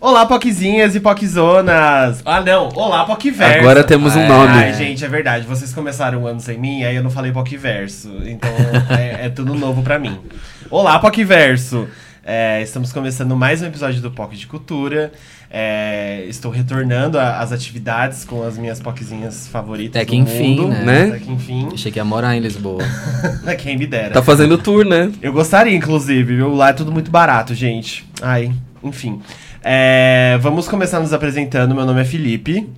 Olá, Poquezinhas e Poquezonas! Ah, não, olá, Poquiverso! Agora temos um nome. Ai, gente, é verdade, vocês começaram o ano sem mim, aí eu não falei Poquiverso, então é, é tudo novo pra mim. Olá, Poquiverso! É, estamos começando mais um episódio do POC de Cultura. É, estou retornando às atividades com as minhas poquezinhas favoritas Até que do enfim, mundo. né? Até que enfim. Achei que ia morar em Lisboa. Quem me dera. Tá fazendo tour, né? Eu gostaria, inclusive, viu? Lá é tudo muito barato, gente. Ai, enfim. É, vamos começar nos apresentando. Meu nome é Felipe.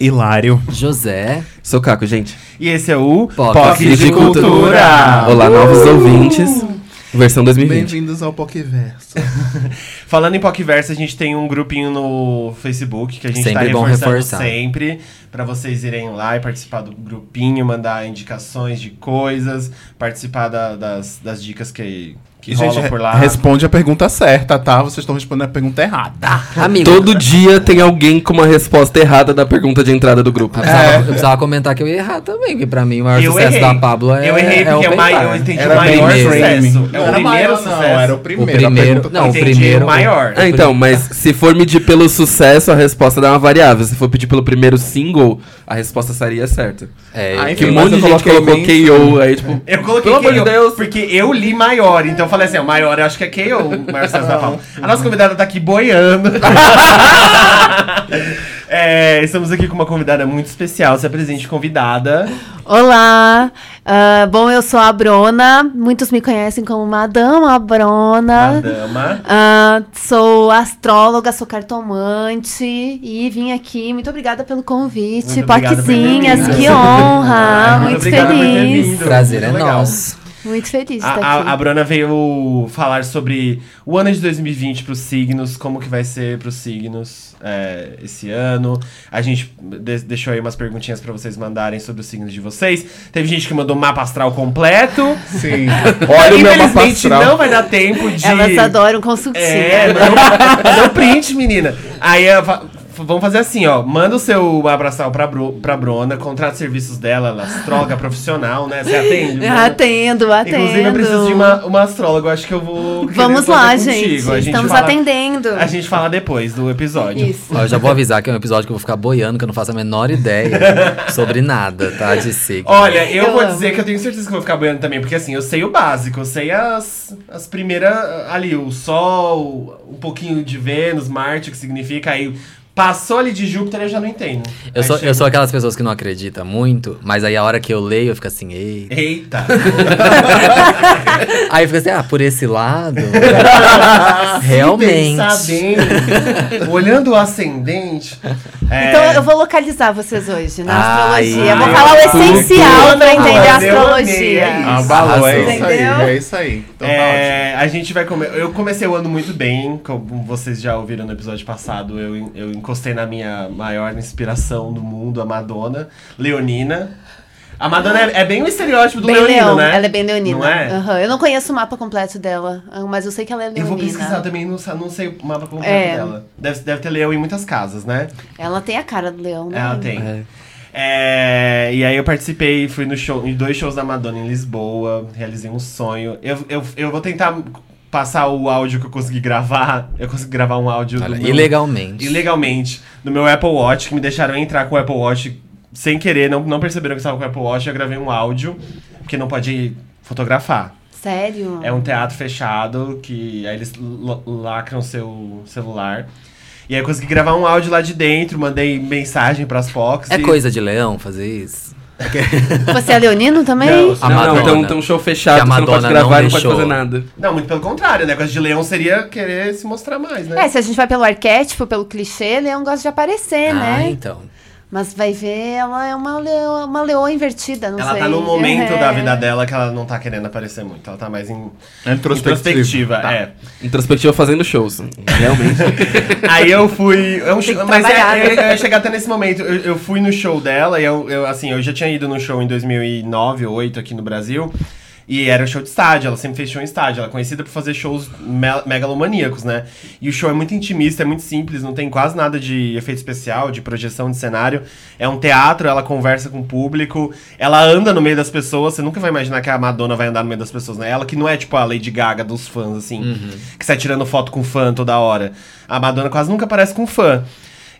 Hilário. José. Sou Caco, gente. E esse é o Poc POC de de Cultura. Cultura. Olá, novos ouvintes. Versão 2020. Bem-vindos ao Pokéverso. Falando em PocVerso, a gente tem um grupinho no Facebook que a gente Sempre tá bom reforçando reforçar. sempre. Pra vocês irem lá e participar do grupinho, mandar indicações de coisas, participar da- das, das dicas que, que E, gente, rolam por lá. re- responde a pergunta certa, tá? Vocês estão respondendo a pergunta errada. Amigo. Todo dia tem alguém com uma resposta errada da pergunta de entrada do grupo. Eu precisava, eu precisava comentar que eu ia errar também, porque pra mim o maior Eu sucesso errei. da Pablo é. Eu errei é porque o é o maior, eu entendi Era o maior bem sucesso. É o primeiro maior, sucesso. não, era o primeiro. O primeiro- não, o primeiro- o maior. Ah, então, mas se for medir pelo sucesso, a resposta dá uma variável. Se for pedir pelo primeiro single, a resposta seria certa. É, Ai, Que Enfim, um mas monte de eu gente colocou KO aí, tipo. Eu coloquei Pelo de KO, Deus. porque eu li maior, então eu falei assim, o maior eu acho que é KO, o maior sucesso da Paula. A nossa convidada tá aqui boiando. É, estamos aqui com uma convidada muito especial, se apresente convidada. Olá, ah, bom, eu sou a Brona, muitos me conhecem como Madame a A Brona. dama. Ah, sou astróloga, sou cartomante e vim aqui. Muito obrigada pelo convite, Muito por ter vindo. que honra, muito, obrigada por ter feliz. vindo. Prazer é Muito legal. nosso. Muito feliz A, a, a Bruna veio falar sobre o ano de 2020 pros signos, como que vai ser pros signos é, esse ano. A gente de- deixou aí umas perguntinhas pra vocês mandarem sobre os signos de vocês. Teve gente que mandou mapa astral completo. Sim. Olha o meu mapa Infelizmente astral. não vai dar tempo de... Elas adoram consultinha. É, manda manda um print, menina. Aí vamos fazer assim, ó. Manda o seu abraçal pra, Bru, pra Bruna, contrata os serviços dela, ela é astróloga profissional, né? Você atende? Bruna? Atendo, atendo. Inclusive, eu preciso de uma, uma astróloga. Eu acho que eu vou. Vamos lá, contigo. gente. Gente Estamos fala- atendendo. A gente fala depois do episódio. Isso. Ó, eu já vou avisar que é um episódio que eu vou ficar boiando, que eu não faço a menor ideia sobre nada, tá? De signo. Olha, eu, Eu vou amo. dizer que eu tenho certeza que eu vou ficar boiando também, porque assim, eu sei o básico, eu sei as, as primeiras. Ali, o Sol, um pouquinho de Vênus, Marte, o que significa, aí passou ali de Júpiter eu já não entendo. Eu Aí sou, chega- eu sou aquelas pessoas que não acreditam muito, mas aí a hora que eu leio, eu fico assim, ei. Eita! Aí eu fico assim, ah, por esse lado. Realmente. bem, olhando o ascendente. é, Então eu vou localizar vocês hoje na Ai, astrologia. Vou falar o tudo. essencial pra entender a astrologia. Ah, balou, é isso aí. É isso aí. Então tá ótimo. É, a gente vai comer. Eu comecei o ano muito bem, como vocês já ouviram no episódio passado. Eu, eu encostei na minha maior inspiração do mundo, a Madonna, Leonina. A Madonna é, é bem o estereótipo do Bem leonino, leão, né? ela é bem leonina. Não é? Aham, Eu não conheço o mapa completo dela, ah, mas eu sei que ela é Eu leonina. vou pesquisar também, não, não sei o mapa completo É. dela. Deve, deve ter leão em muitas casas, né? Ela tem a cara do leão, né? Ela tem. É. É, e aí eu participei, fui no show, em dois shows da Madonna em Lisboa, realizei um sonho. Eu, eu, eu vou tentar passar o áudio que eu consegui gravar. Eu consegui gravar um áudio Olha, do meu- ilegalmente. ilegalmente no meu Apple Watch, que me deixaram entrar com o Apple Watch sem querer, não, não perceberam que estava com o Apple Watch, eu gravei um áudio, porque não pode fotografar. Sério? É um teatro fechado, que aí eles lacram seu celular. E aí eu consegui gravar um áudio lá de dentro, mandei mensagem pras Fox. É e- coisa de leão fazer isso? Você é leonino também? Não, A não, não, então tem um show fechado, Que a você não pode gravar, não não, pode fazer nada. Não, muito pelo contrário, né? Coisa de leão seria querer se mostrar mais, né? É, se a gente vai pelo arquétipo, pelo clichê, leão gosta de aparecer, ah, né? então. Mas vai ver, ela é uma leoa, uma leoa invertida, não ela sei. tá num momento É. da vida dela que ela não tá querendo aparecer muito. Ela tá mais em É introspectiva. introspectiva. Tá. É. Introspectiva fazendo shows. Realmente. Aí eu fui. É um show, mas é, trabalhar, eu, eu ia chegar até nesse momento. Eu, eu fui no show dela e eu, eu, assim, eu já tinha ido no show em 2009 ou 2008 aqui no Brasil. E era show de estádio, ela sempre fez show em estádio. Ela é conhecida por fazer shows me- megalomaníacos, né? E o show é muito intimista, é muito simples, não tem quase nada de efeito especial, de projeção de cenário. É um teatro, ela conversa com o público, ela anda no meio das pessoas. Você nunca vai imaginar que a Madonna vai andar no meio das pessoas, né? Ela que não é tipo a Lady Gaga dos fãs, assim, que sai tirando foto com fã toda hora. A Madonna quase nunca aparece com fã.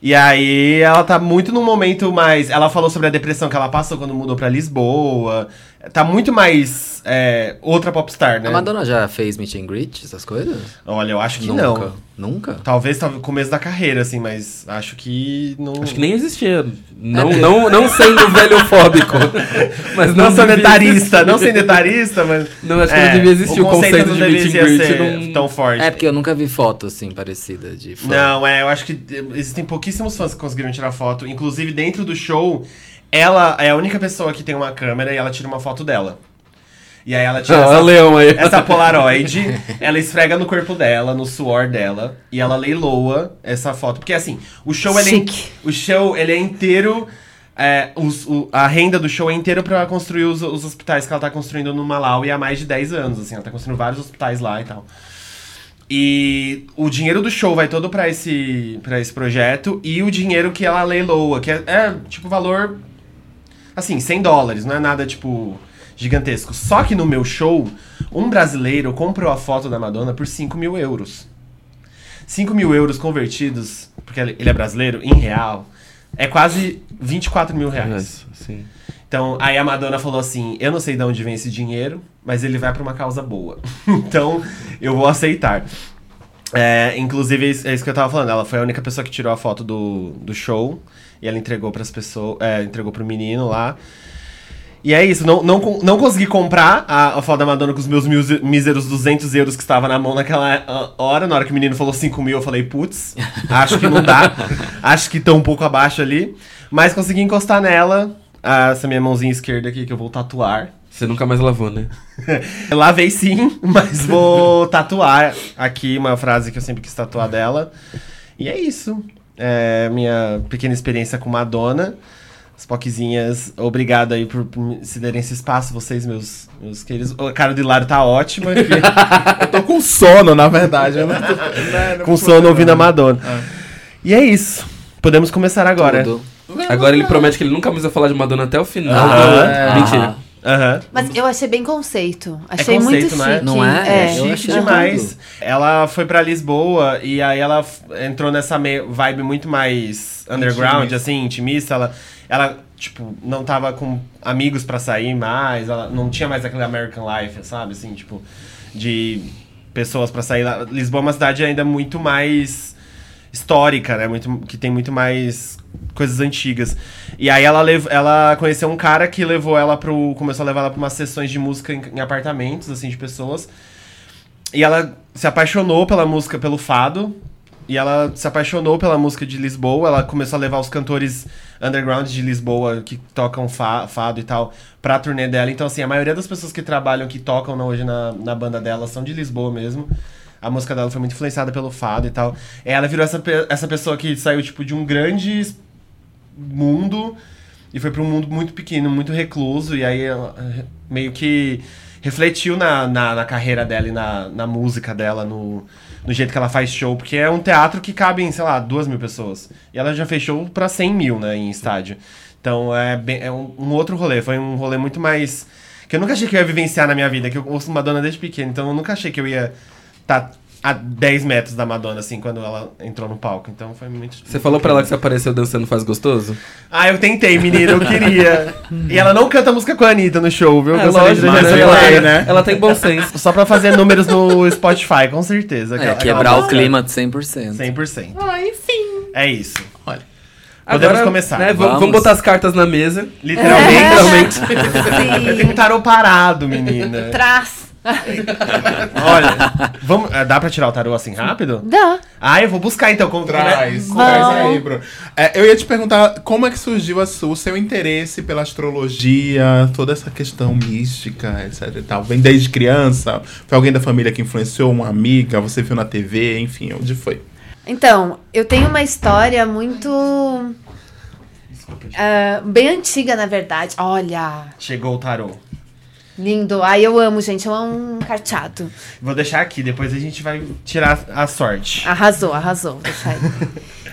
E aí ela tá muito num momento mais. Ela falou sobre a depressão que ela passou quando mudou pra Lisboa. Tá muito mais é, outra popstar, né? A Madonna já fez meet and greet, essas coisas? Olha, eu acho que Nunca. não. Nunca? Talvez talvez começo da carreira, assim, mas acho que não. Acho que nem existia. Não, não, não sendo velhofóbico. Mas Não sou devia detalhista, não sendo detalhista, mas. Não, acho que não devia existir o conceito não de devia meet and ser greet, não- tão forte. É, porque eu nunca vi foto assim parecida de fã. Não, é, eu acho que existem pouquíssimos fãs que conseguiram tirar foto. Inclusive, dentro do show, ela é a única pessoa que tem uma câmera e ela tira uma foto dela. E aí ela tira Ah, essa, Leão aí. essa Polaroid, ela esfrega no corpo dela, no suor dela, e ela leiloa essa foto. Porque assim, o show ele é, o show ele é inteiro. é, os- o- a renda do show é inteiro pra construir os, os hospitais que ela tá construindo no Malawi há mais de 10 anos. Assim, ela tá construindo vários hospitais lá e tal. E o dinheiro do show vai todo pra esse, pra esse projeto e o dinheiro que ela leiloa, que é, é, tipo valor. Assim, 100 dólares, não é nada tipo gigantesco. Só que no meu show, um brasileiro comprou a foto da Madonna por 5 mil euros. 5 mil euros convertidos, porque ele é brasileiro, em real, é quase 24 mil reais. Sim. Então, aí a Madonna falou assim: Eu não sei de onde vem esse dinheiro, mas ele vai pra uma causa boa. então, eu vou aceitar. É, inclusive, é isso- é isso que eu tava falando. Ela foi a única pessoa que tirou a foto do, do show. E ela entregou pras pessoas. É, entregou pro menino lá. E é isso, não, não, não consegui comprar a, a foto da Madonna com os meus míseros 200 euros que estava na mão naquela hora. Na hora que o menino falou 5 mil, eu falei, putz, acho que não dá. acho que tô um pouco abaixo ali. Mas consegui encostar nela, ah, essa minha mãozinha esquerda aqui que eu vou tatuar. Você nunca mais lavou, né? Lavei sim, mas vou tatuar aqui uma frase que eu sempre quis tatuar dela. E é isso. É minha pequena experiência com Madonna. As poquezinhas, obrigado aí por me cederem esse espaço, vocês, meus, meus queridos. A cara do Hilário tá ótima aqui, Eu tô com sono, na verdade. Não tô, né, não com sono ouvindo a Madonna. E é isso. Podemos começar agora. Tudo. Agora ele promete que ele nunca mais vai falar de Madonna até o final. Aham. É. Mentira. Aham. Mas eu achei bem conceito. É Achei conceito, muito não é? chique. Não é? É. Eu chique achei demais. tudo. Ela foi pra Lisboa e aí ela entrou nessa vibe muito mais underground, Intimista. assim, intimista. Ela, ela, tipo, não tava com amigos pra sair mais, ela não tinha mais aquele American Life, sabe? Assim, tipo, de pessoas pra sair. lá. Lisboa é uma cidade ainda muito mais histórica, né? Muito, que tem muito mais coisas antigas. E aí ela, lev ela conheceu um cara que levou ela pro. começou a levar ela pra umas sessões de música em, em apartamentos, assim, de pessoas. E ela se apaixonou pela música, pelo fado. E ela se apaixonou pela música de Lisboa. Ela começou a levar os cantores underground de Lisboa que tocam fa fado e tal pra turnê dela. Então, assim, a maioria das pessoas que trabalham, que tocam hoje na, na banda dela são de Lisboa mesmo. A música dela foi muito influenciada pelo fado e tal. Ela virou essa, essa pessoa que saiu, tipo, de um grande mundo e foi pra um mundo muito pequeno, muito recluso. E aí eh, meio que refletiu na, na, na carreira dela e na, na música dela, no, no jeito que ela faz show. Porque é um teatro que cabe em, sei lá, duas mil pessoas. E ela já show pra 100 mil, né, em estádio. Então é, bem, é um, um outro rolê. Foi um rolê muito mais... Que eu nunca achei que eu ia vivenciar na minha vida. Que eu ouço Madonna desde pequeno. Então eu nunca achei que eu ia estar a 10 metros da Madonna, assim, quando ela entrou no palco. Então foi muito... Você falou pra ela que você apareceu dançando faz gostoso? Ah, eu tentei, menina, eu queria. e ela não canta música com a Anitta no show, viu? É, lógico, de mas ela, tem, né? ela tem bom senso. Só pra fazer números no Spotify, com certeza. É, Aquela- quebrar aquela o clima de 100%. 100%. Ah, enfim. É isso. Olha. Podemos Agora, começar. né, vamos. Vamos. vamos botar as cartas na mesa. Literalmente. Literalmente. Eu tenho um tarô parado, menina. Traz. Olha, vamos, ah, dá pra tirar o tarô assim rápido? Dá. Ah, eu vou buscar então. Como, Traz, traz aí, Bruno. É, eu ia te perguntar como é que surgiu a sua- o seu interesse pela astrologia, toda essa questão mística, etc e tal. Vem desde criança? Foi alguém da família que influenciou, uma amiga, você viu na TV, enfim, onde foi? Então, eu tenho uma história muito. ah, bem antiga, na verdade. Olha. Chegou o tarô. Lindo. Ai, eu amo, gente. Eu amo um carteado. Vou deixar aqui, depois a gente vai tirar a sorte. Arrasou, arrasou. Vou deixar aí.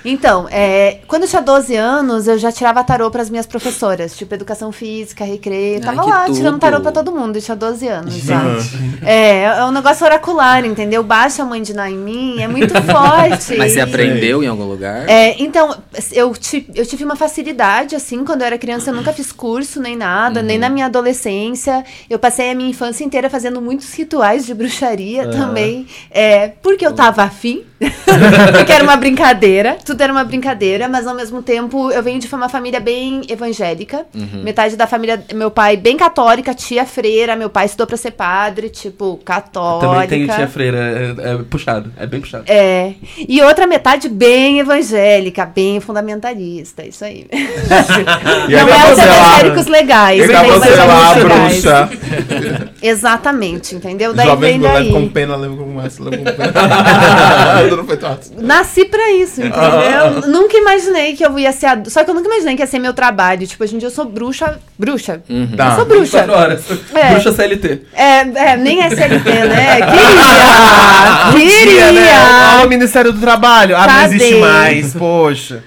Então, é, quando eu tinha 12 anos, eu já tirava tarô para as minhas professoras, tipo educação física, recreio. Eu Ai, Tava que lá tirando tudo. tarô para todo mundo, eu tinha 12 anos já. Gente. É, é um negócio oracular, entendeu? Baixa a mãe de Ná em mim, é muito forte. Mas você aprendeu em algum lugar? É, então, eu, eu tive uma facilidade, assim, quando eu era criança, eu nunca fiz curso nem nada, nem na minha adolescência. Eu passei a minha infância inteira fazendo muitos rituais de bruxaria também. É, porque eu tava afim, porque era uma brincadeira, tudo era uma brincadeira, mas ao mesmo tempo eu venho de uma família bem evangélica. Metade da família, meu pai bem católica, tia freira, meu pai estudou pra ser padre, tipo, católica. Também tem tia freira, é, é puxado, é bem puxado. É. E outra metade bem evangélica, bem fundamentalista, isso aí. E Não é os evangélicos legais, E pra tem você lá, legais. bruxa. Exatamente, entendeu? Daí Jovem vem leva com daí. pena, leva com essa, leva com pena. Não. Nasci pra isso, entendeu? nunca imaginei que eu ia ser Só que eu nunca imaginei que ia ser meu trabalho. Tipo, hoje em dia eu sou bruxa. Bruxa. Tá. Eu sou bruxa. 24 horas. É. Bruxa CLT. É, é, nem SLT, né? Queria! Dia, né? Queria! Ó, o Ministério do Trabalho. Ah, não Cadê? existe mais, poxa.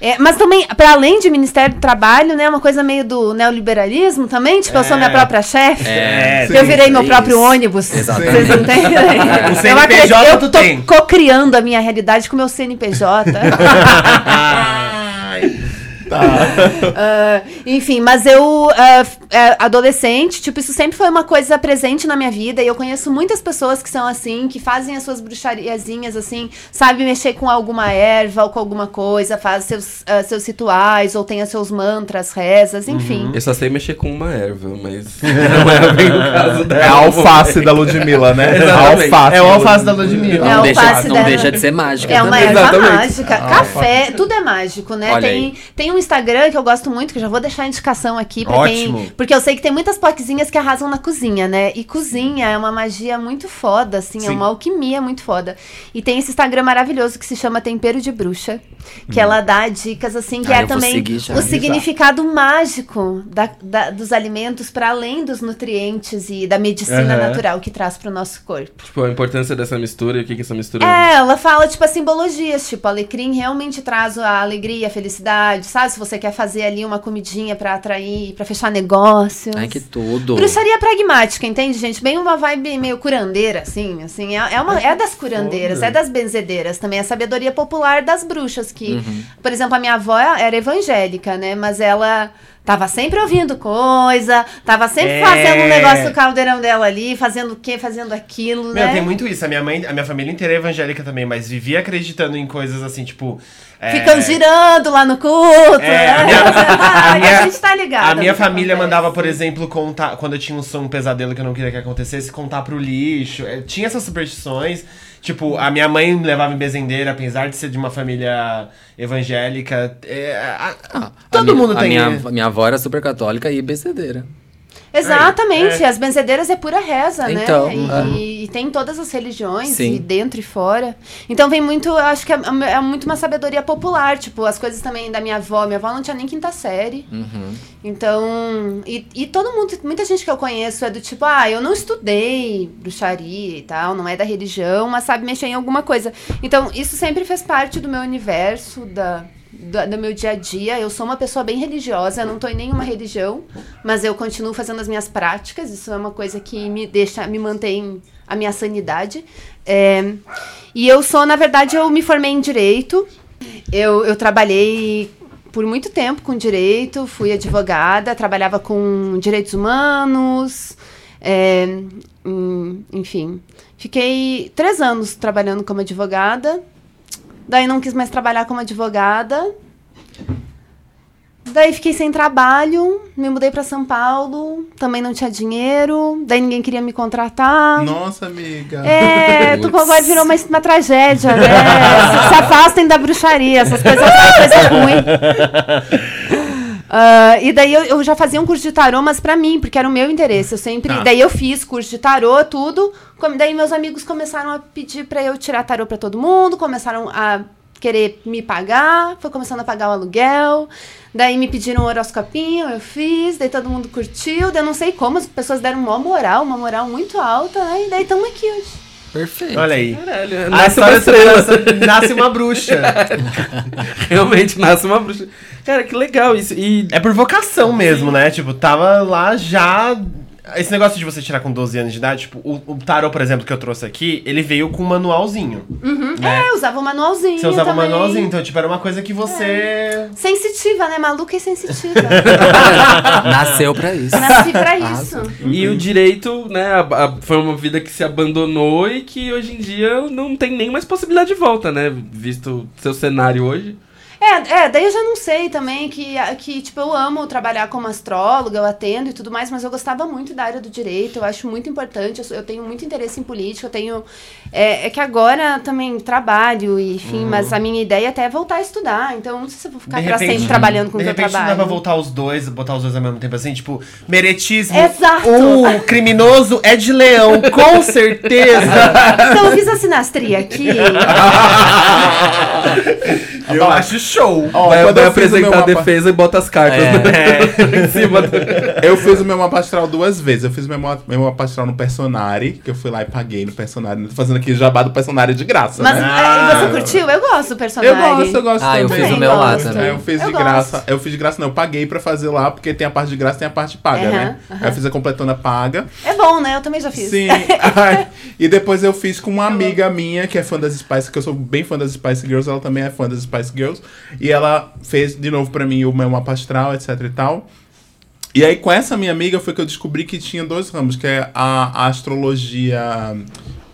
É, mas também, para além de Ministério do Trabalho, né, uma coisa meio do neoliberalismo também, tipo, eu sou minha própria chefe. É, eu virei meu isso. próprio ônibus. Exatamente. Vocês entendem? O eu CNPJ acredito, eu tô co-criando a minha realidade com o meu CNPJ. Tá. Ah, enfim, mas eu, é, adolescente, tipo, isso sempre foi uma coisa presente na minha vida. E eu conheço muitas pessoas que são assim, que fazem as suas bruxariazinhas, assim, sabe mexer com alguma erva ou com alguma coisa, faz seus, ah, seus rituais, ou tem os seus mantras, rezas, enfim. Eu só sei mexer com uma erva, mas não é bem o caso dela. É a alface da Ludmilla, né? Exatamente. Alface. É o alface da Ludmilla. É, Não, deixa, não dela. deixa de ser mágica. É uma também. erva Exatamente. mágica, café, tudo é mágico, né? Olha Tem, aí. tem um Instagram que eu gosto muito, que eu já vou deixar a indicação aqui pra Ótimo. quem. Porque eu sei que tem muitas poquezinhas que arrasam na cozinha, né? E cozinha é uma magia muito foda, assim, é Sim. uma alquimia muito foda. E tem esse Instagram maravilhoso que se chama Tempero de Bruxa, que ela dá dicas, assim, que Ah, é também o significado mágico da- da- dos alimentos para além dos nutrientes e da medicina Aham. natural que traz pro nosso corpo. Tipo, a importância dessa mistura e o que que essa mistura É, ela fala, tipo, as simbologias. Tipo, alecrim realmente traz a alegria, a felicidade, sabe? Se você quer fazer ali uma comidinha pra atrair, pra fechar negócios. Ai, que tudo. Bruxaria pragmática, entende, gente? Bem uma vibe meio curandeira, assim, assim. É, é, uma, é das curandeiras, é das benzedeiras também. A sabedoria popular das bruxas, que, Uhum. por exemplo, a minha avó era evangélica, né? Mas ela tava sempre ouvindo coisa, tava sempre É. fazendo um negócio no caldeirão dela ali, fazendo o quê, fazendo aquilo, Meu, né? tem muito isso. A minha mãe, a minha família inteira é evangélica também, mas vivia acreditando em coisas assim, tipo. é, Ficam girando lá no culto. É, né? a minha- a minha- a gente tá ligado. A minha família acontece. mandava, por exemplo, contar. Quando eu tinha um som um pesadelo que eu não queria que acontecesse, contar pro lixo. É, tinha essas superstições. Tipo, a minha mãe me levava em bezendeira, apesar de ser de uma família evangélica. é, a- Ah, todo a minha- mundo a tem. Minha, a minha avó era super católica e becedeira. Exatamente, É. as benzedeiras é pura reza, Então, né? E, e tem em todas as religiões, Sim. e dentro e fora. Então vem muito, eu acho que é, é muito uma sabedoria popular, tipo, as coisas também da minha avó. Minha avó não tinha nem quinta série. Uhum. Então, e, e todo mundo, muita gente que eu conheço é do tipo, ah, eu não estudei bruxaria e tal, não é da religião, mas sabe mexer em alguma coisa. Então, isso sempre fez parte do meu universo, da, da- do meu dia a dia. Eu sou uma pessoa bem religiosa, não tô em nenhuma religião, mas eu continuo fazendo as minhas práticas, isso é uma coisa que me deixa, me mantém a minha sanidade. É, e eu sou, na verdade, eu me formei em Direito, eu, eu trabalhei por muito tempo com direito, fui advogada, trabalhava com direitos humanos, é, enfim. Fiquei três anos trabalhando como advogada, daí não quis mais trabalhar como advogada. Daí fiquei sem trabalho, me mudei para São Paulo, também não tinha dinheiro, daí ninguém queria me contratar. Nossa, amiga. É. Tupambar virou uma, uma tragédia, né? se, se afastem da bruxaria, essas coisas são coisa ruim. Ah, e daí eu, eu já fazia um curso de tarô, mas pra mim, porque era o meu interesse. Eu sempre. Tá. Daí eu fiz curso de tarô, tudo. Como- daí meus amigos começaram a pedir pra eu tirar tarô pra todo mundo, começaram a querer me pagar, foi começando a pagar o aluguel. Daí me pediram um horoscopinho, eu fiz, daí todo mundo curtiu. Daí eu não sei como, as pessoas deram uma moral, uma moral muito alta, né? E daí estamos aqui hoje. Perfeito. Olha aí. Caralho, A nasce uma história estrela. sobre- nasce uma bruxa. Realmente nasce uma bruxa. Cara, que legal isso. E É por vocação mesmo, né? Tipo, tava lá já. Esse negócio de você tirar com 12 anos de idade, tipo, o, o tarot, por exemplo, que eu trouxe aqui, ele veio com um manualzinho. Né? É, eu usava o manualzinho. Você usava o também. manualzinho, então, tipo, era uma coisa que você. Sensitiva, né? Maluca e sensitiva. Nasceu pra isso. Nasci pra isso. E o direito, né, a- a- foi uma vida que se abandonou e que hoje em dia não tem nem mais possibilidade de volta, né? Visto seu cenário hoje. É, é, daí eu já não sei também que, que, tipo, eu amo trabalhar como astróloga, eu atendo e tudo mais, mas eu gostava muito da área do direito, eu acho muito importante, eu, eu tenho muito interesse em política, eu tenho... É, é que agora também trabalho, e, enfim, mas a minha ideia até é voltar a estudar, então não sei se eu vou ficar De pra repente- sempre trabalhando com o De que eu repente não trabalho. dá pra voltar os dois, botar os dois ao mesmo tempo assim, tipo, meretismo. Exato. O criminoso é de leão, com certeza. Então eu fiz a sinastria aqui. eu acho show. Ó, vai vai eu apresentar a mapa- defesa e bota as cartas É. né? em cima do... Eu fiz o meu mapa astral duas vezes. Eu fiz o meu, meu mapa astral no Personari, que eu fui lá e paguei no Personari. Tô fazendo aqui jabá do Personari de graça, Mas né? é, e você curtiu? Eu gosto do Eu personagem. gosto, eu gosto Ah, eu também. fiz o meu lá gosto. também. É, Eu fiz Eu de gosto. graça. Eu fiz de graça, não. Eu paguei pra fazer lá, porque tem a parte de graça e tem a parte paga, né? Aí eu fiz a completona paga. É bom, né? Eu também já fiz. Sim. Ai, e depois eu fiz com uma amiga minha, que é fã das Spice, que eu sou bem fã das Spice Girls, ela também é fã das Spice Girls. E ela fez de novo pra mim o meu mapa astral, etc e tal. E aí, com essa minha amiga, foi que eu descobri que tinha dois ramos, que é a, a astrologia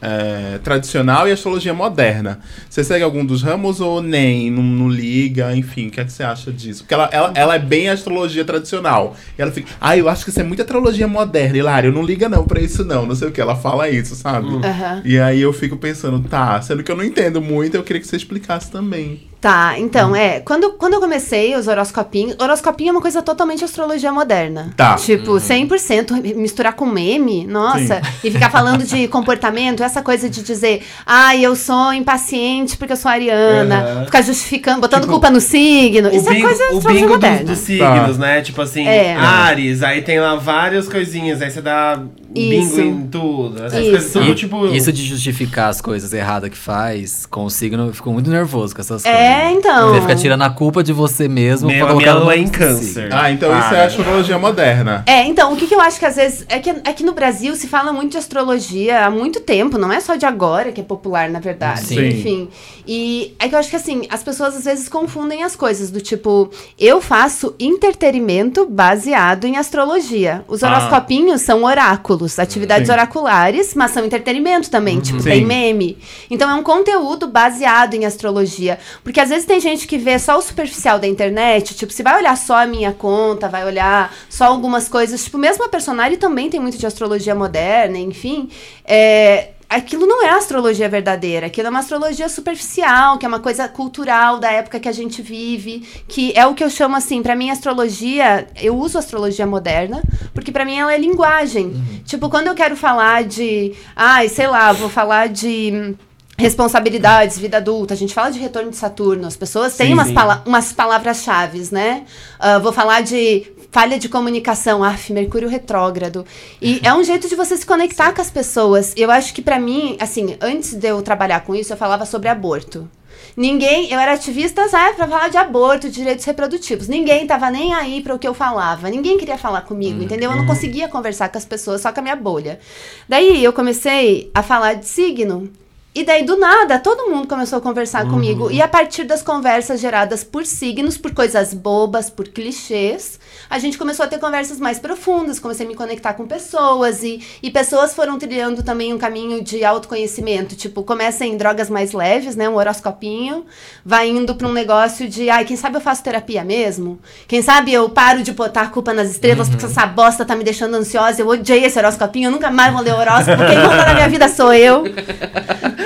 é, tradicional e a astrologia moderna. Você segue algum dos ramos ou nem? Não, não liga? Enfim, o que é que você acha disso? Porque ela, ela, ela é bem astrologia tradicional. E ela fica, ah, eu acho que isso é muita astrologia moderna. Hilário, não liga não pra isso não. Não sei o que. Ela fala isso, sabe? Aham. E aí eu fico pensando, tá, sendo que eu não entendo muito, eu queria que você explicasse também. Tá, então, é. Quando, quando eu comecei os horoscopinhos. Horoscopinho é uma coisa totalmente astrologia moderna. Tá. Tipo, 100% misturar com meme, nossa. E ficar falando de comportamento, essa coisa de dizer, ai, eu sou impaciente porque eu sou ariana. Aham. Ficar justificando, botando Tipo, culpa no signo. Isso é coisa o astrologia bingo dos, moderna. dos signos, né? Tipo assim, É. Ares, aí tem lá várias coisinhas, aí você dá bingo Isso. em tudo. Essas Isso. coisas tudo, E- tipo. Isso de justificar as coisas erradas que faz com o signo, eu fico muito nervoso com essas É, coisas. então. Você fica tirando a culpa de você mesmo Meu, pra minha colocar no lua é em câncer. Ah, então isso é Para. astrologia moderna. É, então, o que, que eu acho que às vezes. É que, é que no Brasil se fala muito de astrologia há muito tempo, não é só de agora que é popular, na verdade. Sim. Enfim. E é que eu acho que assim, as pessoas às vezes confundem as coisas, do tipo, eu faço entretenimento baseado em astrologia. Os Ah. horoscopinhos são oráculos, atividades Sim. oraculares, mas são entretenimento também, tipo, Sim. tem meme. Então é um conteúdo baseado em astrologia. Porque às vezes tem gente que vê só o superficial da internet, tipo, se vai olhar só a minha conta, vai olhar só algumas coisas, tipo, mesmo a personagem também tem muito de astrologia moderna, enfim. É, Aquilo não é astrologia verdadeira, aquilo é uma astrologia superficial, que é uma coisa cultural da época que a gente vive, que é o que eu chamo assim, pra mim astrologia, eu uso astrologia moderna, porque pra mim ela é linguagem. Tipo, quando eu quero falar de, ai, sei lá, vou falar de responsabilidades, vida adulta, a gente fala de retorno de Saturno, as pessoas têm Sim, umas, sim. pala- umas palavras-chave, né? Ah, vou falar de falha de comunicação, af, Mercúrio retrógrado. E é um jeito de você se conectar com as pessoas. Eu acho que pra mim, assim, antes de eu trabalhar com isso, eu falava sobre aborto. Ninguém, eu era ativista, sabe, pra falar de aborto, de direitos reprodutivos. Ninguém tava nem aí para o que eu falava. Ninguém queria falar comigo, entendeu? Eu não conseguia conversar com as pessoas, só com a minha bolha. Daí eu comecei a falar de signo. E daí, do nada, todo mundo começou a conversar comigo. E a partir das conversas geradas por signos, por coisas bobas, por clichês, a gente começou a ter conversas mais profundas. Comecei a me conectar com pessoas. E, e pessoas foram trilhando também um caminho de autoconhecimento. Tipo, começa em drogas mais leves, né? Um horoscopinho. Vai indo pra um negócio de, ai, quem sabe eu faço terapia mesmo? Quem sabe eu paro de botar a culpa nas estrelas porque essa bosta tá me deixando ansiosa. Eu odiei esse horoscopinho, eu nunca mais vou ler horóscopo. Quem manda na minha vida sou eu.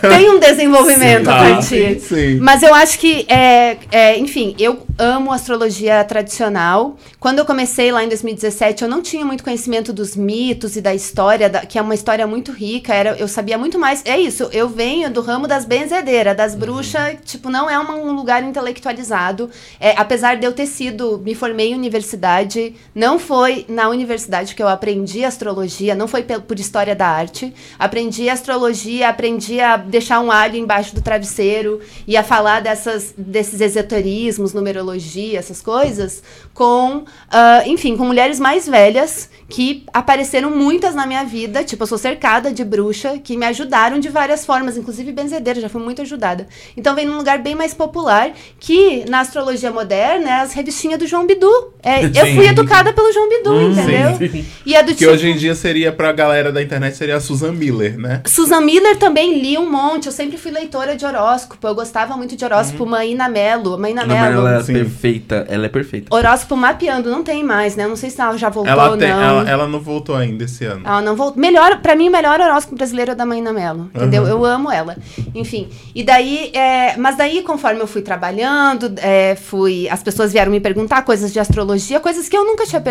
tem um desenvolvimento Sim, a partir. Sim. Mas eu acho que, é, é, enfim, eu amo astrologia tradicional. Quando eu comecei lá em 2017, eu não tinha muito conhecimento dos mitos e da história, da- que é uma história muito rica. Era, eu sabia muito mais. É isso, eu venho do ramo das benzedeiras, das bruxas. Tipo, não é uma- um lugar intelectualizado. É, apesar de eu ter sido, me formei em universidade, não foi na universidade que eu aprendi astrologia, não foi por história da arte. Aprendi astrologia, aprendi a deixar um alho embaixo do travesseiro e a falar dessas, desses esoterismos, numerologia, essas coisas, com, ah, enfim, com mulheres mais velhas que apareceram muitas na minha vida. Tipo, eu sou cercada de bruxa que me ajudaram de várias formas, inclusive benzedeira, já fui muito ajudada. Então vem num lugar bem mais popular que na astrologia moderna é as revistinhas do João Bidu. É, eu fui educada pelo João Bidu, entendeu? sim. E é do Que tipo. hoje em dia seria pra galera da internet, seria a Susan Miller, né? Susan Miller também li um monte. Eu sempre fui leitora de horóscopo. Eu gostava muito de horóscopo. Maína Mello. Maína Não, mas Mello. ela é Sim. perfeita. Ela é perfeita. Horóscopo mapeando, não tem mais, né? Não sei se ela já voltou Ela, ou tem, não. ela, ela não voltou ainda esse ano. Ela não voltou. Melhor, pra mim, o melhor horóscopo brasileiro é da Maína Mello. Entendeu? Aham. Eu amo ela. Enfim. E daí, é, mas daí, conforme eu fui trabalhando, é, fui. As pessoas vieram me perguntar coisas de astrologia, coisas que eu nunca tinha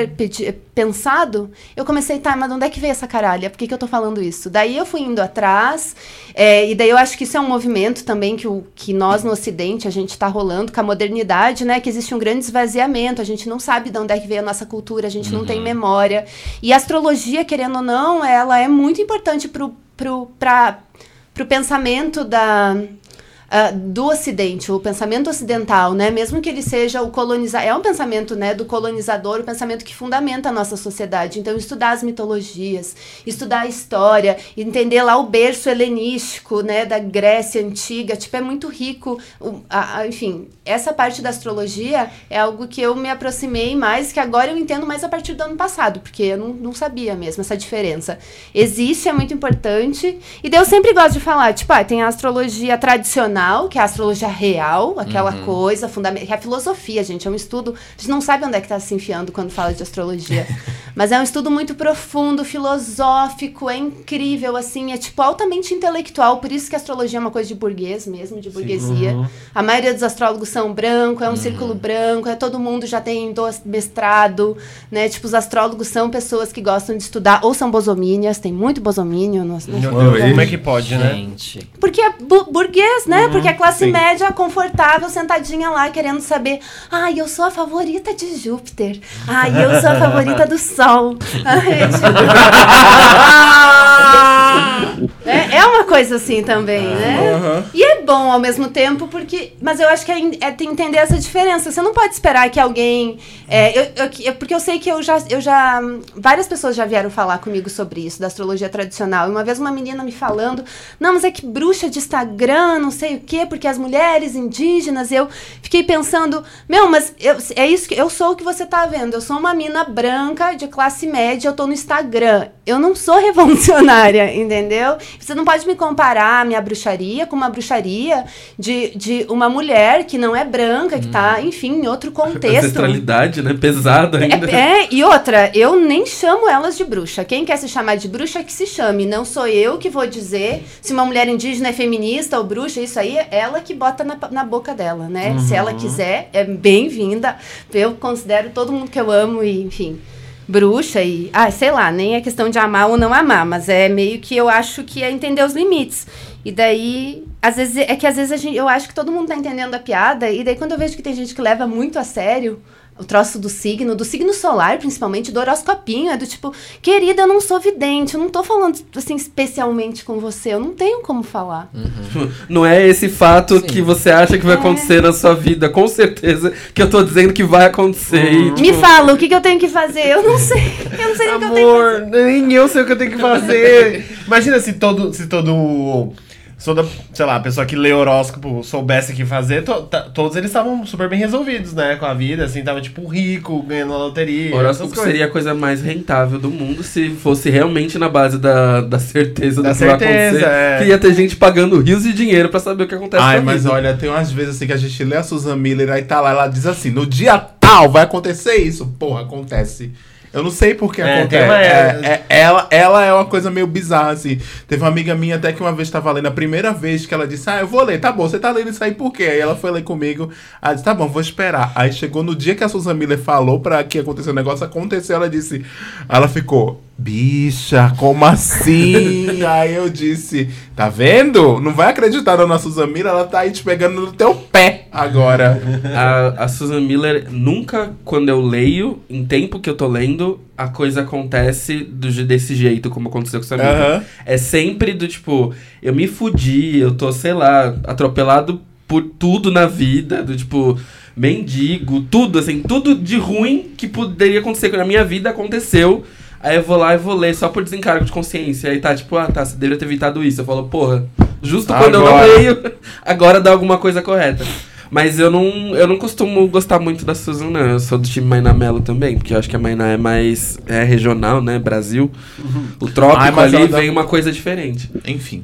pensado. Eu comecei, tá, mas de onde é que veio essa caralha? Por que, que eu tô falando isso? Daí eu fui indo atrás, é, e daí eu acho que isso é um movimento também que, o, que nós no Ocidente a gente tá rolando com a modernidade, né? Que existe um grande esvaziamento, a gente não sabe de onde é que veio a nossa cultura, a gente não tem memória. E a astrologia, querendo ou não, ela é muito importante pra, pro pensamento da. Ah, do Ocidente, o pensamento ocidental, né? Mesmo que ele seja o colonizador, é um pensamento, né, do colonizador, o pensamento que fundamenta a nossa sociedade. Então, estudar as mitologias, estudar a história, entender lá o berço helenístico, né, da Grécia antiga, tipo, é muito rico. O- a- a- enfim, essa parte da astrologia é algo que eu me aproximei mais, que agora eu entendo mais a partir do ano passado, porque eu não, não sabia mesmo essa diferença. Existe, é muito importante, e eu sempre gosto de falar, tipo, ah, tem a astrologia tradicional, que é a astrologia real, aquela coisa fundamental, que é a filosofia, gente, é um estudo, a gente não sabe onde é que tá se enfiando quando fala de astrologia, mas é um estudo muito profundo, filosófico, é incrível, assim, é tipo altamente intelectual, por isso que a astrologia é uma coisa de burguês mesmo, de burguesia. A maioria dos astrólogos são branco, é um círculo branco, é todo mundo já tem dois mestrado, né? Tipo, os astrólogos são pessoas que gostam de estudar, ou são bosomínias, tem muito bosomínio no, no- Oi. Como é que pode, né? Gente. porque é bu- burguês, né? Porque é classe sim. média confortável, sentadinha lá, querendo saber. Ai, eu sou a favorita de Júpiter. Ai, eu sou a favorita do Sol. É, é uma coisa assim também, né? Aham. E é bom ao mesmo tempo, porque. Mas eu acho que é, é entender essa diferença. Você não pode esperar que alguém. é, eu, eu- eu- porque eu sei que eu já, eu já. Várias pessoas já vieram falar comigo sobre isso, da astrologia tradicional. E uma vez uma menina me falando: não, mas é que bruxa de Instagram, não sei o quê, porque as mulheres indígenas. Eu fiquei pensando: meu, mas eu- é isso que. Eu sou o que você tá vendo. Eu sou uma mina branca de classe média, eu tô no Instagram. Eu não sou revolucionária, entendeu? Você não pode me comparar a minha bruxaria com uma bruxaria de, de uma mulher que não é branca, que tá, enfim, em outro contexto. Ancestralidade, né? Pesada ainda. É, é, e outra, eu nem chamo elas de bruxa. Quem quer se chamar de bruxa, que se chame. Não sou eu que vou dizer se uma mulher indígena é feminista ou bruxa. Isso aí é ela que bota na, na boca dela, né? Se ela quiser, é bem-vinda. Eu considero todo mundo que eu amo e, enfim, bruxa e... Ah, sei lá, nem é questão de amar ou não amar, mas é meio que eu acho que é entender os limites. E daí, às vezes, é que às vezes gente, eu acho que todo mundo tá entendendo a piada, e daí quando eu vejo que tem gente que leva muito a sério o troço do signo, do signo solar, principalmente, do horoscopinho, é do tipo, querida, eu não sou vidente, eu não tô falando, assim, especialmente com você, eu não tenho como falar. Não é esse fato Sim. que você acha que vai É. acontecer na sua vida. Com certeza que eu tô dizendo que vai acontecer. e, Me tipo, fala, o que, que eu tenho que fazer? Eu não sei, eu não sei o que eu tenho que fazer. Amor, nem eu sei o que eu tenho que fazer. Imagina se todo, se todo, toda, sei lá, a pessoa que lê horóscopo soubesse o que fazer, to- todos eles estavam super bem resolvidos, né, com a vida, assim, tava tipo rico, ganhando na loteria. O horóscopo seria a coisa mais rentável do mundo se fosse realmente na base da, da certeza Da do que vai certeza, acontecer. é. Que ia ter gente pagando rios de dinheiro pra saber o que acontece Ai, mas vida. olha, tem umas vezes assim que a gente lê a Susan Miller, aí tá lá, ela diz assim, no dia tal vai acontecer isso. Porra, acontece. Eu não sei por que É, acontece. uma- É, é- ela, ela é uma coisa meio bizarra, assim. Teve uma amiga minha até que uma vez estava lendo, a primeira vez que ela disse, ah, eu vou ler, tá bom, você tá lendo isso aí por quê? Aí ela foi ler comigo, aí disse, tá bom, vou esperar. Aí chegou no dia que a Susan Miller falou pra que aconteceu o negócio, aconteceu, ela disse, ela ficou, bicha, como assim? aí eu disse, tá vendo? Não vai acreditar na Susan Miller, ela tá aí te pegando no teu pé agora. A, a Susan Miller, nunca, quando eu leio, em tempo que eu tô lendo, a coisa acontece do, desse jeito, como aconteceu com essa amiga. Aham. É sempre do tipo, eu me fudi, eu tô, sei lá, atropelado por tudo na vida, do tipo, mendigo, tudo, assim, tudo de ruim que poderia acontecer na minha vida aconteceu. Aí eu vou lá e vou ler só por desencargo de consciência. Aí tá, tipo, ah, tá, você deveria ter evitado isso. Eu falo, porra, justo quando eu não Agora. leio, agora dá alguma coisa correta. Mas eu não, eu não costumo gostar muito da Susan, não. Eu sou do time Mainá Melo também, porque eu acho que a Mainá é mais é regional, né? Brasil. O trópico Ai, mas ali ela dá- vem uma coisa diferente. Enfim.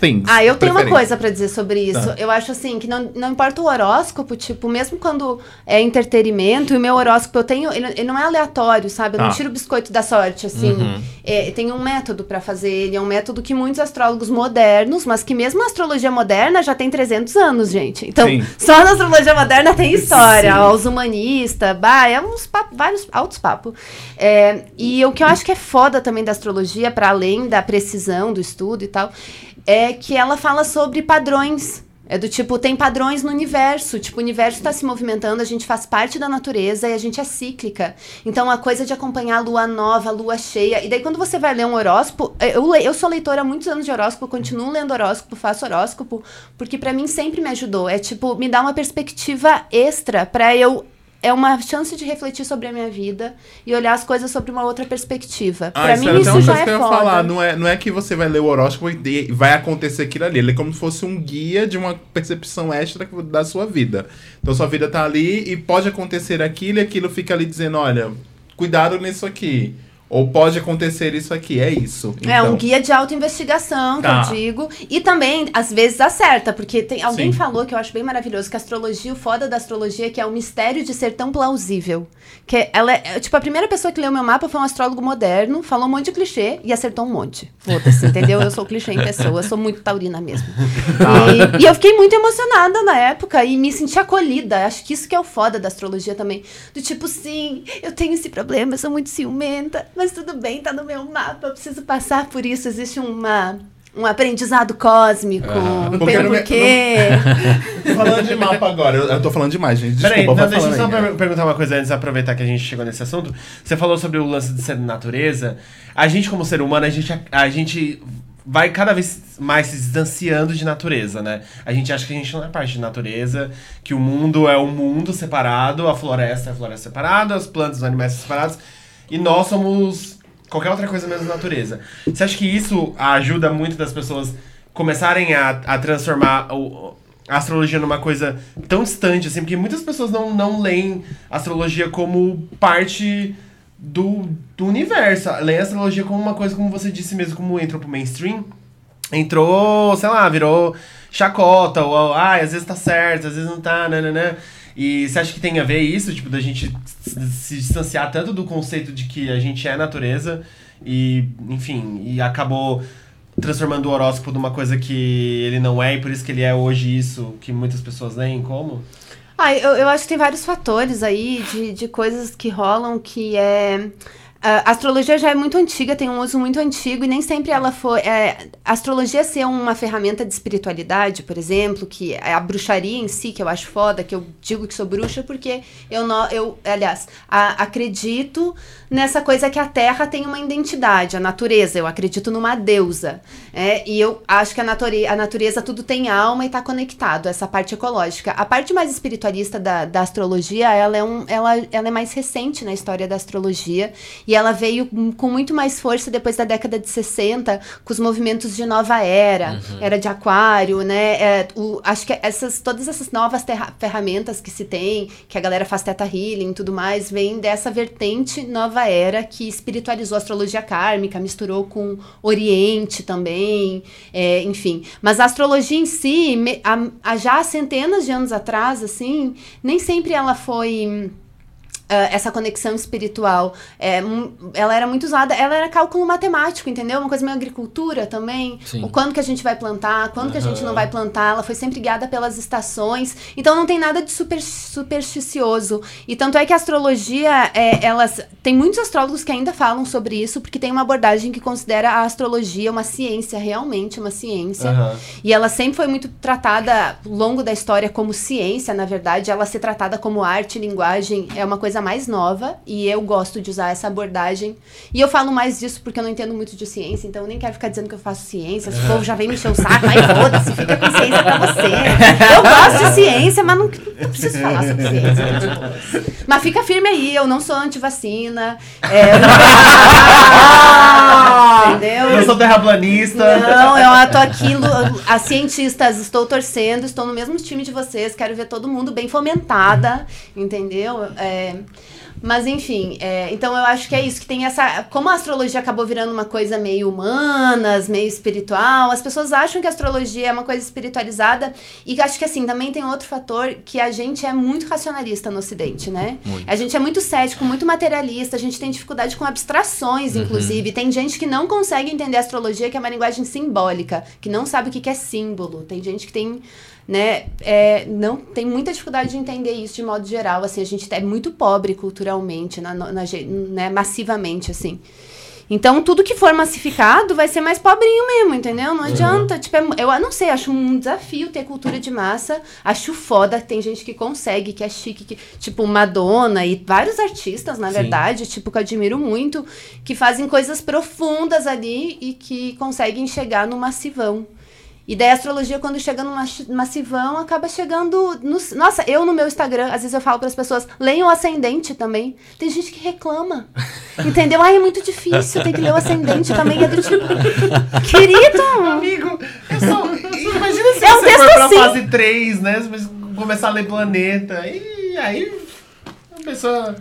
Things. Ah, eu tenho uma coisa pra dizer sobre isso. Tá. Eu acho assim que não, não importa o horóscopo, tipo, mesmo quando é entretenimento, e o meu horóscopo eu tenho, ele, ele não é aleatório, sabe? Eu não Tá. tiro o biscoito da sorte, assim. Uhum. É, tem um método pra fazer ele, é um método que muitos astrólogos modernos, mas que mesmo a astrologia moderna já tem 300 anos, gente. Então, Sim. só na astrologia moderna tem história. Ó, Os humanistas, bah, é uns papo, vários altos papos. É, e o que eu acho que é foda também da astrologia, para além da precisão do estudo e tal, é que ela fala sobre padrões. É do tipo, tem padrões no universo. Tipo, o universo está se movimentando, a gente faz parte da natureza e a gente é cíclica. Então, a coisa de acompanhar a lua nova, a lua cheia. E daí, quando você vai ler um horóscopo, eu, le- eu sou leitora há muitos anos de horóscopo, continuo lendo horóscopo, faço horóscopo, porque pra mim sempre me ajudou. É tipo, me dá uma perspectiva extra pra eu. É uma chance de refletir sobre a minha vida e olhar as coisas sobre uma outra perspectiva. Ah, pra mim, isso já é que eu foda. falar. Não é, não é que você vai ler o horóscopo e vai acontecer aquilo ali. Ele é como se fosse um guia de uma percepção extra da sua vida. Então sua vida tá ali e pode acontecer aquilo e aquilo fica ali dizendo, olha, cuidado nisso aqui. Ou pode acontecer isso aqui, é isso. É Então, um guia de autoinvestigação, que Tá. eu digo. E também, às vezes, acerta, porque tem, alguém Sim. falou que eu acho bem maravilhoso que a astrologia, o foda da astrologia é que é o mistério de ser tão plausível. Que ela é, tipo, a primeira pessoa que leu meu mapa foi um astrólogo moderno, falou um monte de clichê e acertou um monte. Foda-se, entendeu? Eu sou clichê em pessoa, sou muito taurina mesmo. E, e eu fiquei muito emocionada na época e me senti acolhida. Acho que isso que é o foda da astrologia também. Do tipo, sim, eu tenho esse problema, eu sou muito ciumenta, mas tudo bem, tá no meu mapa, eu preciso passar por isso. Existe uma, um aprendizado cósmico, tem um não me- porquê. Tô falando de mapa agora. Eu, eu tô falando demais, gente. Peraí, Desculpa, não, vai deixa eu só aí. per- perguntar uma coisa antes, aproveitar que a gente chegou nesse assunto. Você falou sobre o lance de ser natureza. A gente, como ser humano, a gente, a gente vai cada vez mais se distanciando de natureza, né? A gente acha que a gente não é parte de natureza, que o mundo é um mundo separado, a floresta é a floresta separada, as plantas, os animais são separados, e nós somos qualquer outra coisa menos natureza. Você acha que isso ajuda muito das pessoas começarem a, a transformar o, a astrologia numa coisa tão distante, assim, porque muitas pessoas não, não leem astrologia como parte do, do universo. Leem astrologia como uma coisa, como você disse mesmo, como entrou pro mainstream. Entrou, sei lá, virou chacota, ou ah, às vezes tá certo, às vezes não tá, nananã. E você acha que tem a ver isso, tipo, da gente se distanciar tanto do conceito de que a gente é natureza e, enfim, e acabou transformando o horóscopo numa coisa que ele não é e por isso que ele é hoje isso que muitas pessoas leem como? Ah, eu, eu acho que tem vários fatores aí de, de coisas que rolam que é. A astrologia já é muito antiga, tem um uso muito antigo e nem sempre ela foi. É, a astrologia ser uma ferramenta de espiritualidade, por exemplo, que é a bruxaria em si, que eu acho foda, que eu digo que sou bruxa porque eu, não, eu aliás, a- acredito nessa coisa que a Terra tem uma identidade, a natureza. Eu acredito numa deusa. É, e eu acho que a, nature, a natureza tudo tem alma e está conectado, essa parte ecológica. A parte mais espiritualista da, da astrologia, ela é, um, ela, ela é mais recente na história da astrologia. E ela veio com- muito mais força depois da década de 60, com os movimentos de nova era, era de aquário, né? É, o- acho que essas, todas essas novas terra- ferramentas que se tem, que a galera faz teta healing e tudo mais, vem dessa vertente nova era que espiritualizou a astrologia kármica, misturou com Oriente também, é, enfim. Mas a astrologia em si, me- há- há já há centenas de anos atrás, assim, nem sempre ela foi ah, essa conexão espiritual, é, ela era muito usada, ela era cálculo matemático, entendeu? Uma coisa meio agricultura também. Sim. O quando que a gente vai plantar, quando que a gente não vai plantar, ela foi sempre guiada pelas estações. Então não tem nada de super, supersticioso. E tanto é que a astrologia, é, elas. Tem muitos astrólogos que ainda falam sobre isso, porque tem uma abordagem que considera a astrologia uma ciência, realmente uma ciência. Aham. E ela sempre foi muito tratada ao longo da história como ciência, na verdade. Ela ser tratada como arte, linguagem, é uma coisa mais nova. E eu gosto de usar essa abordagem. E eu falo mais disso porque eu não entendo muito de ciência, então eu nem quero ficar dizendo que eu faço ciência. O povo já vem me encher o saco, aí foda-se, fica com ciência pra você. Eu gosto de ciência, mas não, não preciso falar sobre ciência. né, tipo. Mas fica firme aí, eu não sou antivacina. É, eu não Eu sou terraplanista. Não, eu tô aqui, as cientistas, estou torcendo, estou no mesmo time de vocês, quero ver todo mundo bem fomentada, entendeu? É, mas enfim, é, então eu acho que é isso, que tem essa. Como a astrologia acabou virando uma coisa meio humanas, meio espiritual, as pessoas acham que a astrologia é uma coisa espiritualizada. E acho que assim, também tem outro fator que a gente é muito racionalista no Ocidente, né? A gente é muito cético, muito materialista, a gente tem dificuldade com abstrações, inclusive. Tem gente que não consegue entender a astrologia, que é uma linguagem simbólica, que não sabe o que que é símbolo. Tem gente que tem né, é, não tem muita dificuldade de entender isso de modo geral, assim, a gente é muito pobre culturalmente, na, na, ge- né, massivamente, assim. Então, tudo que for massificado vai ser mais pobrinho mesmo, entendeu? Não adianta. Tipo, é eu não sei, acho um desafio ter cultura de massa. Acho foda. Tem gente que consegue, que é chique, que, tipo Madonna e vários artistas, na Sim. verdade, tipo, que eu admiro muito, que fazem coisas profundas ali e que conseguem chegar no massivão. E daí a astrologia, quando chega no mas- massivão, acaba chegando. No, nossa, eu no meu Instagram, às vezes eu falo para as pessoas, leiam o ascendente também. Tem gente que reclama. Entendeu? Ai, é muito difícil, tem que ler o ascendente também. É do tipo. Querido! Amigo, é só. Imagina se É um você for pra assim. fase 3, né? Começar a ler planeta. E aí.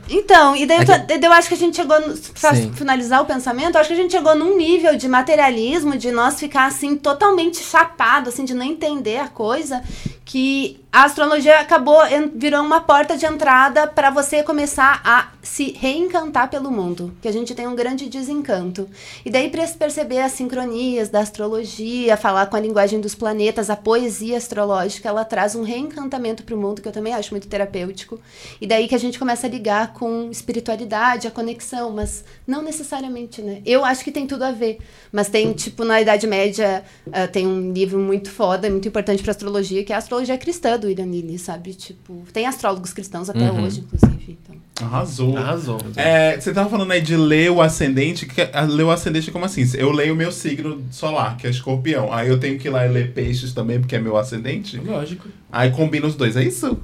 Então, e daí eu, tô- daí eu acho que a gente chegou, no- pra Sim. finalizar o pensamento, eu acho que a gente chegou num nível de materialismo, de nós ficar assim, totalmente chapado, assim, de não entender a coisa, que a astrologia acabou, virou uma porta de entrada para você começar a se reencantar pelo mundo, que a gente tem um grande desencanto. E daí para perceber as sincronias da astrologia, falar com a linguagem dos planetas, a poesia astrológica, ela traz um reencantamento para o mundo que eu também acho muito terapêutico. E daí que a gente começa a ligar com espiritualidade, a conexão, mas não necessariamente, né? Eu acho que tem tudo a ver, mas tem tipo na Idade Média ah, tem um livro muito foda, muito importante para astrologia, que é a astrologia cristã do William Lilly, sabe? Tipo, tem astrólogos cristãos até Uhum. hoje, inclusive. Então. Arrasou. Arrasou. É, você tava falando aí de ler o ascendente. Que, é- ler o ascendente é como assim? Eu leio o meu signo solar, que é escorpião. Aí eu tenho que ir lá e ler peixes também, porque é meu ascendente. Lógico. Aí combina os dois, é isso?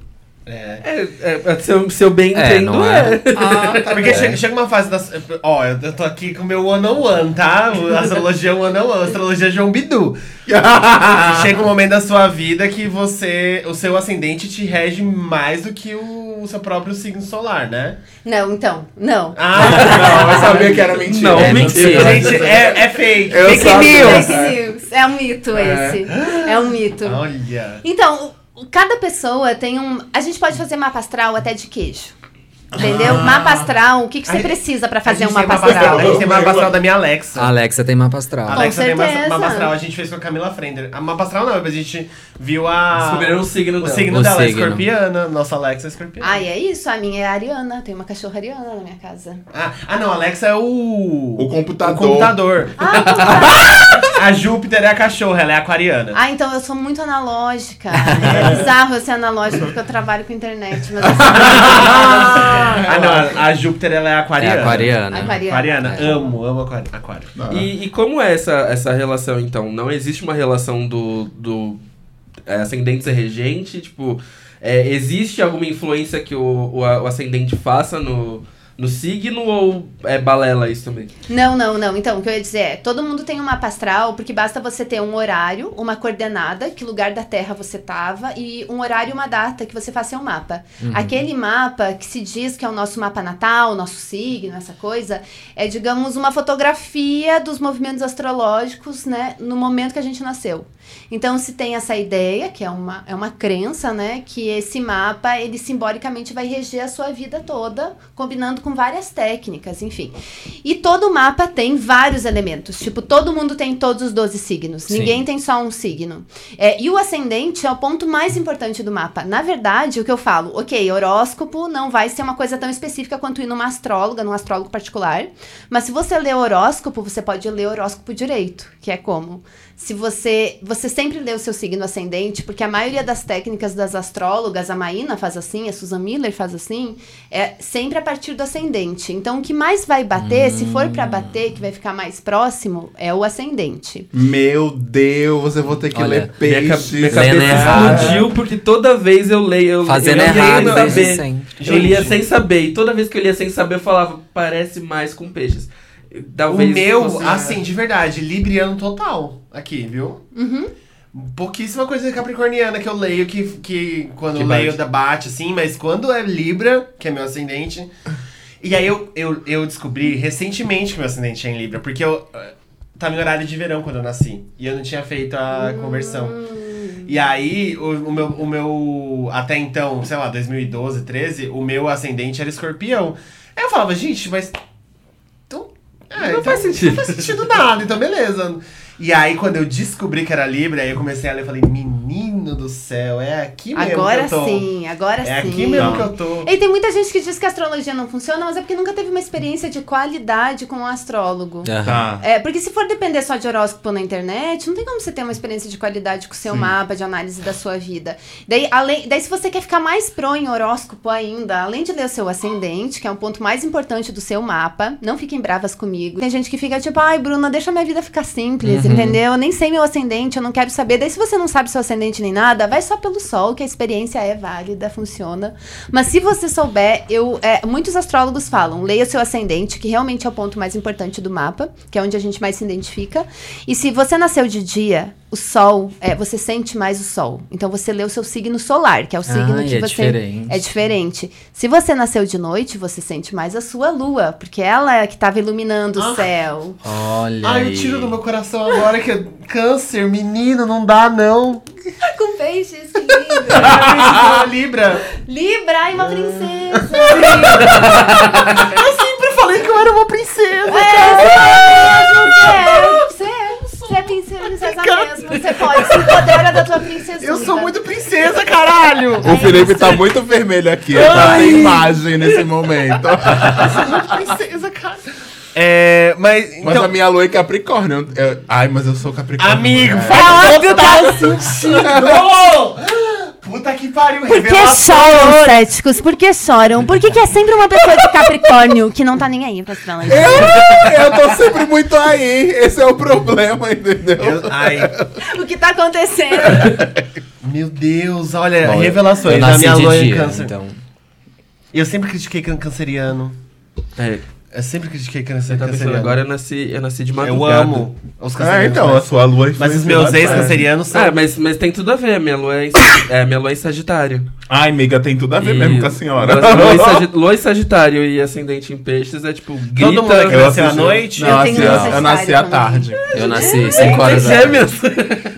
É. É, é, é, se, eu, se eu bem É, entendo, não é. é? Ah, tá Porque chega, chega uma fase das. Ó, eu tô aqui com o meu one on one, tá? Astrologia one on one, a astrologia João Bidu. Chega um momento da sua vida que você. O seu ascendente te rege mais do que o, o seu próprio signo solar, né? Não, então, não. Ah, Não, eu sabia que era mentira. Não, É mentira. gente, é, é fake. Eu fake sabia. news. Fake news. É um mito É. esse. É um mito. Olha. Então, cada pessoa tem um. A gente pode fazer mapa astral até de queijo. Entendeu? Mapa astral, o que, que você A- precisa pra fazer um tem mapa astral. astral? A gente tem mapa astral da minha Alexa. A Alexa tem mapa astral. A Alexa tem mapa astral, a gente fez com a Camila Frender. A mapa astral não, mas a gente viu a. Descobriram o signo o dela. signo O dela, é signo. escorpiana. Nossa Alexa é escorpiana. Ai, é isso. A minha é a Ariana. Tem uma cachorra Ariana na minha casa. Ah, ah, não, a Alexa é o. O computador. O computador. Ah. A Júpiter é a cachorra, ela é aquariana. ah, então eu sou muito analógica. É bizarro eu ser analógica porque eu trabalho com internet. Mas eu sou. Ah, não, a Júpiter ela é aquariana. É aquariana. Aquariana. Aquariana, É. amo, amo aquário. aquário. Ah. E, e como é essa, essa relação, então? Não existe uma relação do, do é, ascendente ser regente? Tipo, é, existe alguma influência que o, o, o ascendente faça no, no signo ou é balela isso também? Não, não, não. Então, o que eu ia dizer é, todo mundo tem um mapa astral, porque basta você ter um horário, uma coordenada, que lugar da Terra você tava, e um horário e uma data que você faça seu mapa. Aquele mapa que se diz que é o nosso mapa natal, o nosso signo, essa coisa, é, digamos, uma fotografia dos movimentos astrológicos, né, no momento que a gente nasceu. Então se tem essa ideia, que é uma, é uma crença, né? Que esse mapa, ele simbolicamente vai reger a sua vida toda, combinando com várias técnicas, enfim. E todo mapa tem vários elementos. Tipo, todo mundo tem todos os 12 signos. Sim. Ninguém tem só um signo. É, e o ascendente é o ponto mais importante do mapa. Na verdade, o que eu falo, ok, horóscopo não vai ser uma coisa tão específica quanto ir numa astróloga, num astrólogo particular. Mas se você lê horóscopo, você pode ler horóscopo direito, que é como? Se você. Você sempre lê o seu signo ascendente, porque a maioria das técnicas das astrólogas, a Maína faz assim, a Susan Miller faz assim, é sempre a partir do ascendente. Então, o que mais vai bater, se for pra bater, que vai ficar mais próximo, é o ascendente. Meu Deus, eu vou ter que Olha, ler Minha, ca- peixe. minha Lendo cabeça errado. explodiu porque toda vez eu leio. Eu, Fazendo eu errado sem desde saber. sempre. Eu lia sem saber. E toda vez que eu lia sem saber, eu falava, parece mais com peixes. O Talvez meu, fosse- assim, de verdade, libriano total. Aqui, viu? Uhum. Pouquíssima coisa capricorniana que eu leio que, que quando Que eu leio bate. da bate, assim, mas quando é Libra, que é meu ascendente. E aí eu, eu, eu descobri recentemente que meu ascendente é em Libra, porque eu eh, tava em horário de verão quando eu nasci. E eu não tinha feito a conversão. E aí, o, o meu, o meu. Até então, sei lá, 2012, 13, o meu ascendente era escorpião. Aí eu falava, gente, mas. Então, é, Não então faz sentido. Não faz sentido nada, então beleza. E aí, quando eu descobri que era Libra, aí eu comecei a ler e falei, menino do céu, é aqui mesmo Agora que eu tô. sim, agora É sim. aqui mesmo Não. que eu tô. E tem muita gente que diz que a astrologia não funciona, mas é porque nunca teve uma experiência de qualidade com um astrólogo. Aham. Tá. É, porque se for depender só de horóscopo na internet, não tem como você ter uma experiência de qualidade com o seu mapa, de análise da sua vida. Daí, além, daí, se você quer ficar mais pro em horóscopo ainda, além de ler o seu ascendente, que é um ponto mais importante do seu mapa, não fiquem bravas comigo. Tem gente que fica tipo, ai, Bruna, deixa minha vida ficar simples, entendeu? Eu nem sei meu ascendente, eu não quero saber. Daí, se você não sabe seu ascendente nem nada, vai só pelo sol, que a experiência é válida, funciona. Mas se você souber, eu, é, muitos astrólogos falam, leia seu ascendente, que realmente é o ponto mais importante do mapa, que é onde a gente mais se identifica. E se você nasceu de dia, o sol, é, você sente mais o sol. Então você lê o seu signo solar, que é o signo Ai, que é você. diferente. É diferente. Se você nasceu de noite, você sente mais a sua lua, porque ela é que estava iluminando Ah. o céu. Olha Ai, aí. eu tiro do meu coração agora que é câncer, menino, não dá não. Com peixes, que lindo. É, Libra. Libra, ai, uma princesa. Eu sempre falei que eu era uma princesa. É, é, você é princesa, mesmo. Você pode, se empodera da tua princesa. Eu sou muito princesa, caralho. O Felipe tá muito vermelho aqui, ele tá sem imagem nesse momento. princesa, cara. É, mas, Mas então, a minha lua é Capricórnio. Eu- ai, mas eu sou Capricórnio. amigo, É. faz total sentido. Puta que pariu, Por que choram, céticos? Por que choram? Por que, que é sempre uma pessoa de Capricórnio que não tá nem aí pra astrologia? Eu, eu tô sempre muito aí. Esse é o problema, entendeu? Eu- ai, O que tá acontecendo? meu Deus, olha, Bom, revelações eu da nasci minha de lua dia, câncer. então. Eu sempre critiquei can- canceriano. É, Eu sempre critiquei câncer, eu canceriano. agora eu nasci, eu nasci de eu madrugada. amo os Ah, cancerianos. então, a sua lua mas os meus ex-cancerianos são... Ah, mas, mas tem tudo a ver. Minha lua é em, é, minha lua é em Sagitário. Ai, amiga, tem tudo a ver E- mesmo com a senhora. Lua, Sagi- lua em Sagitário e ascendente em peixes é tipo. Grita, Todo mundo aqui Eu nasceu à noite? Não, Eu assim, tenho eu, eu nasci à tarde. Eu nasci 5 horas da Gêmeos.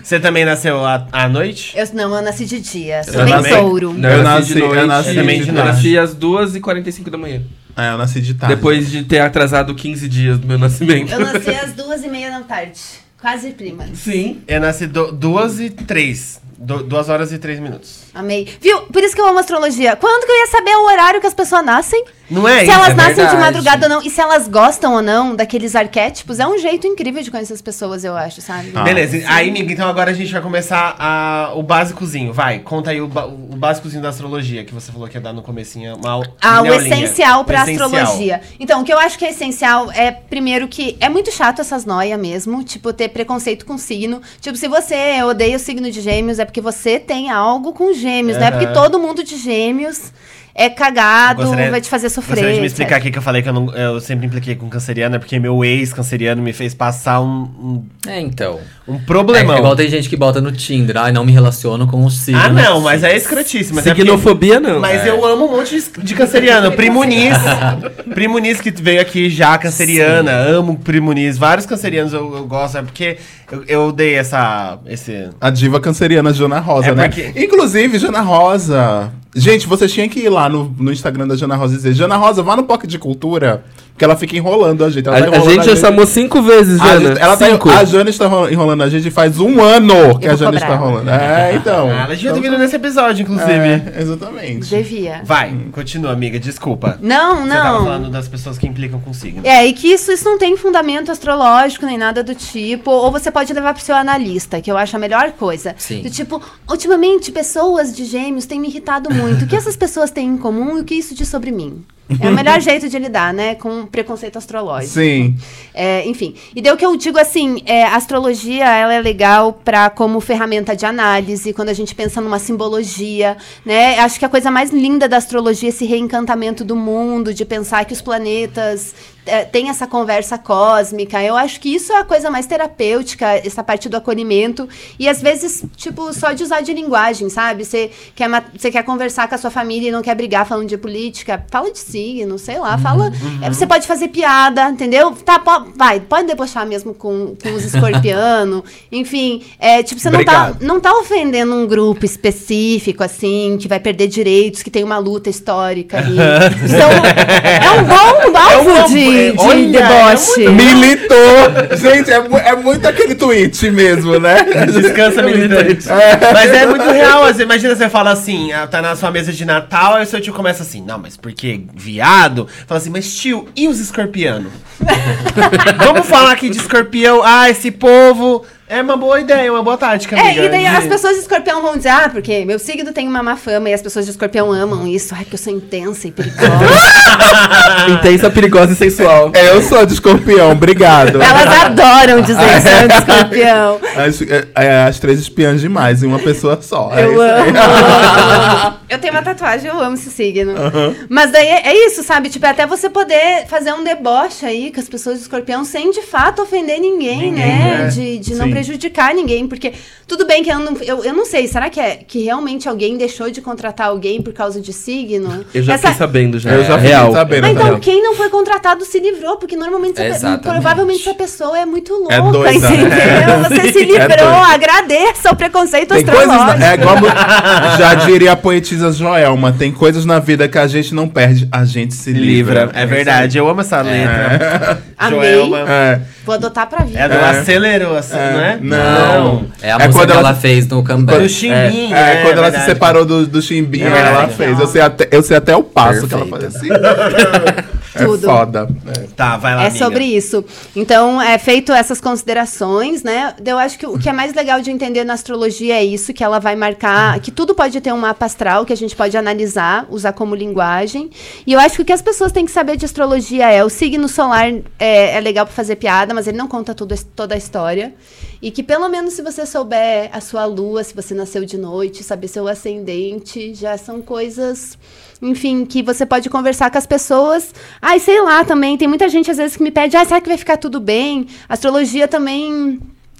Você também nasceu à, à noite? Eu, não, eu nasci de dia. Sou Eu bem touro. Eu eu nasci- nasci de eu noite. nasci também de eu nasci às 2h45 da manhã. É, eu nasci de tarde. Depois de ter atrasado 15 dias do meu nascimento. Eu nasci às duas e meia da tarde. Quase primas. Sim. Eu nasci do, duas e três. Du- duas horas e três minutos. Amei. Viu? Por isso que eu amo astrologia. Quando que eu ia saber o horário que as pessoas nascem? Não é se isso? elas é nascem de verdade. madrugada ou não. E se elas gostam ou não daqueles arquétipos. É um jeito incrível de conhecer as pessoas, eu acho, sabe? Ah. Beleza, aí, amiga, então agora a gente vai começar a, o básicozinho. Vai, conta aí o, o básicozinho da astrologia, que você falou que ia dar no comecinho. Uma, Ah, o essencial pra O essencial. astrologia. Então, o que eu acho que é essencial é, primeiro, que é muito chato essas noias mesmo, tipo, ter preconceito com signo. Tipo, se você odeia o signo de gêmeos, é porque você tem algo com gêmeos, não é Aham. porque todo mundo de gêmeos é cagado, Gostaria- vai te fazer sofrer. Gostaria de me explicar aqui que eu falei que eu, não, eu sempre impliquei com canceriano, é porque meu ex-canceriano me fez passar um, É, então. Um, É, problemão. igual tem gente que bota no Tinder, ai, não me relaciono com o signo. ah, não, mas é escrotíssimo. Mas, é porque- Signofobia não. mas É. eu amo um monte de, canceriano. Primo Nis. Primo Nis que veio aqui já, canceriana. Amo Primo Nis. Vários cancerianos eu, eu gosto. É porque Eu, eu dei essa. Esse. A diva canceriana Jana Rosa, É né? porque- Inclusive, Jana Rosa. Gente, vocês tinham que ir lá no, no Instagram da Jana Rosa e dizer: Jana Rosa, vá no Pocket de Cultura, porque ela fica enrolando a gente. A, Ela tá a gente já chamou cinco vezes, A Jana. gente- ela tá- cinco. a Jana está enro- enrolando a gente faz um ano que a Jana cobrar está enrolando. É, então. Ah, ela devia ter Então, vindo nesse episódio, inclusive. é, exatamente. Devia. Vai, continua, amiga, desculpa. Não, Você tava não. falando das pessoas que implicam com signo. É, e que isso, isso não tem fundamento astrológico nem nada do tipo. Ou você pode levar pro seu analista, que eu acho a melhor coisa. Sim. Do tipo, ultimamente, pessoas de gêmeos têm me irritado muito. O que essas pessoas têm em comum e o que isso diz sobre mim? É o melhor jeito de lidar, né? Com preconceito astrológico. Sim. É, enfim. E daí o que eu digo assim, é, a astrologia ela é legal para como ferramenta de análise, quando a gente pensa numa simbologia, né? Acho que a coisa mais linda da astrologia é esse reencantamento do mundo, de pensar que os planetas é, têm essa conversa cósmica. Eu acho que isso é a coisa mais terapêutica, essa parte do acolhimento. E às vezes, tipo, só de usar de linguagem, sabe? Você quer, você quer conversar com a sua família e não quer brigar falando de política, fala de signo, sei lá, fala. é, você pode fazer piada, entendeu? Tá, po- vai, pode debochar mesmo com, com os escorpianos. Enfim, é, tipo, você não tá, não tá ofendendo um grupo específico, assim, que vai perder direitos, que tem uma luta histórica ali. Então, é um bom alvo bom- de, de olha, deboche. é Militou! Gente, é, é muito aquele tweet mesmo, né? Descansa, militante. Mas é muito real. assim, Imagina você fala assim, ah, tá na sua mesa de Natal, aí o seu tio começa assim, não, mas porque viado? Fala assim, mas tio, e os escorpianos? Vamos falar aqui de escorpião. Ah, esse povo. É uma boa ideia, uma boa tática, amiga. É, e daí de- as pessoas de escorpião vão dizer, ah, porque meu signo tem uma má fama e as pessoas de escorpião amam isso. Ai, porque eu sou intensa e perigosa. Intensa, perigosa e sensual. É, eu sou de escorpião, obrigado. Elas adoram dizer que são de escorpião. As, é, é, as três espiãs demais em uma pessoa só. É Eu aí. amo. Eu tenho uma tatuagem, eu amo esse signo. Mas daí é, é isso, sabe? Tipo, é até você poder fazer um deboche aí com as pessoas de escorpião sem de fato ofender ninguém, né? é. De, de não Sim. prejudicar ninguém. Porque tudo bem que eu não, eu, eu não sei, será que é que realmente alguém deixou de contratar alguém por causa de signo? Eu já Essa- fiquei sabendo já. Eu já É fiquei real. sabendo. Mas então, Real. quem não foi contratado se livrou, porque normalmente, essa, provavelmente essa pessoa é muito louca, É doida, entendeu? né? Você se É livrou, agradeça o preconceito Tem coisas. astrológico. É igual. Já diria a poetisa Joelma: tem coisas na vida que a gente não perde, a gente se livra. Livra. É verdade, eu amo essa letra. Amei. Joelma. É. Vou adotar pra vida. É do É. acelerou, assim, É. não é? Não. É a É música quando que ela- ela fez no Do comeback. Chimbinho, É, né? quando ela verdade. se separou do, do Chimbinho, É verdade. ela fez. Eu sei até, eu sei até o passo que ela faz assim. é Tudo. foda. É. Tá, vai lá, É amiga. sobre isso. Então, é feito essas considerações, né? Eu acho que o que é mais legal de entender na astrologia é isso, que ela vai marcar, que tudo pode ter um mapa astral que a gente pode analisar, usar como linguagem. E eu acho que o que as pessoas têm que saber de astrologia é o signo solar é, é legal para fazer piada, mas ele não conta tudo, toda a história. E que pelo menos se você souber a sua lua, se você nasceu de noite, saber seu ascendente, já são coisas enfim, que você pode conversar com as pessoas. Ai, sei lá também. Tem muita gente às vezes que me pede, ah, será que vai ficar tudo bem? Astrologia também.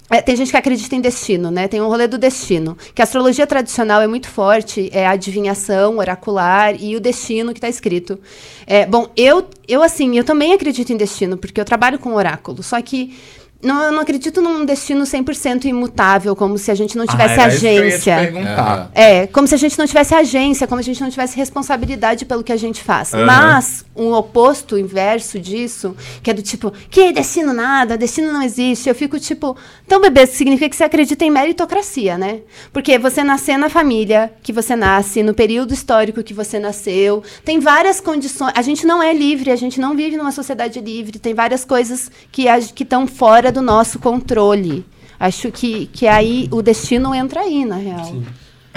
é, tem gente que acredita em destino, né? Tem um rolê do destino. Que a astrologia tradicional é muito forte, é a adivinhação oracular e o destino que está escrito. É, bom, eu, eu, assim, eu também acredito em destino, porque eu trabalho com oráculo. Só que não, eu não acredito num destino 100% imutável, como se a gente não tivesse Ah, era isso que eu ia te agência. perguntar. É, como se a gente não tivesse agência, como se a gente não tivesse responsabilidade pelo que a gente faz. Aham. Mas um oposto, o inverso disso, que é do tipo, que destino nada, destino não existe. Eu fico tipo, então, bebê, significa que você acredita em meritocracia, né? Porque você nascer na família que você nasce, no período histórico que você nasceu, tem várias condições. A gente não é livre, a gente não vive numa sociedade livre, tem várias coisas que estão fora do nosso controle. Acho que, que aí o destino entra aí, na real.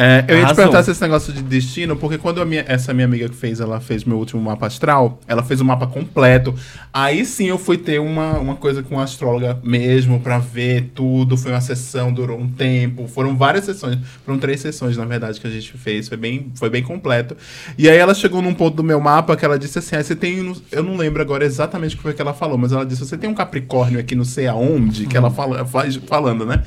É, eu ia te perguntar se esse negócio de destino, porque quando minha- essa minha amiga que fez, ela fez meu último mapa astral, ela fez o mapa completo. Aí sim eu fui ter uma, uma coisa com a astróloga mesmo, pra ver tudo. Foi uma sessão, durou um tempo. Foram várias sessões. Foram três sessões, na verdade, que a gente fez. Foi bem, foi bem completo. E aí ela chegou num ponto do meu mapa que ela disse assim: ah, você tem. Eu não lembro agora exatamente o que foi que ela falou, mas ela disse: você tem um Capricórnio aqui não sei aonde, que ela fala, faz, falando, né?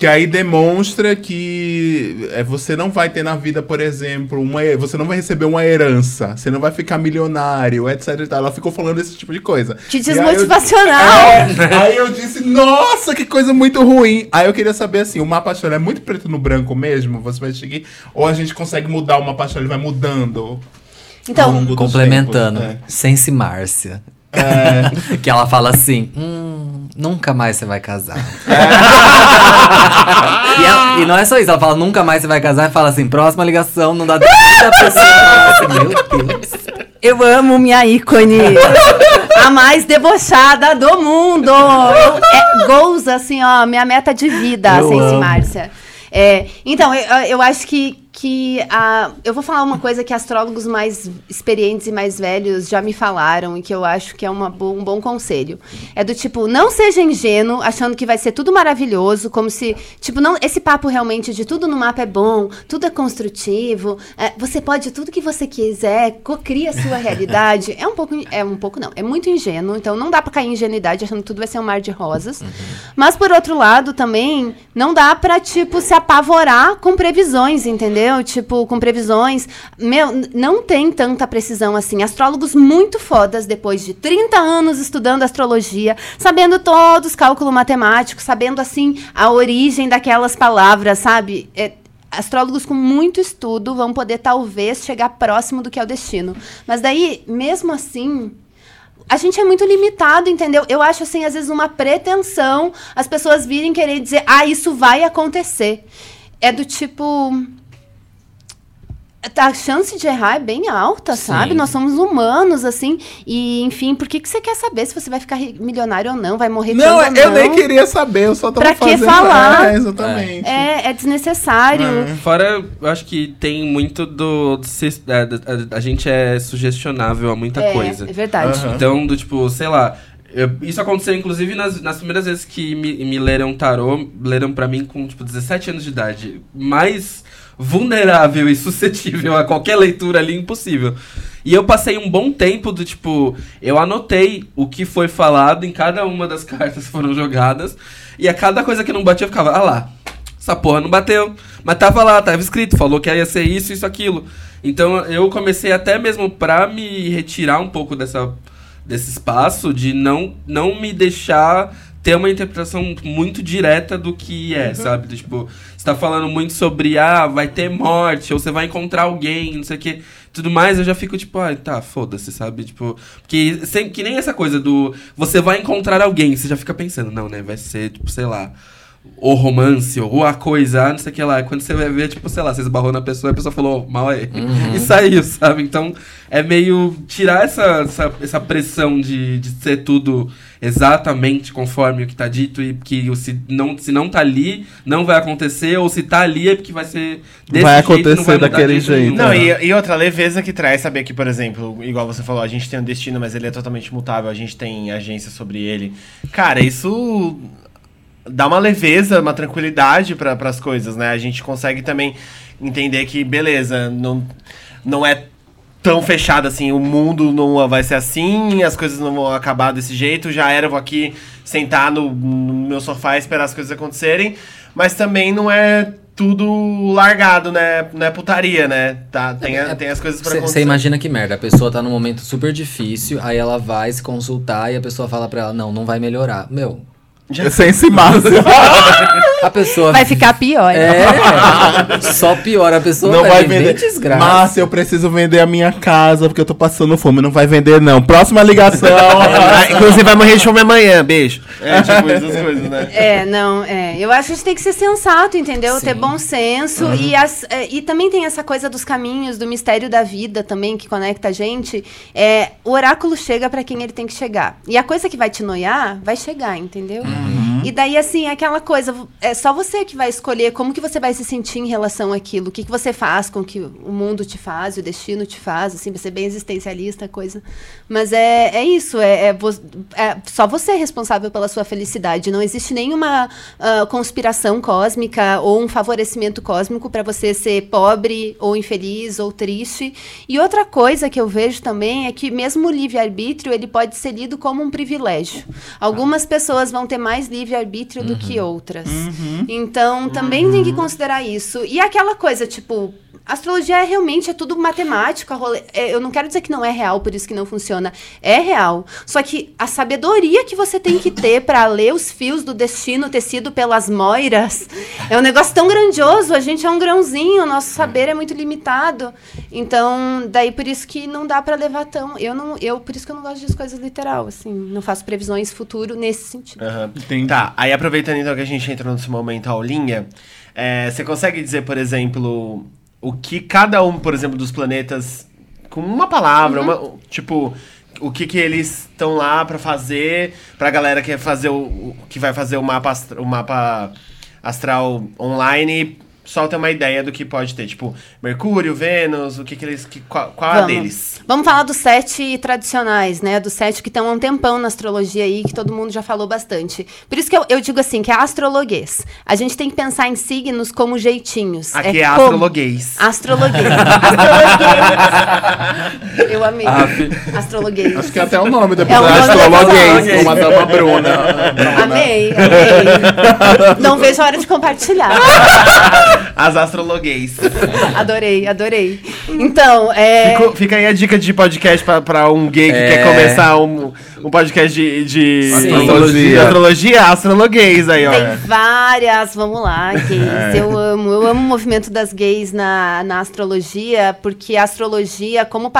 Que aí demonstra que é, você não vai ter na vida, por exemplo, uma, você não vai receber uma herança, você não vai ficar milionário, etc. e tal. Ela ficou falando esse tipo de coisa. Que E aí eu- desmotivacional. É, aí eu disse, nossa, que coisa muito ruim. Aí eu queria saber assim, o mapa astral é muito preto no branco mesmo? Você vai seguir? Ou a gente consegue mudar o mapa astral, ele vai mudando? ao Então, Complementando, tempos? Sense Márcia. É. que ela fala assim: hum, nunca mais você vai casar. e, ela- e não é só isso, ela fala nunca mais você vai casar e fala assim: próxima ligação, não dá 30 pessoas. Assim, Meu Deus. eu amo minha ícone. a mais debochada do mundo. Eu, é, goals, assim, ó, minha meta de vida, Eu Sense amo. Márcia. É, então, eu, eu acho que, que a, eu vou falar uma coisa que astrólogos mais experientes e mais velhos já me falaram e que eu acho que é uma um bom conselho. É do tipo, não seja ingênuo achando que vai ser tudo maravilhoso, como se, tipo, não, esse papo realmente de tudo no mapa é bom, tudo é construtivo, é, você pode tudo que você quiser, cria a sua realidade. É um pouco, é um pouco não, é muito ingênuo, então não dá pra cair em ingenuidade achando que tudo vai ser um mar de rosas. Mas por outro lado, também não dá pra tipo se apavorar com previsões, entendeu? Tipo, com previsões, meu, não tem tanta precisão assim. Astrólogos muito fodas depois de 30 anos estudando astrologia, sabendo todos os cálculos matemáticos, sabendo assim a origem daquelas palavras, sabe? É, Astrólogos com muito estudo vão poder talvez chegar próximo do que é o destino. Mas daí, mesmo assim, a gente é muito limitado, entendeu? Eu acho assim, às vezes, uma pretensão as pessoas virem querer dizer, ah, isso vai acontecer. É do tipo. A chance de errar é bem alta, sabe? Sim. Nós somos humanos, assim. E, enfim, por que, que você quer saber se você vai ficar ri- milionário ou não? Vai morrer Não, eu não? nem queria saber, eu só tava Pra que fazendo. falar? É, exatamente. É, é desnecessário. Fora, eu acho que tem muito do. do é, da- a, a gente é sugestionável a muita é, coisa. é verdade. Aham. Então, do tipo, sei lá. eu- isso aconteceu, inclusive, nas, nas primeiras vezes que me, me leram tarô, leram pra mim com, tipo, 17 anos de idade. Mais vulnerável e suscetível a qualquer leitura ali, impossível. E eu passei um bom tempo do tipo, eu anotei o que foi falado em cada uma das cartas que foram jogadas, e a cada coisa que não batia eu ficava, ah lá, essa porra não bateu. Mas tava lá, tava escrito, falou que ia ser isso, isso, aquilo. Então eu comecei até mesmo pra me retirar um pouco dessa, desse espaço de não, não me deixar ter uma interpretação muito direta do que é, sabe? Do, tipo, você tá falando muito sobre, ah, vai ter morte, ou você vai encontrar alguém, não sei o que, tudo mais, eu já fico tipo, ah, tá, foda-se, sabe? Tipo, porque sempre, que nem essa coisa do, você vai encontrar alguém, você já fica pensando, não, né, vai ser, tipo, sei lá, o romance, ou a coisa, ah, não sei o que lá. Quando você vai ver, tipo, sei lá, você esbarrou na pessoa e a pessoa falou, "Oh, mal é. E saiu, sabe? Então, é meio tirar essa, essa, essa pressão de, de ser tudo exatamente conforme o que tá dito e que se não, se não tá ali, não vai acontecer, ou se tá ali é porque vai ser desse Vai jeito, não acontecer vai daquele jeito. nenhum. Não, e, e outra leveza que traz saber que, por exemplo, igual você falou, a gente tem um destino, mas ele é totalmente mutável, a gente tem agência sobre ele. Cara, isso dá uma leveza, uma tranquilidade para as coisas, né? A gente consegue também entender que, beleza, não, não é tão fechado assim, o mundo não vai ser assim, as coisas não vão acabar desse jeito, já era, eu vou aqui sentar no, no meu sofá e esperar as coisas acontecerem, mas também não é tudo largado, né? Não é putaria, né? Tá, tem, a- tem as coisas pra acontecer. Você imagina que merda, a pessoa tá num momento super difícil, aí ela vai se consultar e a pessoa fala pra ela, não, não vai melhorar. Meu, Sem se massa. A pessoa... Vai ficar pior. É, só piora, a pessoa Não vai vender. desgraça. Márcia, eu preciso vender a minha casa porque eu tô passando fome. Não vai vender, não. Próxima ligação. Ah, Inclusive vai morrer de fome amanhã, beijo. É, tipo, essas coisas, né? É, não, é. Eu acho que a gente tem que ser sensato, entendeu? Ter bom senso. E, as- é, e também tem essa coisa dos caminhos, do mistério da vida também, que conecta a gente. É, o oráculo chega pra quem ele tem que chegar. E a coisa que vai te noiar, vai chegar, entendeu? E daí, assim, é aquela coisa, é só você que vai escolher como que você vai se sentir em relação àquilo, o que, que você faz com o que o mundo te faz, o destino te faz, assim, você é bem existencialista, coisa. Mas é, é isso, é, é é só você é responsável pela sua felicidade. Não existe nenhuma ah, conspiração cósmica ou um favorecimento cósmico para você ser pobre ou infeliz ou triste. E outra coisa que eu vejo também é que mesmo o livre-arbítrio, ele pode ser lido como um privilégio. Algumas pessoas vão ter mais livre livre-arbítrio do que outras. Então, também tem que considerar isso. E aquela coisa, tipo, astrologia é realmente é tudo matemático. a role- é, eu não quero dizer que não é real, por isso que não funciona. É real. Só que a sabedoria que você tem que ter para ler os fios do destino tecido pelas moiras é um negócio tão grandioso. A gente é um grãozinho, o nosso saber é muito limitado. Então, daí por isso que não dá para levar tão. Eu não, eu por isso que eu não gosto de coisas literal, assim, não faço previsões futuro nesse sentido. Entendi. Tá, aí aproveitando então que a gente entrou nesse momento aulinha, é, você consegue dizer, por exemplo, o que cada um, por exemplo, dos planetas, com uma palavra, uma- tipo, o que que eles estão lá pra fazer, pra galera que fazer o, que vai fazer o mapa, o mapa astral online, só ter uma ideia do que pode ter, tipo, Mercúrio, Vênus, o que que eles, que, qual, qual é a Vamos. deles? Vamos falar dos sete tradicionais, né? Dos sete que estão há um tempão na astrologia aí, que todo mundo já falou bastante. Por isso que eu, eu digo assim, que é astrologuês. A gente tem que pensar em signos como jeitinhos. Aqui é, como- astrologuês. Astrologuês. Astrologuês. Eu amei. Astrologuês. Acho que é até o nome da É pessoa. da Astrologuês, como a dama Bruna. Amei, amei. Não vejo a hora de compartilhar. As astrologuês. Adorei, adorei. Então, é. Fico- fica aí a dica de podcast pra, pra um gay que É. quer começar um, um podcast de, de Sim. astrologia. Astrologia, astrologuês aí, ó. Tem várias, vamos lá, gays. Eu amo, eu amo o movimento das gays na, na astrologia, porque a astrologia, como,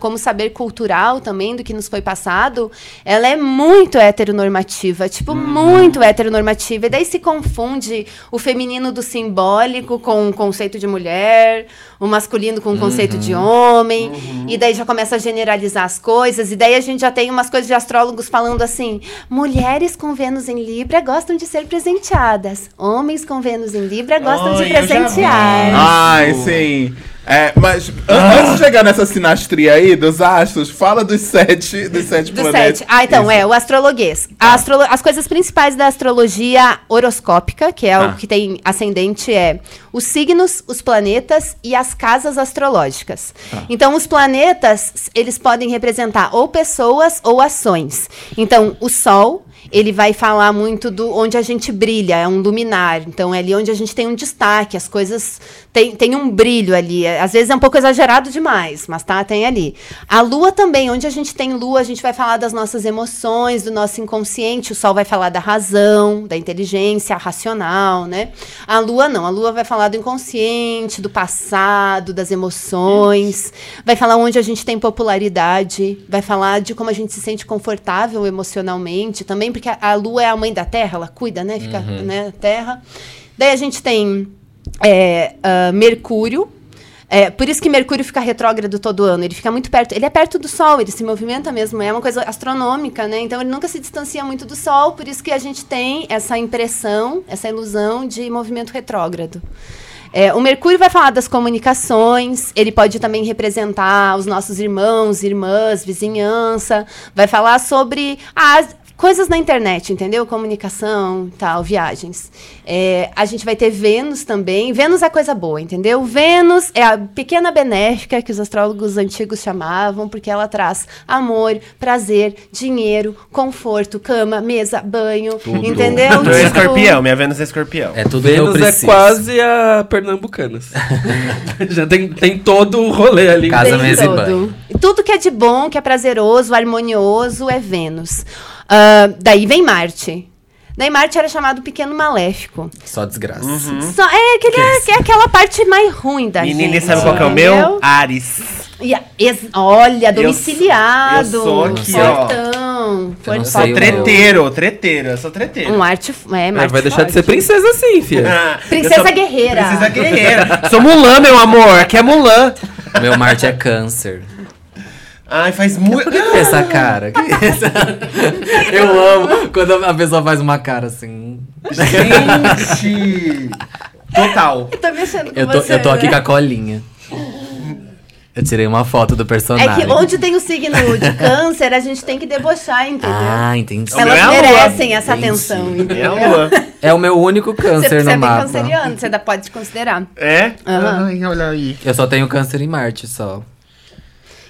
como saber cultural também do que nos foi passado, ela é muito heteronormativa, tipo, muito heteronormativa. E daí se confunde o feminino do simbólico com o conceito de mulher, o masculino com o conceito de homem, e daí já começa a generalizar as coisas, e daí a gente já tem umas coisas de astrólogos falando assim: mulheres com Vênus em Libra gostam de ser presenteadas, homens com Vênus em Libra gostam de presentear. Ai, sim. É, mas an- antes de chegar nessa sinastria aí dos astros, fala dos sete, dos sete Do planetas. sete. Ah, então, Isso. é, o astrologuês. A astrolo- As coisas principais da astrologia horoscópica, que é Ah. o que tem ascendente, é os signos, os planetas e as casas astrológicas. Então, os planetas, eles podem representar ou pessoas ou ações. Então, o Sol, ele vai falar muito do onde a gente brilha, é um luminar. Então, é ali onde a gente tem um destaque, as coisas têm tem um brilho ali. É, Às vezes é um pouco exagerado demais, mas tá, tem ali. A Lua também, onde a gente tem Lua, a gente vai falar das nossas emoções, do nosso inconsciente. O Sol vai falar da razão, da inteligência racional, né? A Lua não, a Lua vai falar do inconsciente, do passado, das emoções. Vai falar onde a gente tem popularidade, vai falar de como a gente se sente confortável emocionalmente também, porque a, a Lua é a mãe da Terra, ela cuida, né? Fica, né, Terra. Daí a gente tem é, ah, Mercúrio. É, por isso que Mercúrio fica retrógrado todo ano. Ele fica muito perto. Ele é perto do Sol, ele se movimenta mesmo. É uma coisa astronômica, né? Então ele nunca se distancia muito do Sol. Por isso que a gente tem essa impressão, essa ilusão de movimento retrógrado. É, o Mercúrio vai falar das comunicações, ele pode também representar os nossos irmãos, irmãs, vizinhança, vai falar sobre as coisas na internet, entendeu? Comunicação, tal, viagens. É, a gente vai ter Vênus também. Vênus é coisa boa, entendeu? Vênus é a pequena benéfica que os astrólogos antigos chamavam, porque ela traz amor, prazer, dinheiro, conforto, cama, mesa, banho, entendeu? Eu é Tipo, escorpião, minha Vênus é escorpião. É tudo que eu Vênus é quase a Pernambucanas. Já tem, tem todo o rolê ali. Casa, Tem mesa e todo. banho. Tudo que é de bom, que é prazeroso, harmonioso, é Vênus. Ah, daí vem Marte. Daí Marte era chamado Pequeno Maléfico. Só desgraça. Só, é, aquele, é, é aquela parte mais ruim da Menina, gente. sabe qual que é o meu? Ares. Ex- olha, domiciliado. eu sou aqui, ó. fortão. Eu o meu. Treteiro, treteiro, eu sou treteiro. Um arte. É, Marte vai deixar de ser forte. princesa assim, filha. Ah, Princesa eu sou- guerreira. Princesa guerreira. Sou Mulan, meu amor. Aqui é Mulan. Meu Marte é câncer. Ai, faz muito. Por que essa cara? Que essa- Eu amo quando a pessoa faz uma cara assim. Gente! Total. Eu tô mexendo com Eu tô, você, eu tô aqui né? com a colinha. Eu tirei uma foto do É personagem. que onde tem o signo de câncer, a gente tem que debochar, entendeu? Ah, entendi. Elas é merecem essa Entendi. atenção, É entendeu? lua. É o meu único Você, câncer você é no bem mapa. canceriano, você pode considerar. É? Aham. Ai, olha aí. Eu só tenho câncer em Marte só.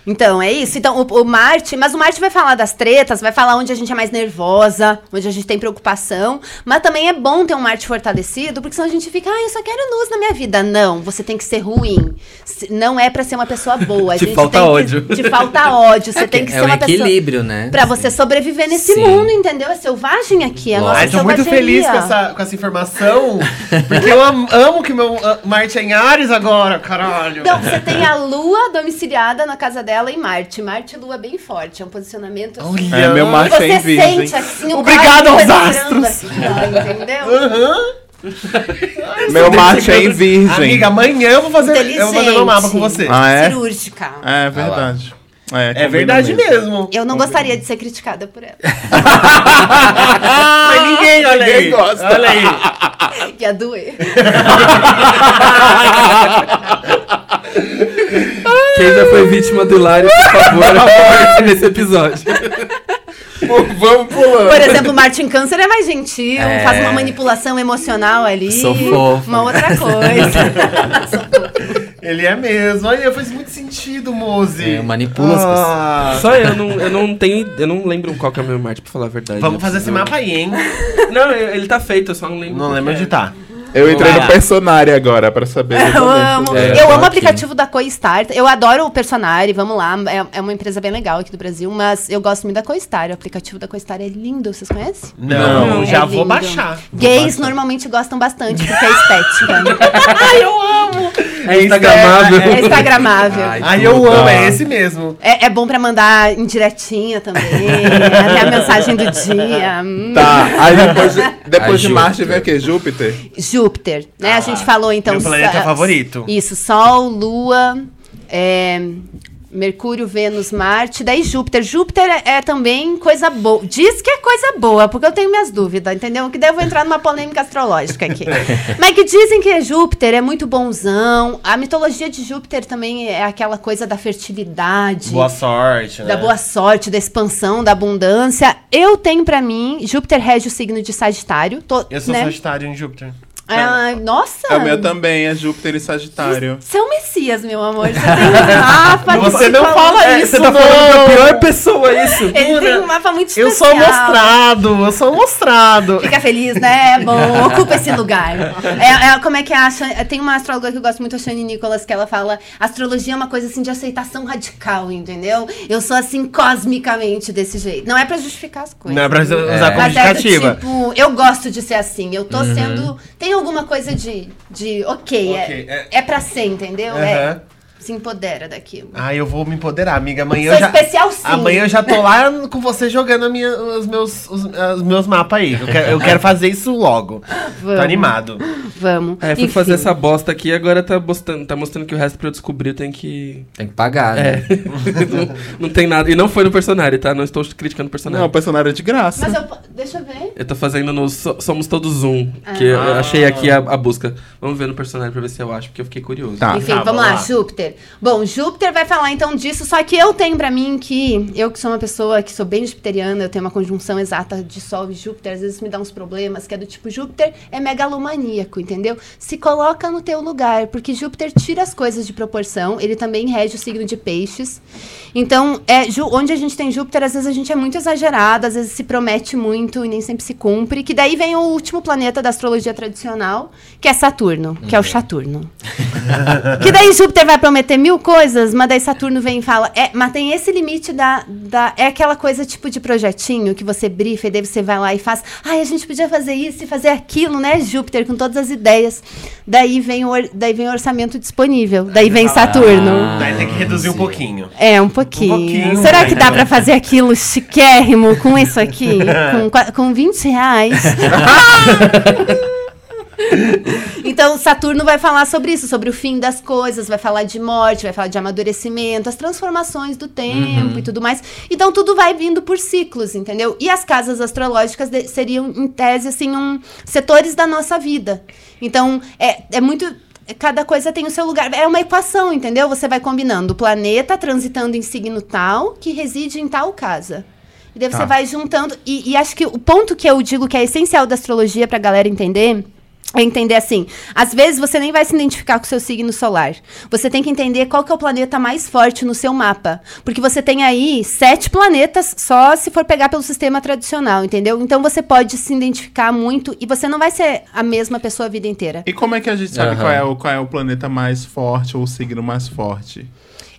Então, é isso. Então, o, o Marte, mas o Marte vai falar das tretas, vai falar onde a gente é mais nervosa, onde a gente tem preocupação. Mas também é bom ter um Marte fortalecido, porque senão a gente fica, ah, eu só quero luz na minha vida. Não, você tem que ser ruim. Se- Não é pra ser uma pessoa boa. A Te gente falta tem que- ódio. te falta ódio. Você tem que é ser o uma pessoa. equilíbrio, né? Pra você sobreviver nesse Sim. mundo, entendeu? É selvagem aqui, Lógico. nossa Ai, tô muito feliz com essa, com essa informação. Porque eu am- amo que meu uh, Marte é em Ares agora, caralho. Então, você tem a Lua domiciliada na casa dela em Marte. Marte e Lua bem forte. É um posicionamento. assim. Olha. É, meu Marte é Você em virgem. sente assim o Obrigado aos astros. ó, entendeu? Aham. Meu Marte é em virgem. Amiga, amanhã eu vou fazer, eu vou fazer meu mapa com você. Ah, é? Cirúrgica. É verdade. É, É combina verdade mesmo. Eu não gostaria de ser criticada por ela. Mas ninguém, olha aí. Ninguém gosta. Olha aí. Ia doer. Quem já foi vítima do Hilário, por favor, nesse episódio. Vamos pulando. Por exemplo, Martin Câncer é mais gentil, É. faz uma manipulação emocional ali. Sou fofo. Uma outra coisa. Ele é mesmo. Olha, faz muito sentido, Mozi. É, manipula as Ah. Só eu não, eu não tenho. Eu não lembro qual que é o meu Marte, pra falar a verdade. Vamos fazer esse mapa aí, hein? Não, ele tá feito, eu só não lembro. Não lembro que é. onde tá. Eu entrei no. Personário agora pra saber. Eu amo. É, eu amo o aplicativo da CoStar. Eu adoro o Personari, vamos lá. É, é uma empresa bem legal aqui do Brasil, mas eu gosto muito da CoStar. O aplicativo da CoStar é lindo, vocês conhecem? Não, Não. já É vou baixar. Gays normalmente gostam bastante, porque é estética. Ai, eu amo! É instagramável. é instagramável. Ai, Ai, eu amo, é esse mesmo. É, é bom pra mandar indiretinha também. até a mensagem do dia. Hum. Tá, aí depois de, depois Ai, de Marte vem o quê? Júpiter? Júpiter, né? a gente falou então. meu planeta sa- favorito. Isso, Sol, Lua, é, Mercúrio, Vênus, Marte, daí Júpiter. Júpiter é, é também coisa boa. Diz que é coisa boa, porque eu tenho minhas dúvidas, entendeu? Que daí eu vou entrar numa polêmica astrológica aqui. Mas que dizem que Júpiter é muito bonzão. A mitologia de Júpiter também é aquela coisa da fertilidade. Boa sorte, né? Da boa sorte, da expansão, da abundância. Eu tenho pra mim, Júpiter rege o signo de Sagitário. Tô, Eu sou né? Sagitário em Júpiter. Nossa! É o meu também, é Júpiter e Sagitário. Você é o Messias, meu amor. Você tem um mapa. Você não fala- É, isso, você tá não. falando com a pior pessoa, isso. Ele tem um mapa muito Eu especial. sou mostrado, eu sou mostrado. Fica feliz, né? É bom, ocupa esse lugar. É, é, como é que é a Shan- Tem uma astróloga que eu gosto muito, a Shane Nicholas, que ela fala: astrologia é uma coisa assim de aceitação radical, entendeu? Eu sou assim cosmicamente desse jeito. Não é pra justificar as coisas. Não é pra usar como Mas é justificativa. tipo, eu gosto de ser assim. Eu tô sendo. Tem alguma coisa de. de ok, é, é. é pra ser, entendeu? É, Aham. Se empodera daquilo. Ah, eu vou me empoderar, amiga. Amanhã Sou eu já. especial sim. Amanhã eu já tô lá com você jogando a minha, os, meus, os, os meus mapas aí. Eu quero, eu quero fazer isso logo. Vamos. Tô animado. Vamos. É, fui Enfim. fazer essa bosta aqui agora tá mostrando, tá mostrando que o resto pra eu descobrir eu tenho que. Tem que pagar, É. né? não, não tem nada. E não foi no personagem, tá? Não estou criticando o personagem. Não, o Personário é de graça. Mas eu. Deixa eu ver. Eu tô fazendo no So- Somos Todos Zoom, que eu Ah. achei aqui a, a busca. Vamos ver no personagem pra ver se eu acho, porque eu fiquei curioso. Tá. Enfim, Tá, vamos vamos lá, lá. Júpiter. Bom, Júpiter vai falar então disso, só que eu tenho pra mim que, eu que sou uma pessoa que sou bem jupiteriana, eu tenho uma conjunção exata de Sol e Júpiter, às vezes me dá uns problemas, que é do tipo, Júpiter é megalomaníaco, entendeu? Se coloca no teu lugar, porque Júpiter tira as coisas de proporção, ele também rege o signo de peixes. Então, é, onde a gente tem Júpiter, às vezes a gente é muito exagerado, às vezes se promete muito e nem sempre se cumpre, que daí vem o último planeta da astrologia tradicional, que é Saturno, que é o Saturno. Que daí Júpiter vai prometer mil coisas, mas daí Saturno vem e fala, é, mas tem esse limite da, da. É aquela coisa tipo de projetinho que você brifa e daí você vai lá e faz. Ai, a gente podia fazer isso e fazer aquilo, né, Júpiter, com todas as ideias. Daí vem o, or- daí vem o orçamento disponível. Daí vem Saturno. Daí tem que reduzir um pouquinho. É, um pouquinho. Um pouquinho, Será que dá pra fazer aquilo chiquérrimo com isso aqui? com, com 20 reais? Então, Saturno vai falar sobre isso, sobre o fim das coisas, vai falar de morte, vai falar de amadurecimento, as transformações do tempo e tudo mais. Então, tudo vai vindo por ciclos, entendeu? E as casas astrológicas de- seriam, em tese, assim, um, setores da nossa vida. Então, é, é muito. Cada coisa tem o seu lugar. É uma equação, entendeu? Você vai combinando o planeta transitando em signo tal, que reside em tal casa. E daí você Tá. vai juntando. E, e acho que o ponto que eu digo que é essencial da astrologia pra galera entender entender assim, às vezes você nem vai se identificar com o seu signo solar. Você tem que entender qual que é o planeta mais forte no seu mapa. Porque você tem aí sete planetas só se for pegar pelo sistema tradicional, entendeu? Então você pode se identificar muito e você não vai ser a mesma pessoa a vida inteira. E como é que a gente sabe Aham. qual, é o, qual é o planeta mais forte ou o signo mais forte?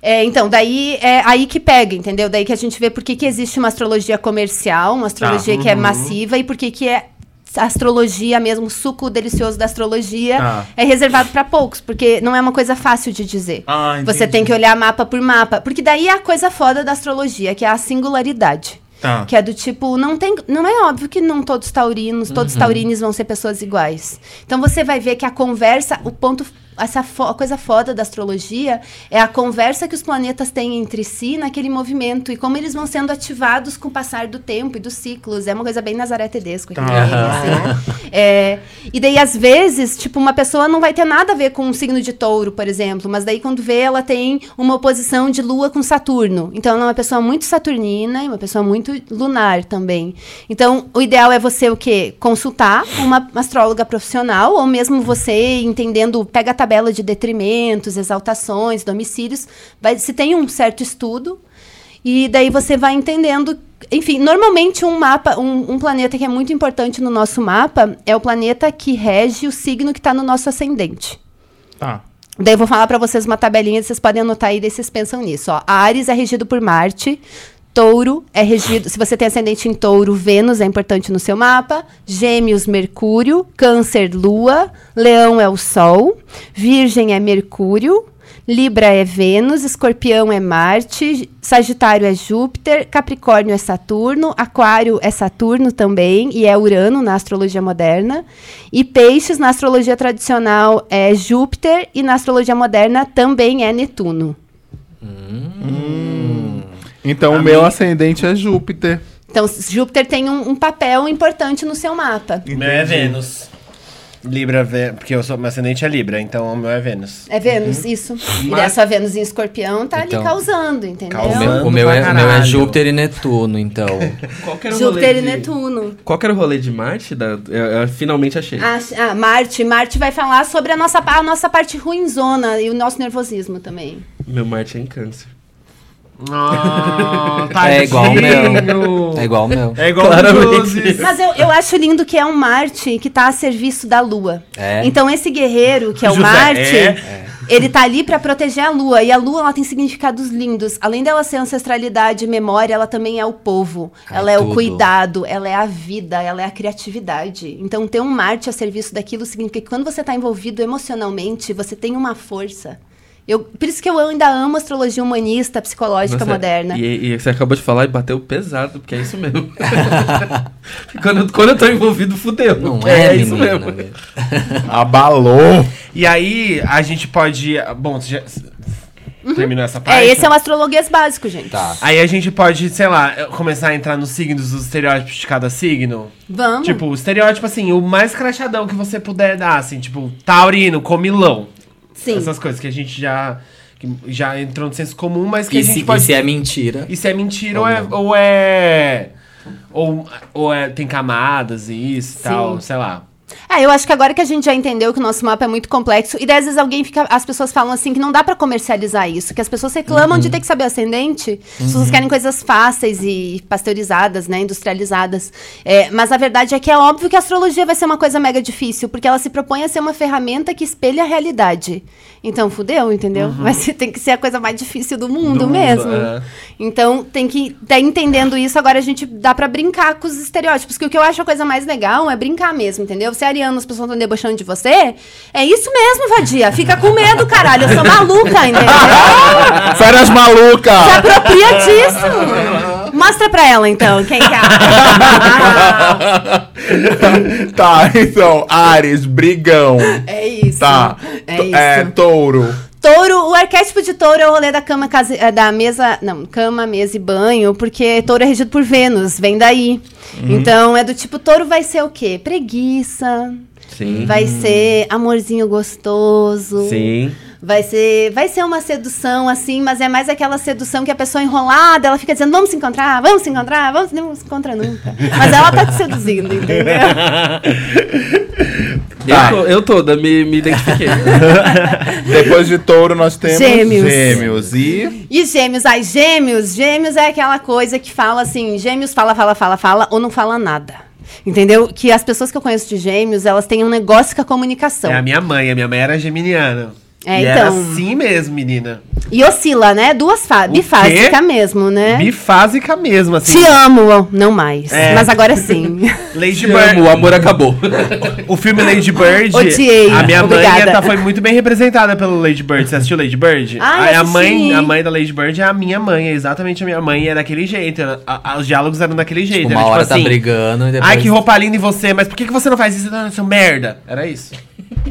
É, então, daí é aí que pega, entendeu? Daí que a gente vê por que, que existe uma astrologia comercial, uma astrologia que é massiva e por que, que é astrologia mesmo, o suco delicioso da astrologia Tá. é reservado para poucos, porque não é uma coisa fácil de dizer. Ah, Você tem que olhar mapa por mapa, porque daí é a coisa foda da astrologia, que é a singularidade. Tá. Que é do tipo, não tem. Não é óbvio que não todos taurinos, todos taurinos vão ser pessoas iguais. Então você vai ver que a conversa, o ponto. Essa fo- a coisa foda da astrologia é a conversa que os planetas têm entre si naquele movimento e como eles vão sendo ativados com o passar do tempo e dos ciclos. É uma coisa bem Nazaré Tedesco. aqui assim. É, e daí, às vezes, tipo, uma pessoa não vai ter nada a ver com um signo de touro, por exemplo, mas daí quando vê, ela tem uma oposição de Lua com Saturno. Então, ela é uma pessoa muito saturnina e uma pessoa muito lunar também. Então, o ideal é você o quê? Consultar uma astróloga profissional, ou mesmo você entendendo, pega a tabela de detrimentos, exaltações, domicílios, vai, se tem um certo estudo, e daí você vai entendendo. Enfim, normalmente um mapa, um, um planeta que é muito importante no nosso mapa é o planeta que rege o signo que está no nosso ascendente. Tá. Daí eu vou falar para vocês uma tabelinha, vocês podem anotar aí, daí vocês pensam nisso. Ó. Ares é regido por Marte, Touro é regido. Se você tem ascendente em Touro, Vênus é importante no seu mapa. Gêmeos, Mercúrio. Câncer, Lua. Leão é o Sol. Virgem é Mercúrio. Libra é Vênus. Escorpião é Marte. Sagitário é Júpiter. Capricórnio é Saturno. Aquário é Saturno também. E é Urano na astrologia moderna. E Peixes, na astrologia tradicional, é Júpiter. E na astrologia moderna também é Netuno. Então o meu ascendente é Júpiter. Então, Júpiter tem um, um papel importante no seu mapa. O meu é Vênus. Libra, porque eu sou, meu ascendente é Libra, então o meu é Vênus. É Vênus, isso. E Mas- dessa Vênus em escorpião tá Então- ali causando, entendeu? Causando. O meu, o meu é, meu é. Júpiter e Netuno, então. Qual que era o Júpiter rolê e de- Netuno. Qual que era o rolê de Marte? Da... Eu, eu finalmente achei. Ah, ah, Marte. Marte vai falar sobre a nossa, a nossa parte ruinzona e o nosso nervosismo também. Meu Marte é em câncer. Ah, É igual o meu. tadinho. É igual o meu. É igual Claramente. o. Mas eu, eu acho lindo que é um Marte que tá a serviço da Lua. É. Então esse guerreiro, que é o José, Marte, é. ele tá ali pra proteger a Lua. E a Lua, ela tem significados lindos. Além dela ser ancestralidade e memória, ela também é o povo. É ela é o tudo. cuidado, ela é a vida, ela é a criatividade. Então ter um Marte a serviço daquilo significa que quando você tá envolvido emocionalmente, você tem uma força. Eu, por isso que eu ainda amo astrologia humanista, psicológica Nossa, moderna. E, e você acabou de falar e bateu pesado, porque é isso mesmo. quando, quando eu tô envolvido, fudeu. Não porque é, isso menina. mesmo. Abalou. E aí, a gente pode. Bom, você já. Terminou essa parte? É, esse é um astrologuês básico, gente. Tá. Aí a gente pode, sei lá, começar a entrar nos signos, os estereótipos de cada signo. Vamos. Tipo, o estereótipo, assim, o mais crachadão que você puder dar, assim, tipo, taurino, comilão. Sim. Essas coisas que a gente já, que já entrou no senso comum, mas que E a gente se, pode... e se é mentira? E se é mentira Ou ou é... Ou é... Ou, ou é, tem camadas e isso e tal, sei lá. É, eu acho que agora que a gente já entendeu que o nosso mapa é muito complexo, e daí às vezes alguém fica. As pessoas falam assim que não dá pra comercializar isso, que as pessoas reclamam Uhum. de ter que saber ascendente. As pessoas querem coisas fáceis e pasteurizadas, né? Industrializadas. É, mas a verdade é que é óbvio que a astrologia vai ser uma coisa mega difícil, porque ela se propõe a ser uma ferramenta que espelha a realidade. Então, fudeu, entendeu? Vai ser, tem que ser a coisa mais difícil do mundo Uhum. Do mundo, mesmo. é. Então, tem que. Tá entendendo isso, agora a gente dá pra brincar com os estereótipos. Que o que eu acho a coisa mais legal é brincar mesmo, entendeu? Você é ariano, as pessoas estão debochando de você. É isso mesmo, vadia. Fica com medo, caralho. Eu sou maluca, entendeu? Férias Se maluca! apropria disso. Mostra pra ela, então, quem que é. tá, então, Ares, brigão. É isso. Tá. É isso. É, touro. Touro, o arquétipo de touro é o rolê da cama, casa, é, da mesa, não, cama, mesa e banho, porque touro é regido por Vênus, vem daí. Então é do tipo, touro vai ser o quê? Preguiça, Sim. vai ser amorzinho gostoso. Sim. Vai ser, vai ser uma sedução, assim, mas é mais aquela sedução que a pessoa enrolada, ela fica dizendo, vamos se encontrar, vamos se encontrar, vamos, não se encontra nunca. Mas ela tá te seduzindo, entendeu? Tá. Eu, tô- eu toda, me, me identifiquei. Depois de touro, nós temos Gêmeos. gêmeos. E E gêmeos, ai, gêmeos, gêmeos é aquela coisa que fala assim, gêmeos fala, fala, fala, fala, ou não fala nada. Entendeu? Que as pessoas que eu conheço de gêmeos, elas têm um negócio com a comunicação. É a minha mãe, a minha mãe era geminiana. É, e era então. assim mesmo, menina. E oscila, né? Duas fases, bifásica quê? mesmo, né? Bifásica mesmo, assim. Te amo, não mais. É. Mas agora sim. Lady Bird. amo, o amor acabou. O filme Lady Bird. Odiei, A minha obrigada. mãe tá, foi muito bem representada pelo Lady Bird. Você assistiu Lady Bird? Ah, Aí eu a mãe, a mãe da Lady Bird é a minha mãe, é exatamente a minha mãe, e é daquele jeito. A- a- os diálogos eram daquele jeito. Tipo, era uma hora tipo assim, tá brigando e depois... Ai, que roupa linda em você, mas por que, que você não faz isso, não, seu merda? Era isso.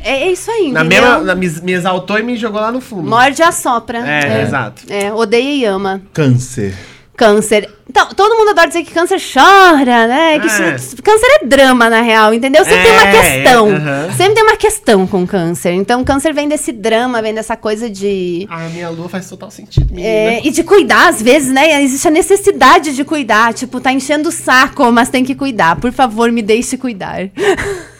É, é isso aí, Na entendeu? mesma, na, me, me exaltou e me jogou lá no fundo. Morde a sopra. É, exato. É, odeia e ama. câncer. Câncer. Então, todo mundo adora dizer que câncer chora, né? Que É. isso- câncer é drama, na real, entendeu? Sempre tem uma É, questão. é, aham. Sempre tem uma questão com câncer. Então, câncer vem desse drama, vem dessa coisa de. A minha lua faz total sentido. é, e de cuidar, às vezes, né? Existe a necessidade de cuidar. Tipo, tá enchendo o saco, mas tem que cuidar. Por favor, me deixe cuidar.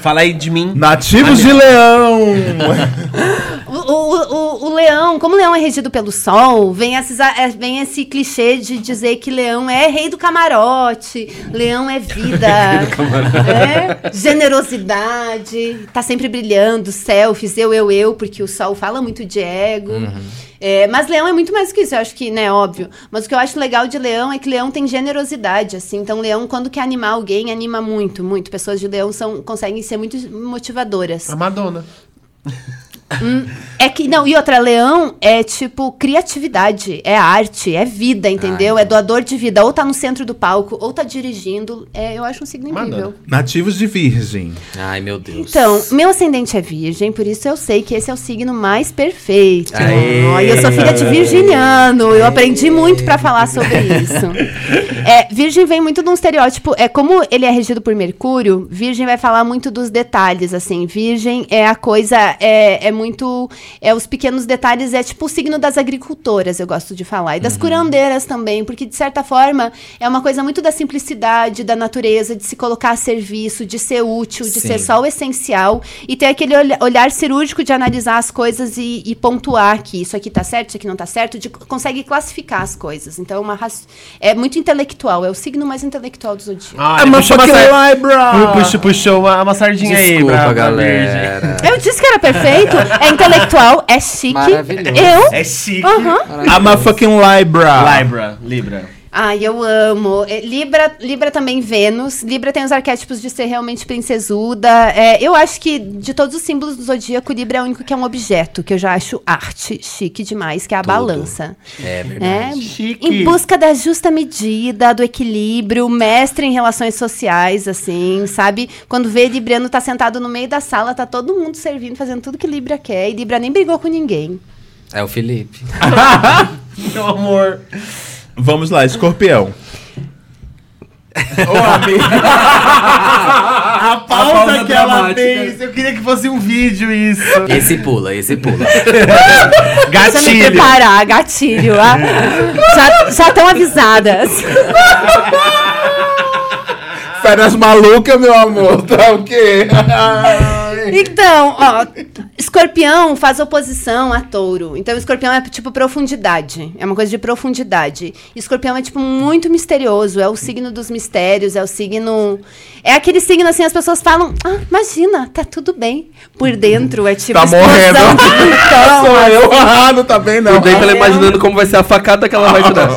Fala aí de mim. Nativos de leão. O, o, o, o leão, como o leão é regido pelo sol, vem, esses, é, vem esse clichê de dizer que leão é rei do camarote, leão é vida, é, generosidade, tá sempre brilhando, selfies, eu, eu, eu, porque o sol fala muito de ego. É, mas leão é muito mais do que isso, eu acho que, né, óbvio. Mas o que eu acho legal de leão é que leão tem generosidade, assim. Então, leão, quando quer animar alguém, anima muito, muito. Pessoas de leão são, conseguem ser muito motivadoras. A Madonna. É que, não, e outra, leão é tipo criatividade, é arte, é vida, entendeu? é doador de vida. Ou tá no centro do palco, ou tá dirigindo. É, eu acho um signo incrível. Nativos de virgem. Ai, meu Deus. Então, meu ascendente é virgem, por isso eu sei que esse é o signo mais perfeito. Aê. Eu sou filha de virginiano, eu aprendi muito pra falar sobre isso. É, virgem vem muito de um estereótipo, é como ele é regido por Mercúrio, virgem vai falar muito dos detalhes, assim. Virgem é a coisa, é, é muito, é os pequenos detalhes, é tipo o signo das agricultoras, eu gosto de falar, e das curandeiras também, porque de certa forma é uma coisa muito da simplicidade, da natureza, de se colocar a serviço, de ser útil, de Sim. ser só o essencial e ter aquele olha- olhar cirúrgico de analisar as coisas e, e pontuar que isso aqui tá certo, isso aqui não tá certo, de, consegue classificar as coisas. Então é, uma, é muito intelectual, é o signo mais intelectual do zodíaco. Ah, I'm a puxou uma, sar... puxou, puxou uma, uma sardinha aí Desculpa, pra, pra virgem. galera. Eu disse que era perfeito, é intelectual, é chique. Maravilhoso. Eu? É chique. I'm a fucking Libra. Libra, Libra. Ai, eu amo. É, Libra, Libra também Vênus. Libra tem os arquétipos de ser realmente princesuda. É, eu acho que de todos os símbolos do zodíaco, Libra é o único que é um objeto, que eu já acho arte chique demais, que é a balança. É É, verdade. Chique. em busca da justa medida, do equilíbrio, mestre em relações sociais, assim, sabe? Quando vê Libriano tá sentado no meio da sala, tá todo mundo servindo, fazendo tudo que Libra quer, e Libra nem brigou com ninguém. É o Felipe. Meu amor. Vamos lá, escorpião. Ô, amigo. A pausa, pausa que ela dramática. fez. Eu queria que fosse um vídeo isso. Esse pula, esse pula. Precisa me Gatilho. preparar, gatilho. ah. Já- Já estão avisadas. Férias malucas, meu amor. Tá o quê? Então, ó, escorpião faz oposição a touro. Então, escorpião é tipo profundidade. É uma coisa de profundidade. Escorpião é tipo muito misterioso. É o signo dos mistérios. É o signo. É aquele signo assim, as pessoas falam: Ah, imagina, tá tudo bem. Por dentro é tipo Tá morrendo. de vulcão, Sou eu. Ah, não tá bem, não. Por dentro ela É. imaginando como vai ser a facada que ela vai te dar.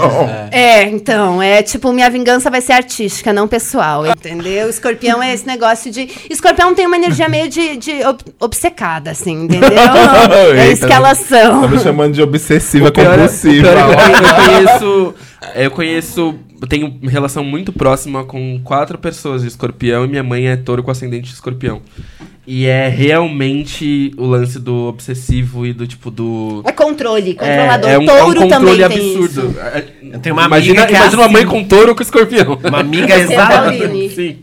É, então, é tipo, minha vingança vai ser artística, não pessoal, entendeu? Escorpião é esse negócio de. Escorpião tem uma energia meio de, de ob- obcecada, assim, entendeu? É Eita, escalação. Tá me chamando de obsessiva O pior é- o compulsiva. pior é que eu, conheço. Eu conheço. Eu tenho relação muito próxima com quatro pessoas de escorpião e minha mãe é touro com ascendente de escorpião. E é realmente o lance do obsessivo e do tipo do. É controle, É, controlador. é um, é um Touro controle também tem absurdo. isso. É- Eu tenho uma imagina amiga que é imagina uma mãe assim. com touro com escorpião. Uma amiga é. Pauline. Sim.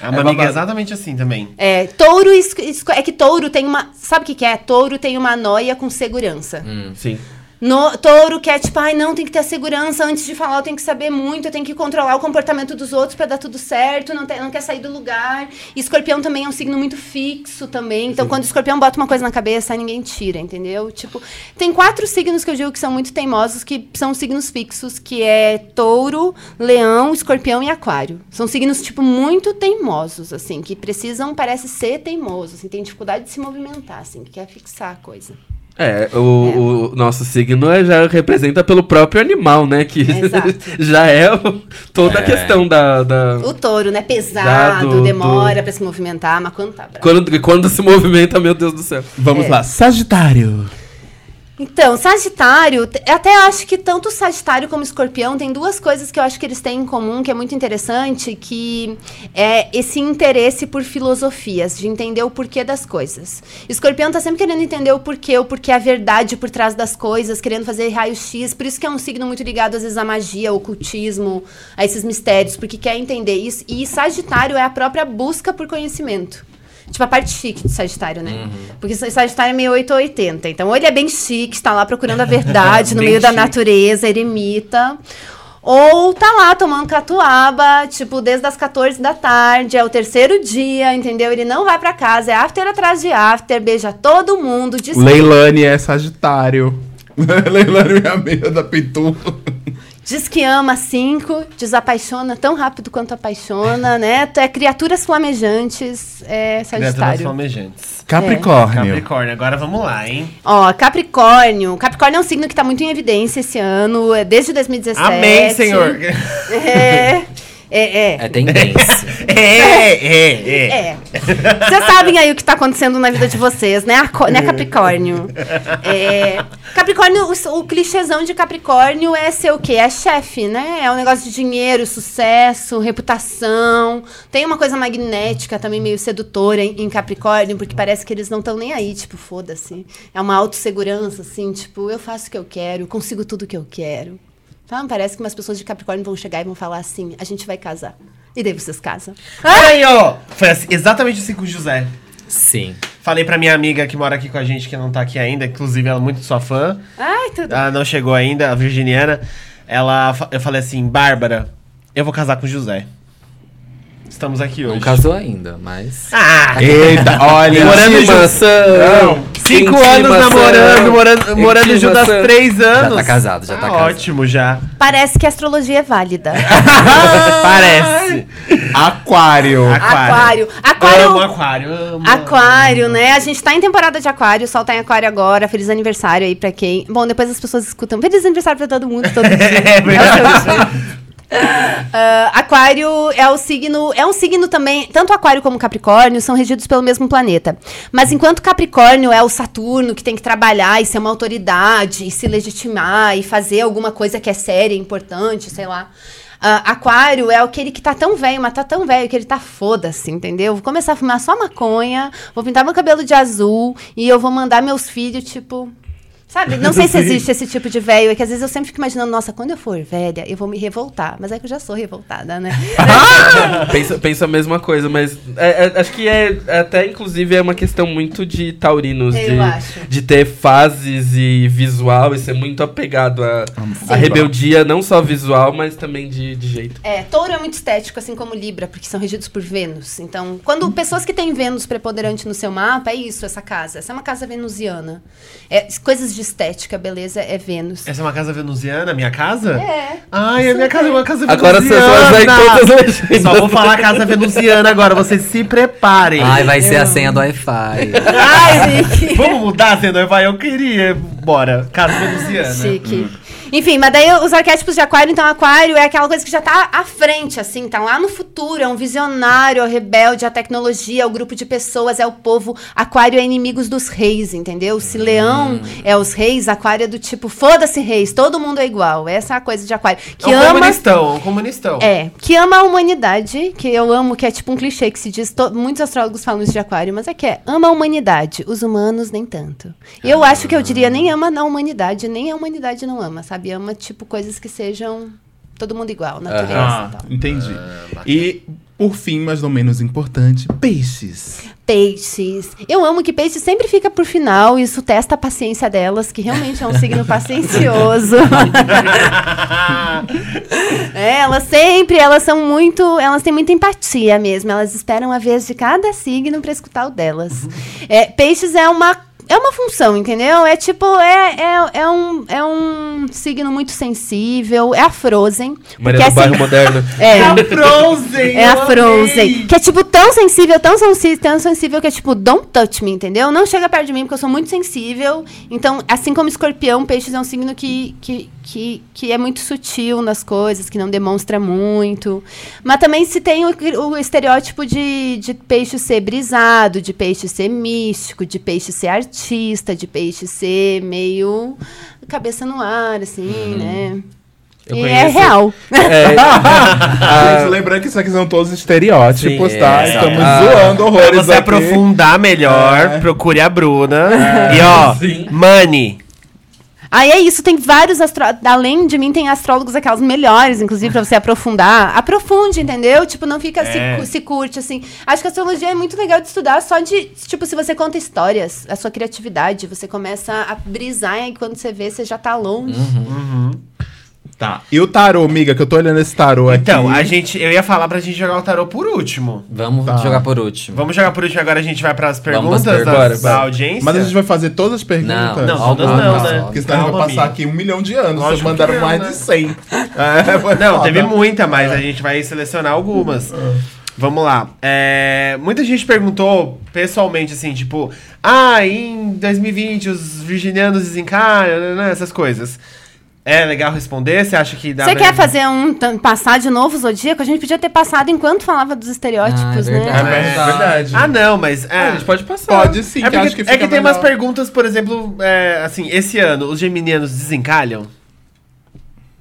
É uma É amiga babado. exatamente assim também. É, touro, é que touro tem uma. Sabe o que, que é? Touro tem uma noia com segurança. Sim. No, touro que é tipo, ai não, tem que ter a segurança antes de falar, eu tenho que saber muito, eu tenho que controlar o comportamento dos outros pra dar tudo certo, não, tem- não quer sair do lugar. E escorpião também é um signo muito fixo também. Então, quando o escorpião bota uma coisa na cabeça, ninguém tira, entendeu? Tipo, tem quatro signos que eu digo que são muito teimosos, que são signos fixos, que é touro, leão, escorpião e aquário. São signos, tipo, muito teimosos, assim, que precisam, parece ser teimosos, assim, tem dificuldade de se movimentar, assim, que quer fixar a coisa. É, o, o nosso signo é- já representa pelo próprio animal, né? Que Exato. já é o- toda a É. questão da. da- O touro, né? Pesado, do- demora pra se movimentar, mas quando tá bravo. Quando, quando se movimenta, meu Deus do céu. Vamos É. lá, Sagitário. Então, Sagitário, até acho que tanto Sagitário como Escorpião tem duas coisas que eu acho que eles têm em comum, que é muito interessante, que é esse interesse por filosofias, de entender o porquê das coisas. Escorpião tá sempre querendo entender o porquê, o porquê a verdade por trás das coisas, querendo fazer raio-x, por isso que é um signo muito ligado às vezes à magia, ao ocultismo, a esses mistérios, porque quer entender isso. E Sagitário é a própria busca por conhecimento. Tipo, a parte chique de Sagitário, né? Porque Sagitário é meio 8 ou 80. Então, ou ele é bem chique, está lá procurando a verdade no meio da chique. natureza, eremita. Ou tá lá tomando catuaba, tipo, desde as 14 da tarde, é o terceiro dia, entendeu? Ele não vai pra casa, é after atrás de after, beija todo mundo, diz, Leilane é Sagitário. Leilane, minha amiga da Pitu. Diz que ama cinco, desapaixona tão rápido quanto apaixona, né? É criaturas flamejantes, é Criaturas Sagitário. flamejantes. Capricórnio. Capricórnio, agora vamos lá, hein? Ó, Capricórnio. Capricórnio é um signo que tá muito em evidência esse ano, é desde 2017. Amém, Senhor. É, é, é. É tendência. É, é, é. É. Vocês sabem aí o que tá acontecendo na vida de vocês, né, Aco- né Capricórnio? É, Capricórnio, o, o clichêzão de Capricórnio é ser o quê? É chefe, né? É um negócio de dinheiro, sucesso, reputação. Tem uma coisa magnética também meio sedutora em, em Capricórnio, porque parece que eles não estão nem aí, tipo, foda-se. É uma autossegurança, assim, tipo, eu faço o que eu quero, consigo tudo o que eu quero. Então, parece que umas pessoas de Capricórnio vão chegar e vão falar assim: a gente vai casar. E daí vocês casam. Aí, ó. Foi assim- exatamente assim com o José. Sim. Falei pra minha amiga que mora aqui com a gente, que não tá aqui ainda, inclusive ela é muito sua fã. Ai, tudo. Ela não chegou ainda, a virginiana. Ela, eu falei assim, Bárbara, eu vou casar com o José. Estamos aqui hoje. Não casou ainda, mas. Ah! Eita, olha. Morando junto. Intimação. Cinco anos namorando, morando, morando junto há três Já anos. tá casado, já tá Ah, casado. Ótimo, já. Parece que a astrologia é válida. Parece. Aquário. Aquário. Amo Aquário. aquário, amo. Aquário, né? A gente tá em temporada de aquário, o sol tá em aquário agora. Feliz aniversário aí pra quem. Bom, depois as pessoas escutam. Feliz aniversário pra todo mundo, todo dia. É verdade. É Ah, aquário é o signo, é um signo também, tanto Aquário como Capricórnio são regidos pelo mesmo planeta. Mas enquanto Capricórnio é o Saturno que tem que trabalhar e ser uma autoridade, e se legitimar e fazer alguma coisa que é séria, importante, sei lá. Ah, aquário é aquele que tá tão velho, mas tá tão velho que ele tá foda-se, entendeu? Vou começar a fumar só maconha, vou pintar meu cabelo de azul e eu vou mandar meus filhos, tipo. Sabe? Não sei se existe esse tipo de velho. É que às vezes eu sempre fico imaginando, nossa, quando eu for velha, eu vou me revoltar. Mas é que eu já sou revoltada, né? penso, penso a mesma coisa, mas é- é- acho que é até inclusive é uma questão muito de taurinos, Eu de, acho. de ter fases e visual e ser muito apegado à à Sim. rebeldia, não só visual, mas também de, de jeito. É, touro é muito estético, assim como Libra, porque são regidos por Vênus. Então, quando pessoas que têm Vênus preponderante no seu mapa, é isso, essa casa. Essa é uma casa venusiana. É, coisas de estética, beleza, é Vênus. Essa é uma casa venusiana, minha casa? É. Ai, a minha casa é uma casa Agora você venusiana. vai usar em todas as. Só vou falar casa venusiana agora, vocês se preparem. Ai, vai ser a senha do Wi-Fi. Ai, Vicky. Vamos mudar, Senhor? Vai, eu queria. Bora, casa venusiana. Chique. Enfim, mas daí os arquétipos de aquário, então aquário é aquela coisa que já tá à frente, assim, tá lá no futuro, é um visionário, é o rebelde, a tecnologia, é o grupo de pessoas, é o povo. Aquário é inimigos dos reis, entendeu? Se leão é os reis, aquário é do tipo, foda-se reis, todo mundo é igual. Essa é a coisa de aquário. Que é um ama... comunistão, um comunistão. É, que ama a humanidade, que eu amo, que é tipo um clichê que se diz, to- muitos astrólogos falam isso de aquário, mas é que é, ama a humanidade, os humanos nem tanto. Eu acho que eu diria, nem ama na humanidade, nem a humanidade não ama, sabe? Ama, tipo, coisas que sejam todo mundo igual, natureza Ah, e tal. entendi. E Por fim, mas não menos importante, peixes. Peixes. Eu amo que peixe sempre fica por final, isso testa a paciência delas, que realmente é um signo paciencioso. É, elas sempre, elas são muito, elas têm muita empatia mesmo. Elas esperam a vez de cada signo para escutar o delas. É, peixes é uma é uma função, entendeu? É tipo, é, é, é, um, é um signo muito sensível. É a Frozen. Maria do Bairro assim- Moderno. É. a Frozen! É a Frozen. amei! Que é, tipo, tão sensível, tão sensível, tão sensível que é, tipo, don't touch me, entendeu? Não chega perto de mim, porque eu sou muito sensível. Então, assim como escorpião, peixes é um signo que, que, que, que é muito sutil nas coisas, que não demonstra muito. Mas também se tem o, o estereótipo de, de peixe ser brisado, de peixe ser místico, de peixe ser artista, de peixe ser meio cabeça no ar, assim, né? Eu e conheço- é real. É, Gente, lembrando que isso aqui são todos estereótipos, Sim, tá? é. Estamos Ah. zoando horrores Pra você aqui. aprofundar melhor, É. procure a Bruna. E ó, Sim. Money. Aí é isso, tem vários astrólogos. Além de mim, tem astrólogos aquelas melhores, inclusive, pra você aprofundar. Aprofunde, entendeu? Tipo, não fica É. se, se curte, assim. Acho que a astrologia é muito legal de estudar só de. Tipo, se você conta histórias, a sua criatividade, você começa a brisar e quando você vê, você já tá longe. Tá. E o tarô, amiga, que eu tô olhando esse tarô Então, aqui. a gente, eu ia falar pra gente jogar o tarô por último. Vamos Tá. jogar por último. Vamos jogar por último, agora a gente vai pras perguntas pras da, perguntas. da audiência. Mas a gente vai fazer todas as perguntas? Não, Não, todas não, não. né? Porque senão Calma, vai passar aqui um milhão de anos. Vocês mandaram não, mais né? de 100. É, Não, foda. teve muita, mas a gente vai selecionar algumas. Vamos lá. É, muita gente perguntou pessoalmente, assim, tipo, ah, em 2020 os virginianos desencalham, né, né, essas coisas. É legal responder? Você acha que dá Você pra- quer fazer um. passar de novo o zodíaco? A gente podia ter passado enquanto falava dos estereótipos, Ah, é né? verdade. É verdade. Ah, não, mas. É, Ah, a gente pode passar. Pode sim, é que acho que é fica que tem umas melhor. perguntas, por exemplo, é, assim, esse ano, os geminianos desencalham?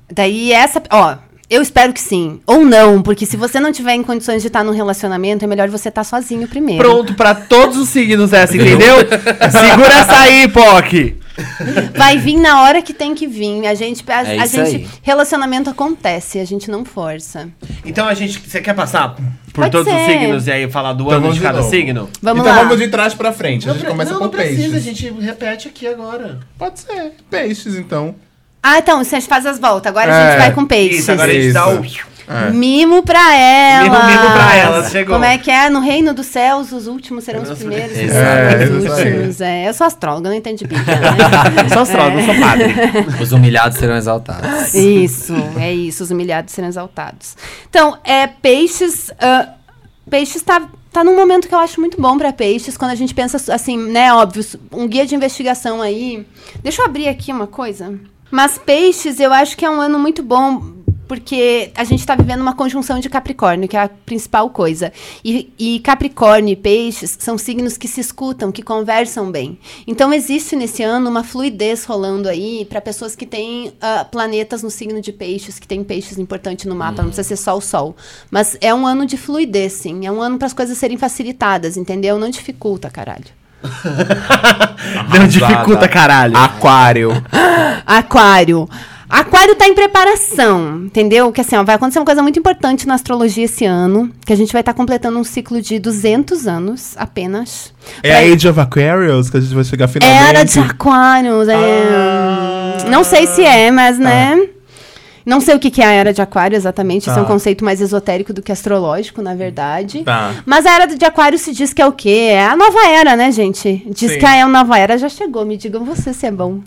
Daí essa, ó, eu espero que sim. Ou não, porque se você não tiver em condições de estar num relacionamento, é melhor você estar sozinho primeiro. Pronto pra todos os signos essa, entendeu? Segura essa aí, POC! Vai vir na hora que tem que vir. A gente, a, É a gente, aí. relacionamento acontece, a gente não força. Então a gente. Você quer passar por Pode todos os ser. signos e aí falar do Então ano de cada novo. signo? Vamos então lá. vamos de trás pra frente. A gente começa não, com não precisa, peixes. a gente repete aqui agora. Pode ser. Peixes, então. Ah, então, você faz as voltas. Agora a É, gente vai com peixes. Isso, agora a gente dá o. É. Mimo pra ela. Mimo, mimo pra elas, chegou. Como é que é? No reino dos céus, os últimos serão os primeiros. é, os isso aí. últimos. É, eu sou astróloga, não entendo de Bíblia, né? Sou astrólogo, sou padre. Os humilhados serão exaltados. Isso, é isso, os humilhados serão exaltados. Então, é, peixes. ah, peixes tá, tá num momento que eu acho muito bom para peixes, quando a gente pensa assim, né, óbvio, um guia de investigação aí. Deixa eu abrir aqui uma coisa. Mas peixes, eu acho que é um ano muito bom. Porque a gente está vivendo uma conjunção de Capricórnio, que é a principal coisa. E, e Capricórnio e Peixes são signos que se escutam, que conversam bem. Então existe nesse ano uma fluidez rolando aí para pessoas que têm ah, planetas no signo de Peixes, que tem Peixes importante no mapa, não precisa ser só o Sol. Mas é um ano de fluidez, sim. É um ano para as coisas serem facilitadas, entendeu? Não dificulta, caralho. Não dificulta, caralho. Aquário. Aquário. Aquário tá em preparação, entendeu? Que assim, ó, vai acontecer uma coisa muito importante na astrologia esse ano, que a gente vai estar completando um ciclo de 200 anos apenas. É a Age of Aquarius que a gente vai chegar finalmente. Era de Aquários, é. Ah. Não sei se é, mas né. Não sei o que que é a era de Aquário exatamente. Isso é um Tá. conceito mais esotérico do que astrológico, na verdade. Tá. Mas a era de Aquário se diz que é o quê? É a nova era, né, gente? Diz Sim. que a nova era já chegou. Me digam você se é bom.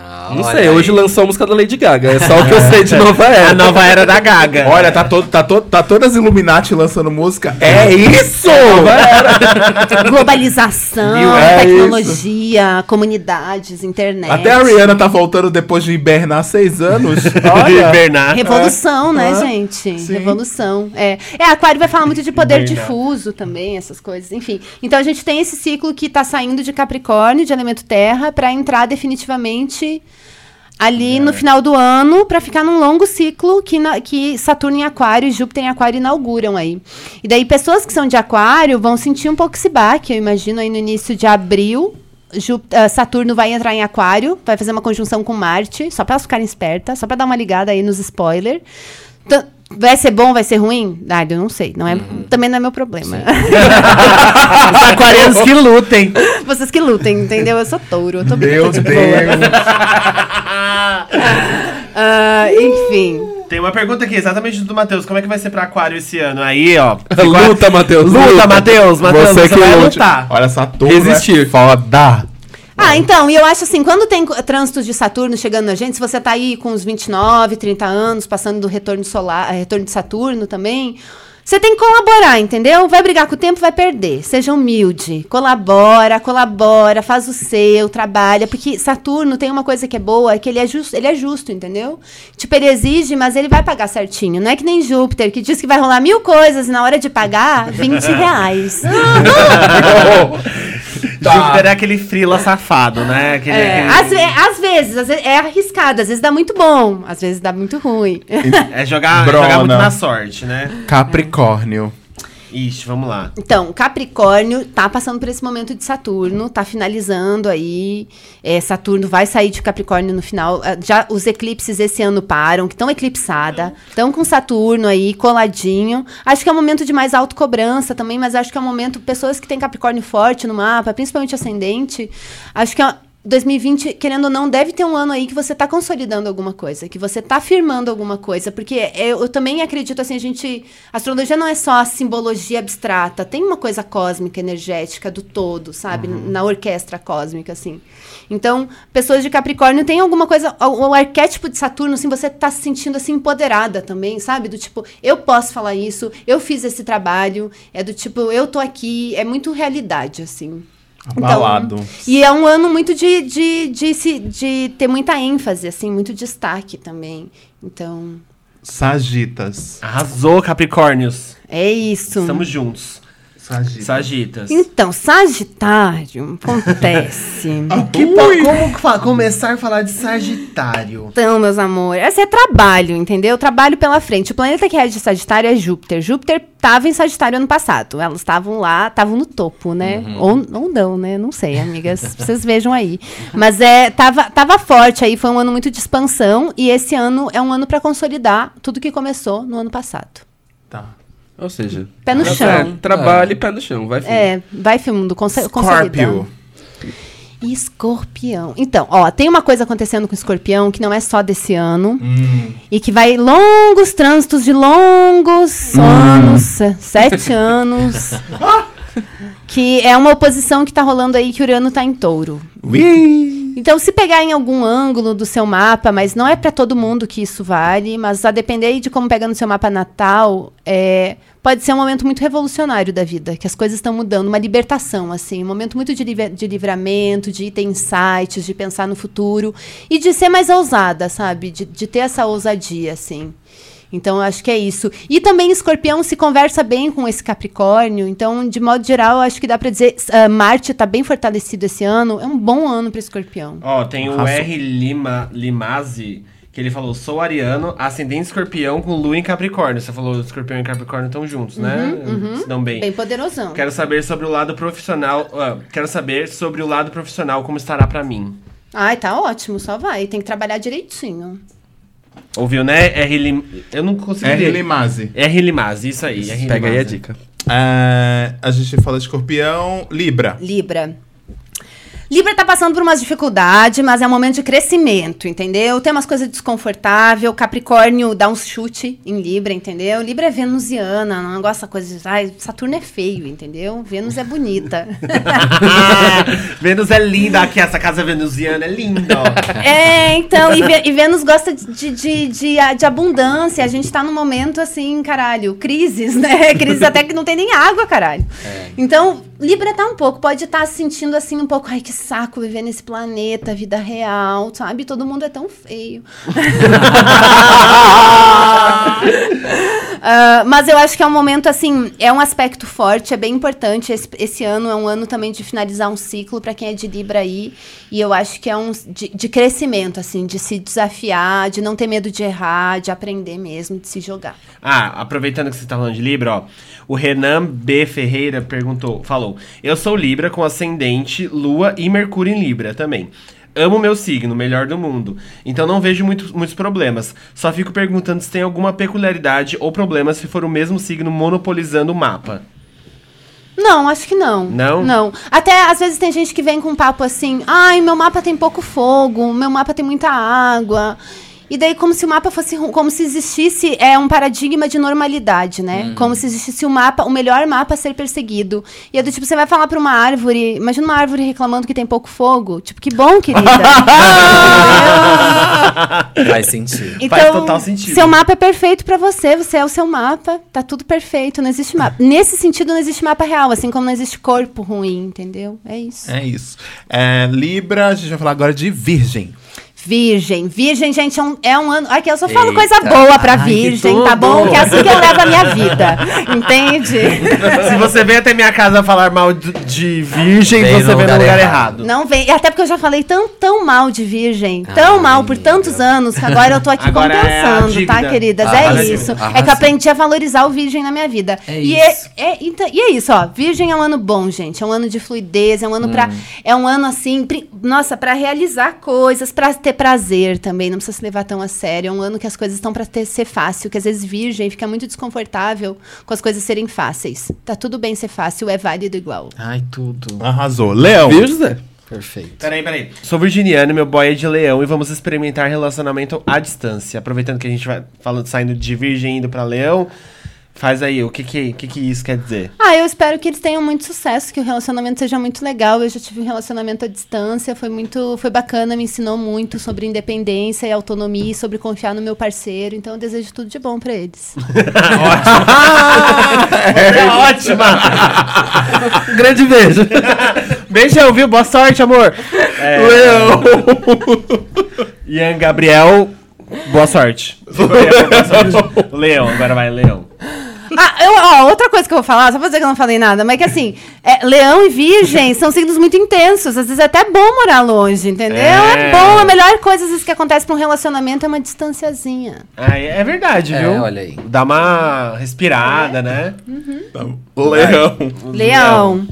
Ah, Não sei, aí. hoje lançou a música da Lady Gaga. É só o que eu sei de Nova Era. A nova era da Gaga. Olha, tá, todo, tá, todo, tá todas Illuminati lançando música. É isso! Globalização, É tecnologia, comunidades, internet. Até a Rihanna tá voltando depois de hibernar seis anos. Olha. Bernard. Revolução, né, Ah, gente? sim. Revolução. É. é, Aquário vai falar muito de poder Verdade. difuso também, essas coisas. Enfim. Então a gente tem esse ciclo que tá saindo de Capricórnio, de elemento terra, para entrar definitivamente ali no final do ano, para ficar num longo ciclo que, na- que Saturno em Aquário e Júpiter em Aquário inauguram aí. E daí pessoas que são de Aquário vão sentir um pouco esse baque, eu imagino aí no início de abril. Jú- ah, Saturno vai entrar em Aquário, vai fazer uma conjunção com Marte, só para elas ficarem espertas, só para dar uma ligada aí nos spoilers. Vai ser bom, vai ser ruim? Ah, eu não sei. Não é, Também não é meu problema. Os aquarianos que lutem. Vocês que lutem, entendeu? Eu sou touro. Eu tô bem, Meu Deus. boa. Ah, enfim. Tem uma pergunta aqui, exatamente do Matheus. Como é que vai ser pra aquário esse ano? Aí, ó. Luta, Matheus. Luta, Matheus. Matheus, você, Você que vai lute. lutar. Olha, Saturno Resistir. é foda. Ah, então, e eu acho assim, quando tem trânsitos de Saturno chegando na gente, se você tá aí com uns 29, 30 anos, passando do retorno solar, eh, retorno de Saturno também, você tem que colaborar, entendeu? Vai brigar com o tempo, vai perder. Seja humilde. Colabora, colabora, faz o seu, trabalha. Porque Saturno tem uma coisa que é boa, é que ele é justo, ele é justo, entendeu? Tipo, ele exige, mas ele vai pagar certinho. Não é que nem Júpiter, que diz que vai rolar mil coisas e na hora de pagar, 20 reais. Júpiter é aquele frila safado, né? Aquele, É, aquele- às, ve- às vezes, às vezes é arriscado, às vezes dá muito bom, às vezes dá muito ruim. É jogar, Brona. jogar muito na sorte, né? Capricórnio. Ixi, vamos lá. Então, Capricórnio tá passando por esse momento de Saturno, tá finalizando aí. É, Saturno vai sair de Capricórnio no final. Ah, Já os eclipses esse ano param, que estão eclipsada, estão com Saturno aí coladinho. Acho que é um momento de mais autocobrança também, mas acho que é um momento pessoas que têm Capricórnio forte no mapa, principalmente ascendente. Acho que é 2020, querendo ou não, deve ter um ano aí que você tá consolidando alguma coisa, que você tá firmando alguma coisa, porque é- eu, também acredito assim, a gente, a astrologia não é só a simbologia abstrata, tem uma coisa cósmica, energética do todo, sabe, na orquestra cósmica assim. Então, pessoas de Capricórnio tem alguma coisa, o, o arquétipo de Saturno, assim, você tá se sentindo assim empoderada também, sabe? Do tipo, eu posso falar isso, eu fiz esse trabalho, é do tipo, eu tô aqui, é muito realidade assim. Abalado. E é um ano muito de, de, de, se, de ter muita ênfase, assim, muito destaque também. Então, Sagitas. Arrasou, Capricórnios. é isso. Estamos juntos. Sagitas. Sagitas. Então, Sagitário, acontece. Que po- como começar a falar de Sagitário? Então, meus amores, esse é trabalho, entendeu? Trabalho pela frente. O planeta que é de Sagitário é Júpiter. Júpiter estava em Sagitário ano passado. Elas estavam lá, estavam no topo, né? Ou, ou não, né? Não sei, amigas. Vocês vejam aí. Mas é, tava, tava forte aí. Foi um ano muito de expansão. E esse ano é um ano para consolidar tudo que começou no ano passado. Ou seja, Pé no chão. Trabalho e pé no chão, vai fundo. É, vai filmando, conse- consolidando. Scorpio. Escorpião. Então, ó, tem uma coisa acontecendo com o escorpião que não é só desse ano. Hum. E que vai longos trânsitos de longos anos, se- sete anos. que é uma oposição que tá rolando aí que Urano tá em touro. Ui. Então, se pegar em algum ângulo do seu mapa, mas não é para todo mundo que isso vale, mas a depender de como pega no seu mapa natal, é, pode ser um momento muito revolucionário da vida, que as coisas estão mudando, uma libertação, assim, um momento muito de, live- de livramento, de ter insights, de pensar no futuro e de ser mais ousada, sabe? De, de ter essa ousadia, assim. Então, eu acho que é isso. E também Escorpião se conversa bem com esse Capricórnio. Então, de modo geral, eu acho que dá pra dizer, ah, Marte tá bem fortalecido esse ano. É um bom ano para Escorpião. Ó, tem o Arrasou. R. Lima, Limazzi, que ele falou: sou ariano, ascendente escorpião com lua em Capricórnio. Você falou escorpião e Capricórnio estão juntos, né? Se dão bem. Bem poderosão. Quero saber sobre o lado profissional. ah, quero saber sobre o lado profissional, como estará pra mim. Ai, tá ótimo, só vai. Tem que trabalhar direitinho. Ouviu, né? R. Lim... Eu não consegui. R. Limase. R. Limazzi, isso aí. R. Pega aí a dica. É, a gente fala de escorpião. Libra. Libra. Libra tá passando por umas dificuldades, mas é um momento de crescimento, entendeu? Tem umas coisas desconfortáveis. Capricórnio dá uns chute em Libra, entendeu? Libra é venusiana, não gosta de coisas. Ai, Saturno é feio, entendeu? Vênus é bonita. Vênus é linda aqui, essa casa venusiana é linda, ó. É, então, e, Vê- e Vênus gosta de, de, de, de abundância. A gente tá num momento assim, caralho, crises, né? Crises até que não tem nem água, caralho. Então, Libra tá um pouco, pode estar se sentindo assim um pouco, ai que saco viver nesse planeta, vida real, sabe? Todo mundo é tão feio. Ah, mas eu acho que é um momento assim, é um aspecto forte, é bem importante. Esse, esse ano é um ano também de finalizar um ciclo para quem é de Libra aí. E eu acho que é um de, de crescimento, assim, de se desafiar, de não ter medo de errar, de aprender mesmo, de se jogar. Ah, aproveitando que você tá falando de Libra, ó. O Renan B. Ferreira perguntou, falou: Eu sou Libra com ascendente, Lua e Mercúrio em Libra também. Amo meu signo, melhor do mundo. Então não vejo muito- muitos problemas. Só fico perguntando se tem alguma peculiaridade ou problema se for o mesmo signo monopolizando o mapa. Não, acho que não. Não? Não. Até às vezes tem gente que vem com um papo assim: ai, meu mapa tem pouco fogo, meu mapa tem muita água. E daí, como se o mapa fosse. Como se existisse é, um paradigma de normalidade, né? Como se existisse o mapa, o melhor mapa a ser perseguido. E é do tipo, você vai falar pra uma árvore. Imagina uma árvore reclamando que tem pouco fogo. Tipo, que bom, querida. Faz sentido. Então, Faz total sentido. Seu mapa é perfeito pra você, você é o seu mapa, tá tudo perfeito, não existe mapa. Nesse sentido, não existe mapa real, assim como não existe corpo ruim, entendeu? É isso. É isso. É, Libra, a gente vai falar agora de Virgem. Virgem. Virgem, gente, é um, é um ano. Aqui eu só falo Eita. coisa boa pra Ai, Virgem, tá bom? Que é assim que eu levo a minha vida. Entende? Se você vem até minha casa falar mal de, de virgem, Vem você no vem no lugar errado. errado. Não vem. Até porque eu já falei tão, tão mal de Virgem. Tão Ai, mal por tantos anos que agora eu tô aqui Agora é compensando, tá, dívida. queridas? Arrasou, é isso. É que eu aprendi a valorizar o Virgem na minha vida. É e, isso. É, é- então- e é isso, ó. Virgem é um ano bom, gente. É um ano de fluidez, é um ano pra. Hum. É um ano assim, pri- nossa, pra realizar coisas, pra ter prazer também. Não precisa se levar tão a sério. É um ano que as coisas estão pra ter, ser fácil. Que às vezes Virgem fica muito desconfortável com as coisas serem fáceis. Tá tudo bem ser fácil, é válido igual. Ai, tudo. Arrasou. Leão. José? Perfeito. Peraí, peraí. Sou virginiano, meu boy é de leão e vamos experimentar relacionamento à distância. Aproveitando que a gente vai falando, saindo de virgem indo pra leão, faz aí, o que que, que que isso quer dizer? Ah, eu espero que eles tenham muito sucesso, que o relacionamento seja muito legal. Eu já tive um relacionamento à distância, foi muito, foi bacana, me ensinou muito sobre independência e autonomia, e sobre confiar no meu parceiro. Então eu desejo tudo de bom pra eles. é ótima! Grande beijo. Beijão, viu? Boa sorte, amor! É, Leão. Ian Gabriel, boa sorte. Boa sorte. Leão, agora vai, Leão. Ah, eu, ó, outra coisa que eu vou falar, só pra dizer que eu não falei nada, mas é que assim, é, leão e virgem são signos muito intensos. Às vezes é até bom morar longe, entendeu? É, É. bom, a melhor coisa às vezes que acontece pra um relacionamento é uma distanciazinha. Ah, é verdade, É, viu? olha aí. Dá uma respirada, né? Leão. Leão. Leão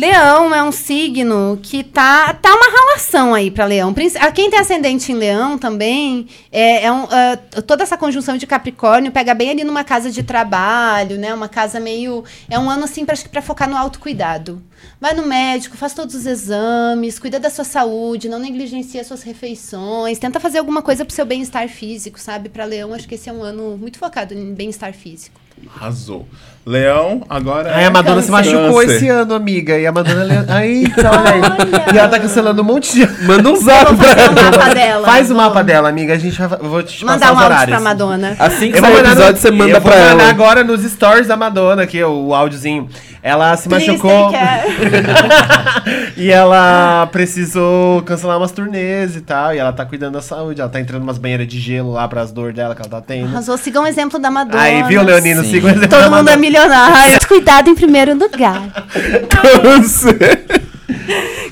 é um signo que tá, tá uma relação aí para Leão. Princi- a Quem tem ascendente em Leão também, é, é um, ah, toda essa conjunção de Capricórnio pega bem ali numa casa de trabalho, né? Uma casa meio. É um ano assim, pra focar no autocuidado. Vai no médico, faz todos os exames, cuida da sua saúde, não negligencia suas refeições, tenta fazer alguma coisa pro seu bem-estar físico, sabe? Para Leão, acho que esse é um ano muito focado em bem-estar físico. Arrasou. Leão, agora. Ai, é a Madonna se machucou Câncer. esse ano, amiga. E a Madonna. le- Ai, então, olha aí. Olha. E ela tá cancelando um monte de. Manda um zap pra fazer o mapa dela. Faz o vou mapa dela, amiga. A gente vai. eu Vou te Mandar um áudio pra Madonna. Assim que sair o mandar no- episódio, você manda eu pra vou mandar ela. agora nos stories da Madonna, aqui, o áudiozinho. Ela se Please machucou take care. e ela precisou cancelar umas turnês e tal. E ela tá cuidando da saúde. Ela tá entrando umas banheiras de gelo lá pras dores dela que ela tá tendo. Arrasou, siga um exemplo da Madonna. Aí, viu, Leonino? Sim. Siga o exemplo Todo da mundo é Madonna. milionário. Cuidado em primeiro lugar. Câncer.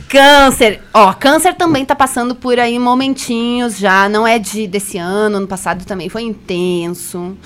Câncer. Ó, câncer também tá passando por aí momentinhos já. Não é de desse ano, ano passado também foi intenso.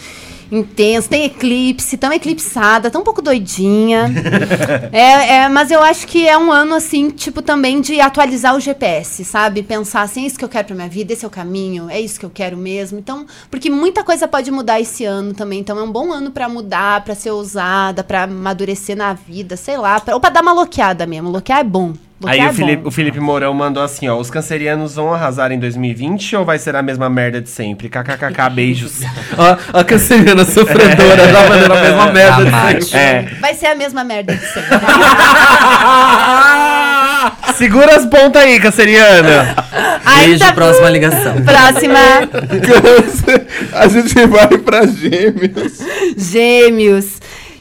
Intenso, tem eclipse, tão eclipsada, tão um pouco doidinha. é, é, mas eu acho que é um ano, assim, tipo, também de atualizar o GPS, sabe? Pensar assim, é isso que eu quero pra minha vida, esse é o caminho, é isso que eu quero mesmo. Então, porque muita coisa pode mudar esse ano também. Então, é um bom ano pra mudar, pra ser ousada, pra amadurecer na vida, sei lá. pra- ou pra dar uma loqueada mesmo. Loquear é bom. Aí Loquear o é Felipe, bom. o Felipe Mourão mandou assim, ó. Os cancerianos vão arrasar em 2020 ou vai ser a mesma merda de sempre? KKKK, beijos. Ó, a canceriana sofredora, já fazendo a mesma merda de sempre. é. Vai ser a mesma merda de sempre. Segura as pontas aí, canceriana. Beijo, tá- próxima ligação. Próxima. A gente vai pra Gêmeos. Gêmeos.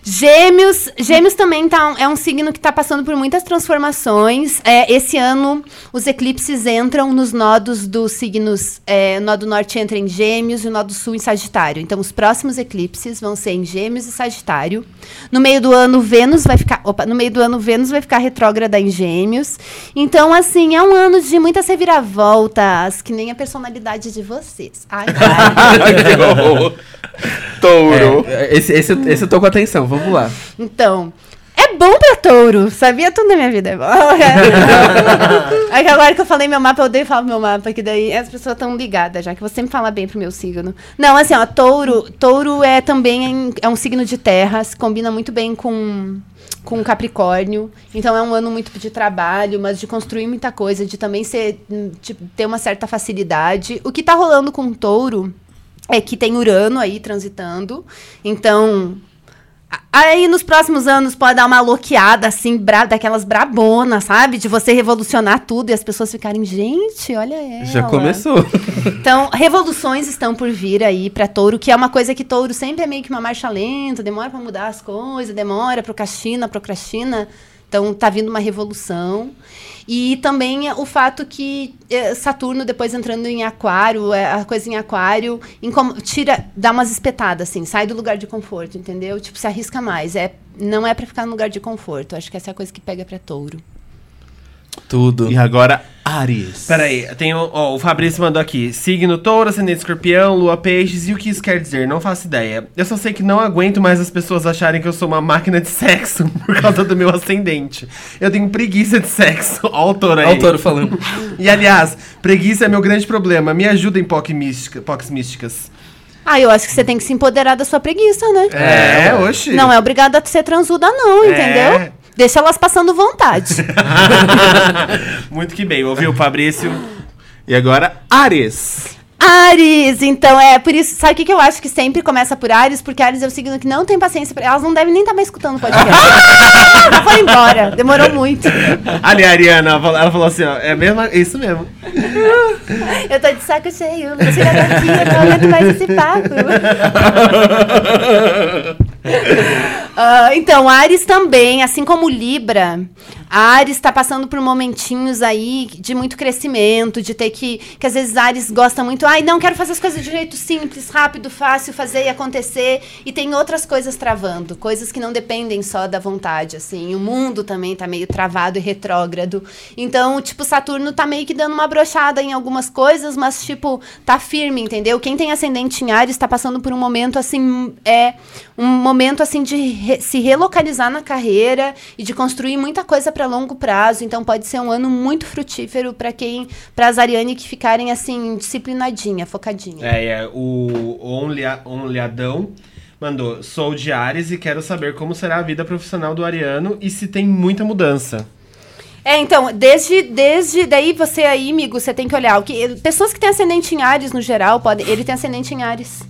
Gêmeos, Gêmeos também tá, é um signo que está passando por muitas transformações. É, esse ano, os eclipses entram nos nodos dos signos. É, o nodo norte entra em Gêmeos e o nodo sul em Sagitário. Então, os próximos eclipses vão ser em Gêmeos e Sagitário. No meio do ano, Vênus vai ficar. Opa, no meio do ano, Vênus vai ficar retrógrada em Gêmeos. Então, assim, é um ano de muitas reviravoltas, que nem a personalidade de vocês. Ai, ai. que horror. Touro. É, esse, esse, esse eu tô com atenção, vamos lá. Então, é bom pra touro. Sabia tudo da minha vida. É bom. Que agora que eu falei meu mapa, eu odeio falar meu mapa, que daí as pessoas estão ligadas já, que vou sempre falar bem pro meu signo. Não, assim, ó, touro, touro é também é um signo de terra, se combina muito bem com com Capricórnio. Então é um ano muito de trabalho, mas de construir muita coisa, de também ser, hum, de ter uma certa facilidade. O que tá rolando com Touro é que tem Urano aí transitando. Então, aí nos próximos anos pode dar uma loqueada assim, bra daquelas brabonas, sabe? De você revolucionar tudo e as pessoas ficarem, gente, olha ela. Já começou. Então, revoluções estão por vir aí pra touro, que é uma coisa que touro sempre é meio que uma marcha lenta, demora pra mudar as coisas, demora, procrastina, procrastina. Então, tá vindo uma revolução. E também é o fato que eh, Saturno, depois entrando em aquário, eh, a coisa em aquário, tira, dá umas espetadas, assim, sai do lugar de conforto, entendeu? Tipo, se arrisca mais. É, não é pra ficar no lugar de conforto. Acho que essa é a coisa que pega pra touro. Tudo. E agora, Ares. Peraí, tem o, ó, o Fabrício mandou aqui. Signo touro, ascendente escorpião, lua peixes. E o que isso quer dizer? Não faço ideia. Eu só sei que não aguento mais as pessoas acharem que eu sou uma máquina de sexo por causa do meu ascendente. Eu tenho preguiça de sexo. Ó o touro aí. Olha o touro falando. E aliás, preguiça é meu grande problema. Me ajuda em POC mística, POCs místicas. Ah, eu acho que você tem que se empoderar da sua preguiça, né? É, oxi. Não é obrigada a ser transuda, não, É. entendeu? Deixa elas passando vontade. Muito que bem. Ouviu, Fabrício? E agora, Ares. Ares, então é por isso. Sabe o que, que eu acho que sempre começa por Ares? Porque Ares é o signo que não tem paciência. Pra, elas não devem nem estar mais escutando o podcast. Já foi embora, demorou muito. Ali, a Ariana, ela falou- assim, ó. É mesmo, é isso mesmo. Eu tô de saco cheio, vou chegar daqui, eu não aguento mais esse papo. Ah, então, Ares também, assim como Libra, Ares está passando por momentinhos aí de muito crescimento, de ter que. Que às vezes Ares gosta muito, ai, não, quero fazer as coisas de jeito simples, rápido, fácil, fazer e acontecer. E tem outras coisas travando, coisas que não dependem só da vontade, assim. O mundo também tá meio travado e retrógrado. Então, tipo, Saturno tá meio que dando uma brochada em algumas coisas, mas, tipo, tá firme, entendeu? Quem tem ascendente em Ares tá passando por um momento, assim, é um momento, assim, de re- se relocalizar na carreira e de construir muita coisa para longo prazo. Então, pode ser um ano muito frutífero para quem, para as Ariane que ficarem, assim, disciplinadinha, focadinha. É, é o Onlia- Onliadão mandou: Sou de Ares e quero saber como será a vida profissional do Ariano e se tem muita mudança. É, então, desde, desde daí você aí, amigo, você tem que olhar o que pessoas que têm ascendente em Ares no geral, podem, ele tem ascendente em Ares.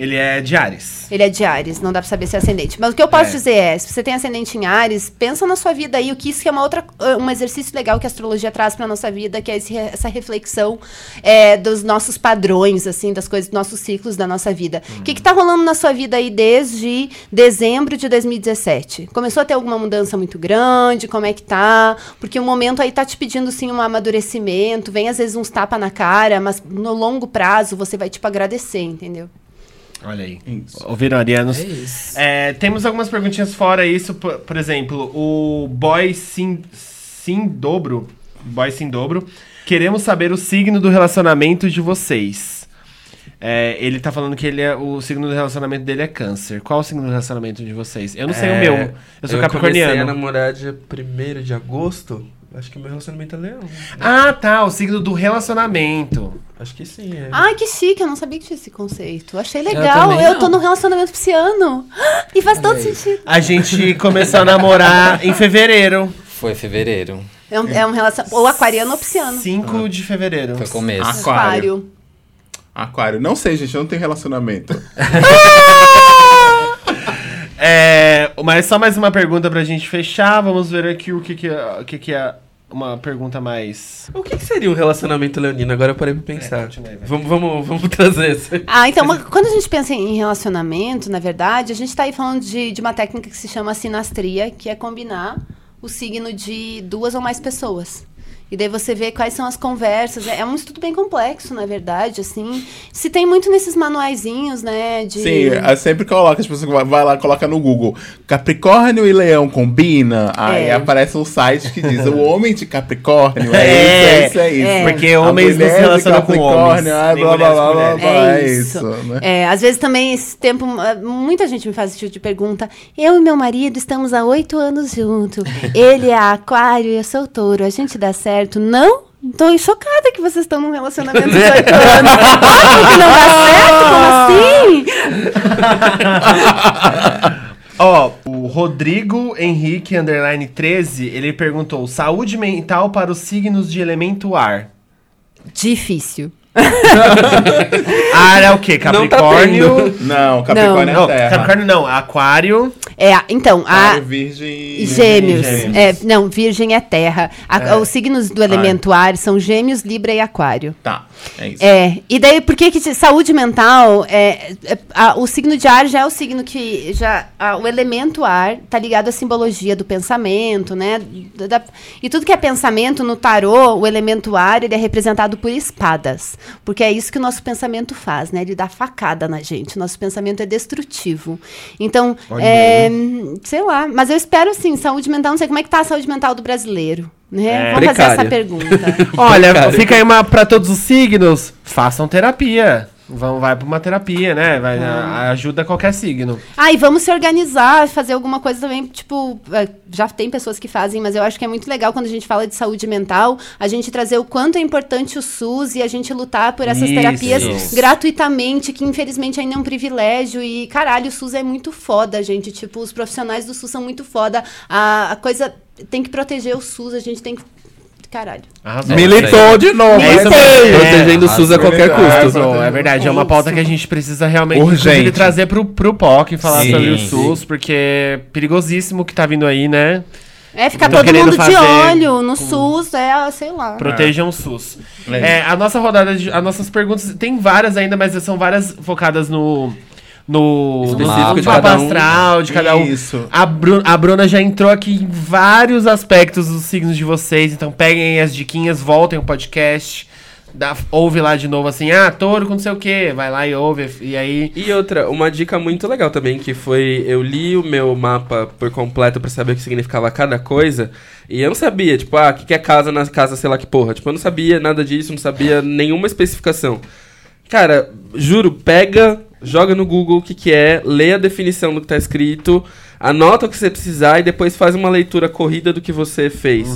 Ele é de Ares. Ele é de Ares, não dá pra saber se é ascendente. Mas o que eu posso É. dizer é, se você tem ascendente em Ares, pensa na sua vida aí, o que isso que é uma outra, um exercício legal que a astrologia traz pra nossa vida, que é esse- essa reflexão é, dos nossos padrões, assim, das coisas, dos nossos ciclos da nossa vida. O que que tá rolando na sua vida aí desde dezembro de 2017? Começou a ter alguma mudança muito grande? Como é que tá? Porque o momento aí tá te pedindo, sim, um amadurecimento, vem às vezes uns tapa na cara, mas no longo prazo você vai, tipo, agradecer, entendeu? Olha aí. Isso. Ouviram, Arianos? É isso. É, temos algumas perguntinhas fora isso. Por, por exemplo, o Boy Sim, Sim Dobro. Boy Sim Dobro. Queremos saber o signo do relacionamento de vocês. É, ele tá falando que ele é, o signo do relacionamento dele é câncer. Qual o signo do relacionamento de vocês? Eu não sei o meu. Eu sou comecei a capricorniano. namorar dia 1 de agosto. Acho que meu relacionamento é leão. Ah, tá. O signo do relacionamento. Acho que sim, é. Ai, que chique, eu não sabia que tinha esse conceito. Achei legal. Eu, não. tô num relacionamento pisciano. E faz todo sentido. A gente começou a namorar em fevereiro. Foi fevereiro. É um, é um relacion... Ou aquariano ou pisciano. 5 de fevereiro. Foi começo. Ah. Aquário. Aquário. Não sei, gente, eu não tenho relacionamento. É, mas só mais uma pergunta pra gente fechar. Vamos ver aqui o que, que, é, o que, que é uma pergunta mais. O que, que seria um relacionamento leonino? Agora eu parei pra pensar. É, continue, vai. vamos, vamos, vamos trazer essa. Ah, então, uma- quando a gente pensa em relacionamento, na verdade, a gente tá aí falando de, de uma técnica que se chama sinastria, que é combinar o signo de duas ou mais pessoas. E daí você vê quais são as conversas. É, é um estudo bem complexo, na verdade, assim. Se tem muito nesses manuaizinhos, né? De... Sim, eu sempre coloca, as pessoas vai- lá, coloca no Google. Capricórnio e leão combina? Aí É. aparece um site que diz o homem de Capricórnio. É, É, isso, é isso, é isso. Porque homens não se relacionam com homens. Capricórnio, ah, blá, blá, blá, blá, blá, É é isso. isso, né? É, às vezes também esse tempo, ah, muita gente me faz esse tipo de pergunta. Eu e meu marido estamos há oito anos juntos. Ele é aquário e eu sou touro. A gente dá certo? Não? Tô chocada que vocês estão num relacionamento de oito anos. Como que não dá certo? Como assim? Ó, o Rodrigo Henrique, underline 13, ele perguntou: saúde mental para os signos de elemento ar. Difícil. Ar é o quê? Não tá Capricórnio. Não, Capricórnio Não, é terra. Capricórnio não, Aquário. É, então, a. Aquário, Virgem E Gêmeos. Gêmeos. É, não, Virgem é terra. A- É. Os signos do elemento ar são Gêmeos, Libra e Aquário. Tá, é isso. É, e daí por que que de- saúde mental, é, é, a- o signo de ar já é o signo que já a- o elemento ar tá ligado à simbologia do pensamento, né? Da- da- e tudo que é pensamento no tarô, o elemento ar, ele é representado por espadas, porque é isso que o nosso pensamento faz, né? Ele dá facada na gente. Nosso pensamento é destrutivo. Então, é, sei lá, mas eu espero assim, saúde mental, não sei como é que tá a saúde mental do brasileiro, né? É. Vamos fazer essa pergunta. Olha, fica aí uma para todos os signos, façam terapia. Vão, vai pra uma terapia, né? Vai, ajuda qualquer signo. Ah, e vamos se organizar, fazer alguma coisa também, tipo, é, já tem pessoas que fazem, mas eu acho que é muito legal quando a gente fala de saúde mental, a gente trazer o quanto é importante o SUS e a gente lutar por essas Isso. terapias Isso. gratuitamente, que infelizmente ainda é um privilégio e, caralho, o SUS é muito foda, gente, tipo, os profissionais do SUS são muito foda, a, a coisa tem que proteger o SUS, a gente tem que... Caralho. Arrasou. Militou de novo. É isso né? mesmo. Protegendo o SUS a qualquer Arrasou. custo. Arrasou, é verdade, é uma pauta que a gente precisa realmente Urgente. trazer pro, pro POC falar Sim, sobre o sim. SUS, porque é perigosíssimo o que tá vindo aí, né? É, ficar Tô todo mundo de olho no SUS, é, sei lá. Protejam o SUS. É. É, a nossa rodada, de, as nossas perguntas, tem várias ainda, mas são várias focadas no. No, no Específico de mapa cada um. astral de cada um. Isso. A, Bru a Bruna já entrou aqui em vários aspectos dos signos de vocês, então peguem as diquinhas, voltem o podcast, dá, ouve lá de novo assim, ah, touro com não sei o que, vai lá e ouve, e aí. E outra, uma dica muito legal também, que foi, eu li o meu mapa por completo pra saber o que significava cada coisa, e eu não sabia, tipo, ah, o que que é casa na casa, sei lá que porra. Tipo, eu não sabia nada disso, não sabia nenhuma especificação. Cara, juro, pega, joga no Google o que que é, lê a definição do que tá escrito, anota o que você precisar e depois faz uma leitura corrida do que você fez.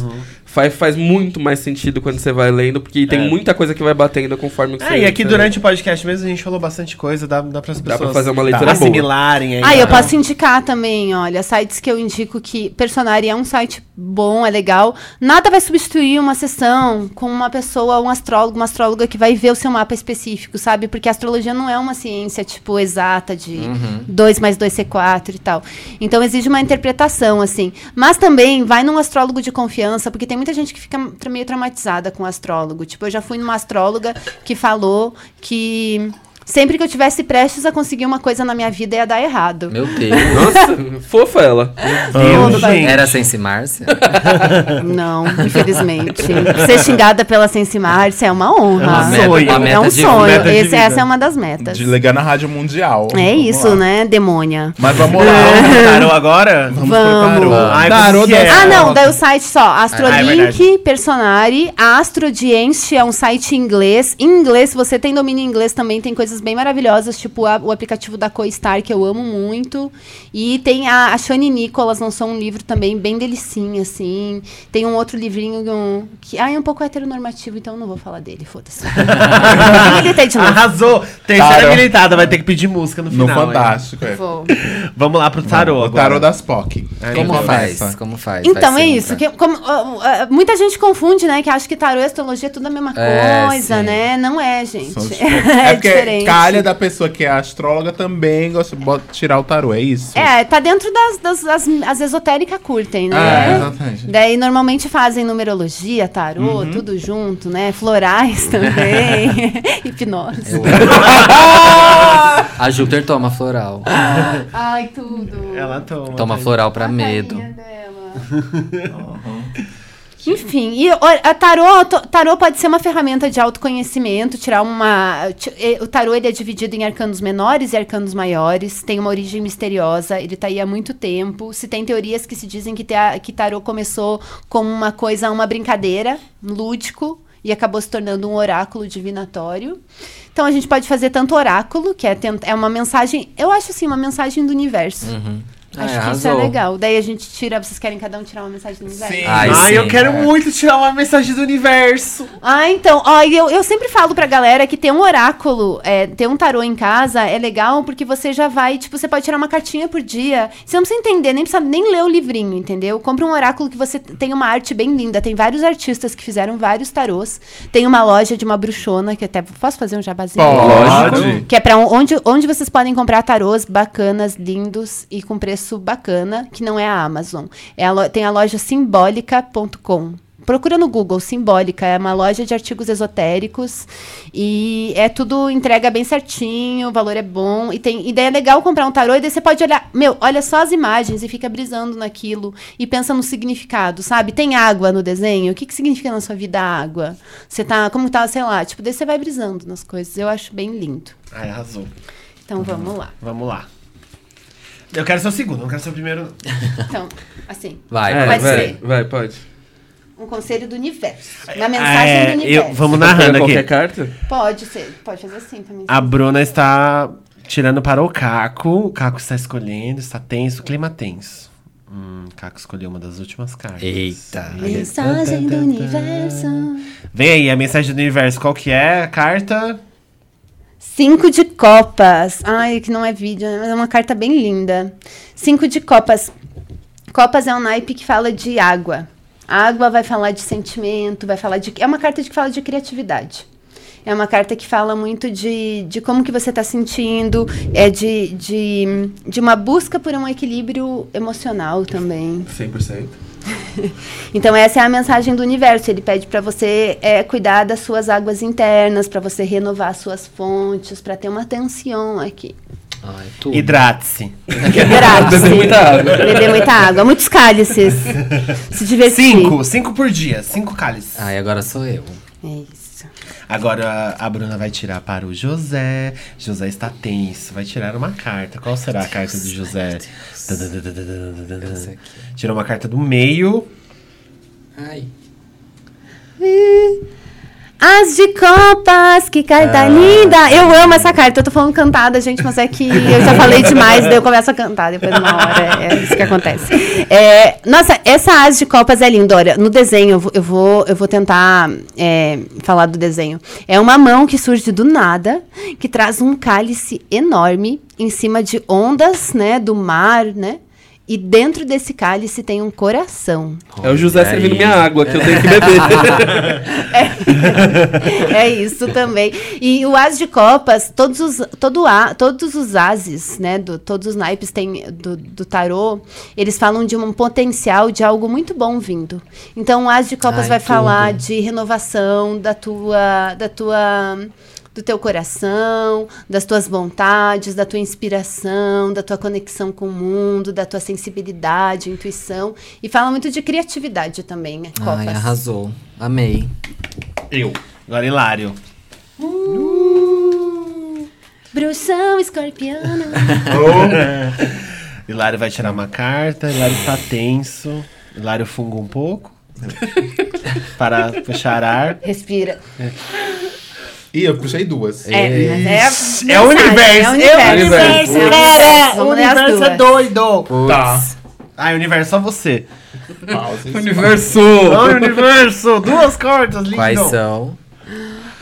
Faz, faz muito mais sentido quando você vai lendo, porque tem É. muita coisa que vai batendo conforme que Ah, você... e aqui durante o podcast mesmo a gente falou bastante coisa, dá, dá pras Dá pessoas pra fazer uma leitura boa. assimilarem aí. Ah, eu né? posso indicar também, olha, sites que eu indico que Personari é um site bom, é legal. Nada vai substituir uma sessão com uma pessoa, um astrólogo, uma astróloga que vai ver o seu mapa específico, sabe? Porque a astrologia não é uma ciência, tipo, exata de 2 mais 2 ser 4 e tal. Então exige uma interpretação, assim. Mas também vai num astrólogo de confiança, porque tem muita gente que fica meio traumatizada com astrólogo. Tipo, eu já fui numa astróloga que falou que sempre que eu tivesse prestes a conseguir uma coisa na minha vida ia dar errado. Meu Deus. Nossa, fofa ela. Deus, Tudo bem. gente. Era Sense Márcia? Não, infelizmente. Ser xingada pela Sense Márcia é uma honra. É uma meta- sonho. uma é meta um de- sonho. Esse- essa é uma das metas. De ligar na Rádio Mundial. É Vamos isso, lá. né, demônia? Mas vamos lá. Vamos tarô agora? Vamos, Vamos. pro tarô. Ai, tarô é? Ah, não, daí o site só, Ah, é Astrolink. Personari, Astrodiense é um site em inglês. Em inglês, se você tem domínio em inglês também, tem coisas bem maravilhosas, tipo a- o aplicativo da CoStar, que eu amo muito. E tem a, a Shani Nicholas, lançou um livro também bem delicinho, assim. Tem um outro livrinho um, que ah, é um pouco heteronormativo, então eu não vou falar dele, foda-se. Arrasou! Terceira Tarô. militada, vai ter que pedir música no No final. hein? Fantástico, é. Vou. Vamos lá pro tarô O agora. tarô das POC. Aí Como começa. faz? Como faz? Então, é isso. que- como, ah, ah, muita gente confunde, né? Que acha que tarô e astrologia é tudo a mesma É, coisa, sim. né? Não é, gente. É, É porque diferente. Calha da pessoa que é astróloga também gosta de tirar o tarô, é isso? É, tá dentro das, das as, as esotéricas curtem, É, né? exatamente. Daí normalmente fazem numerologia, tarô, Uhum. tudo junto, né? Florais também. Hipnose. A Júpiter toma floral. Ai, tudo. Ela toma. Toma tá? floral pra A medo. dela. Enfim, e a tarô, tarô pode ser uma ferramenta de autoconhecimento, tirar uma. O tarô ele é dividido em arcanos menores e arcanos maiores, tem uma origem misteriosa, ele tá aí há muito tempo. Se tem teorias que se dizem que, te- que tarô começou como uma coisa, uma brincadeira, lúdico, e acabou se tornando um oráculo divinatório. Então a gente pode fazer tanto oráculo, que é, é uma mensagem, eu acho assim, uma mensagem do universo. Acho Ah, que isso é legal. Daí a gente tira, vocês querem cada um tirar uma mensagem do universo? Sim. Ai, Ai, sim. eu quero muito tirar uma mensagem do universo. Ah, então, ó, eu, eu sempre falo pra galera que ter um oráculo, é, ter um tarô em casa é legal porque você já vai, tipo, você pode tirar uma cartinha por dia. Você não precisa entender, nem precisa nem ler o livrinho, entendeu? Compre um oráculo que você tem uma arte bem linda. Tem vários artistas que fizeram vários tarôs. Tem uma loja de uma bruxona, que até posso fazer um jabazinho? Pode. Que é pra onde, onde vocês podem comprar tarôs bacanas, lindos e com preço bacana, que não é a Amazon. É a tem a loja simbólica.com. Procura no Google, Simbólica, é uma loja de artigos esotéricos e é tudo entrega bem certinho, o valor é bom e tem ideia é legal comprar um tarô e daí você pode olhar, meu, olha só as imagens e fica brisando naquilo e pensa no significado, sabe? Tem água no desenho, o que que significa na sua vida a água? Você tá, como tá, sei lá, tipo, daí você vai brisando nas coisas. Eu acho bem lindo. Ai, arrasou. Então vamos lá. Vamos lá. Eu quero ser o segundo, não quero ser o primeiro. Então, assim, Vai, É, Pode vai, ser. vai, pode. um conselho do universo. Uma mensagem É, do eu- universo. vamos Pode pegar narrando qualquer aqui. carta? Pode ser, pode fazer assim também. A Bruna está tirando para o Caco. O Caco está escolhendo, está tenso, clima tenso. Hum, Caco escolheu uma das últimas cartas. Eita. Mensagem do universo. Vem aí, a mensagem do universo. Qual que é a carta? Cinco de copas. Ai, que não é vídeo, né? mas é uma carta bem linda. Cinco de copas. Copas é um naipe que fala de água. A água vai falar de sentimento, vai falar de. É uma carta que fala de criatividade. É uma carta que fala muito de, de como que você está sentindo, é de, de, de uma busca por um equilíbrio emocional também. 100%. Então essa é a mensagem do universo. Ele pede para você é, cuidar das suas águas internas, para você renovar as suas fontes, para ter uma atenção aqui. Ai. Hidrate-se. Hidrate-se. Beber muita água. Beber muita água. Muitos cálices. Se divertir. Cinco. Cinco por dia. Cinco cálices. Ai, agora sou eu. É isso. Agora a Bruna vai tirar para o José. José está tenso. Vai tirar uma carta. Qual será a carta do José? Tirou uma carta do meio. Ai. As de copas, que carta Ah. linda! Eu amo essa carta. Eu tô falando cantada, gente, mas é que eu já falei demais, daí eu começo a cantar depois de uma hora. É, é isso que acontece. É, nossa, essa as de copas é linda. Olha, no desenho, eu vou, eu vou, tentar é, falar do desenho. É uma mão que surge do nada, que traz um cálice enorme em cima de ondas, né, do mar, né? E dentro desse cálice tem um coração. É o José Olha servindo aí. minha água, que eu tenho que beber. é isso também. E o as de copas, todos os, todo a, todos os ases, né, do, todos os naipes tem, do, do tarô, eles falam de um potencial de algo muito bom vindo. Então, o as de copas Ai, vai falar tudo. de renovação da tua, da tua do teu coração, das tuas vontades, da tua inspiração, da tua conexão com o mundo, da tua sensibilidade, intuição. E fala muito de criatividade também, né? Copas. Ai, arrasou. Amei. Eu. Agora Hilário. Bruxão escorpiana. Hilário vai tirar uma carta. Hilário está tenso. Hilário funga um pouco. para puxar ar. Respira. Ih, eu puxei duas. É, mas é, É o universo. É o universo. universo. Cara, o universo é doido. Tá. Ai, universo, só você. Pausa. Universo! Ai, universo. Duas cartas, lindo. Quais são?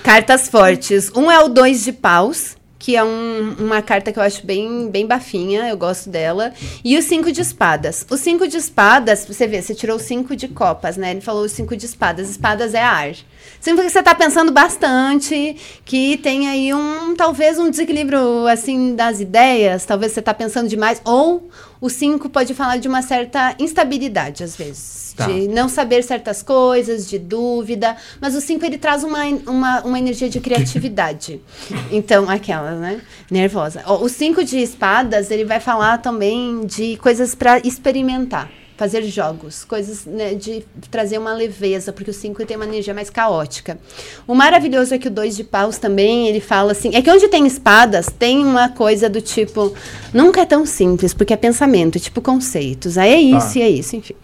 Cartas fortes. Um é o dois de paus, que é um- uma carta que eu acho bem, bem bafinha, eu gosto dela. E o cinco de espadas. O cinco de espadas, você vê, você tirou o cinco de copas, né? Ele falou o cinco de espadas. Espadas é ar. Significa que você tá pensando bastante, que tem aí um, talvez um desequilíbrio, assim, das ideias. Talvez você tá pensando demais. Ou o cinco pode falar de uma certa instabilidade, às vezes. Tá. De não saber certas coisas, de dúvida. Mas o 5 ele traz uma, uma, uma energia de criatividade. então, aquela, né? Nervosa. O 5 de espadas, ele vai falar também de coisas para experimentar. Fazer jogos, coisas né, de trazer uma leveza, porque o 5 tem uma energia mais caótica. O maravilhoso é que o 2 de paus também, ele fala assim, é que onde tem espadas, tem uma coisa do tipo, nunca é tão simples, porque é pensamento, é tipo conceitos, aí é isso Tá. e é isso, enfim.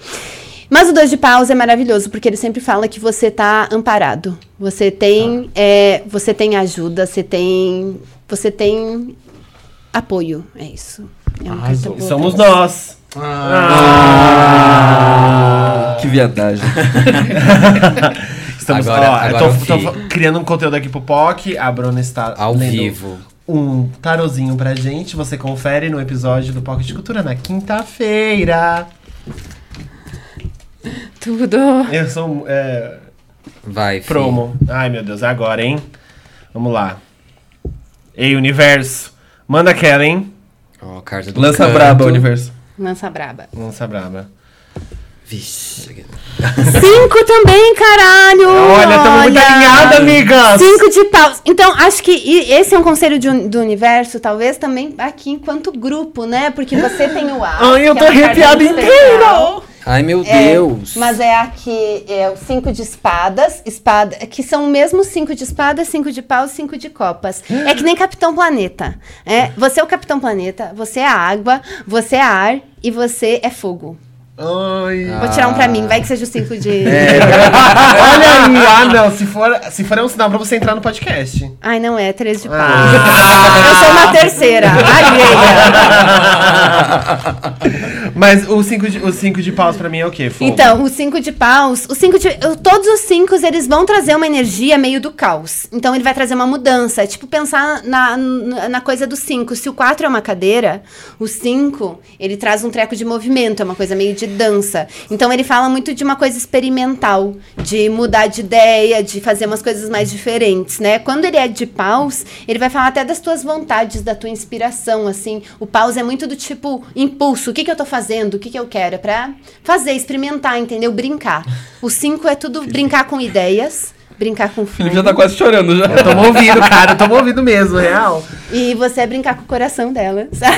Mas o dois de paus é maravilhoso, porque ele sempre fala que você tá amparado. Você tem, é, você tem ajuda, você tem, você tem apoio. É isso. É um somos pra você. nós. Que viadagem. Estamos Agora- ó, agora eu tô, tô criando um conteúdo aqui pro POC. A Bruna está Ao lendo vivo. um tarozinho pra gente. Você confere no episódio do POC de Cultura na quinta-feira. Tudo. Eu sou é, Vai, fi. promo. Ai, meu Deus, é agora, hein? Vamos lá. Ei, universo. Manda aquela, hein? Ó, carta do Lança canto. braba, universo. Lança braba. Lança braba. Vixe. Cinco também, caralho! Olha, tamo muito alinhada, amigas! Cinco de paus. Então, acho que esse é um conselho de do universo, talvez também aqui enquanto grupo, né? Porque você tem o ar. Ai, eu que tô é arrepiada inteira! Ai, meu É, Deus. Mas é aqui, é o cinco de espadas, espada, que são o mesmo cinco de espadas, cinco de paus, cinco de copas. É que nem Capitão Planeta. É, você é o Capitão Planeta, você é a água, você é ar e você é fogo. Ai. Vou tirar um pra mim, vai que seja o cinco de. Olha aí! Ah, não. Se for, se for é um sinal pra você entrar no podcast. Ai, não é, três de paus. Ah. Eu sou uma terceira, alheia. Mas o 5 de, o cinco de paus pra mim é o quê? Fogo? Então, o cinco de paus, o cinco de, todos os cinco eles vão trazer uma energia meio do caos. Então ele vai trazer uma mudança. É tipo pensar na, na, na coisa do cinco. Se o quatro é uma cadeira, o cinco ele traz um treco de movimento, é uma coisa meio de dança. Então ele fala muito de uma coisa experimental, de mudar de ideia, de fazer umas coisas mais diferentes, né? Quando ele é de paus, ele vai falar até das tuas vontades, da tua inspiração, assim. O paus é muito do tipo impulso. O que, que eu tô fazendo? O que, que eu quero? É pra fazer, experimentar, entendeu? Brincar. O cinco é tudo brincar com ideias, brincar com O Felipe já tá quase chorando já. Eu tô movido, cara. Eu tô movido mesmo, real. E você é brincar com o coração dela. sabe?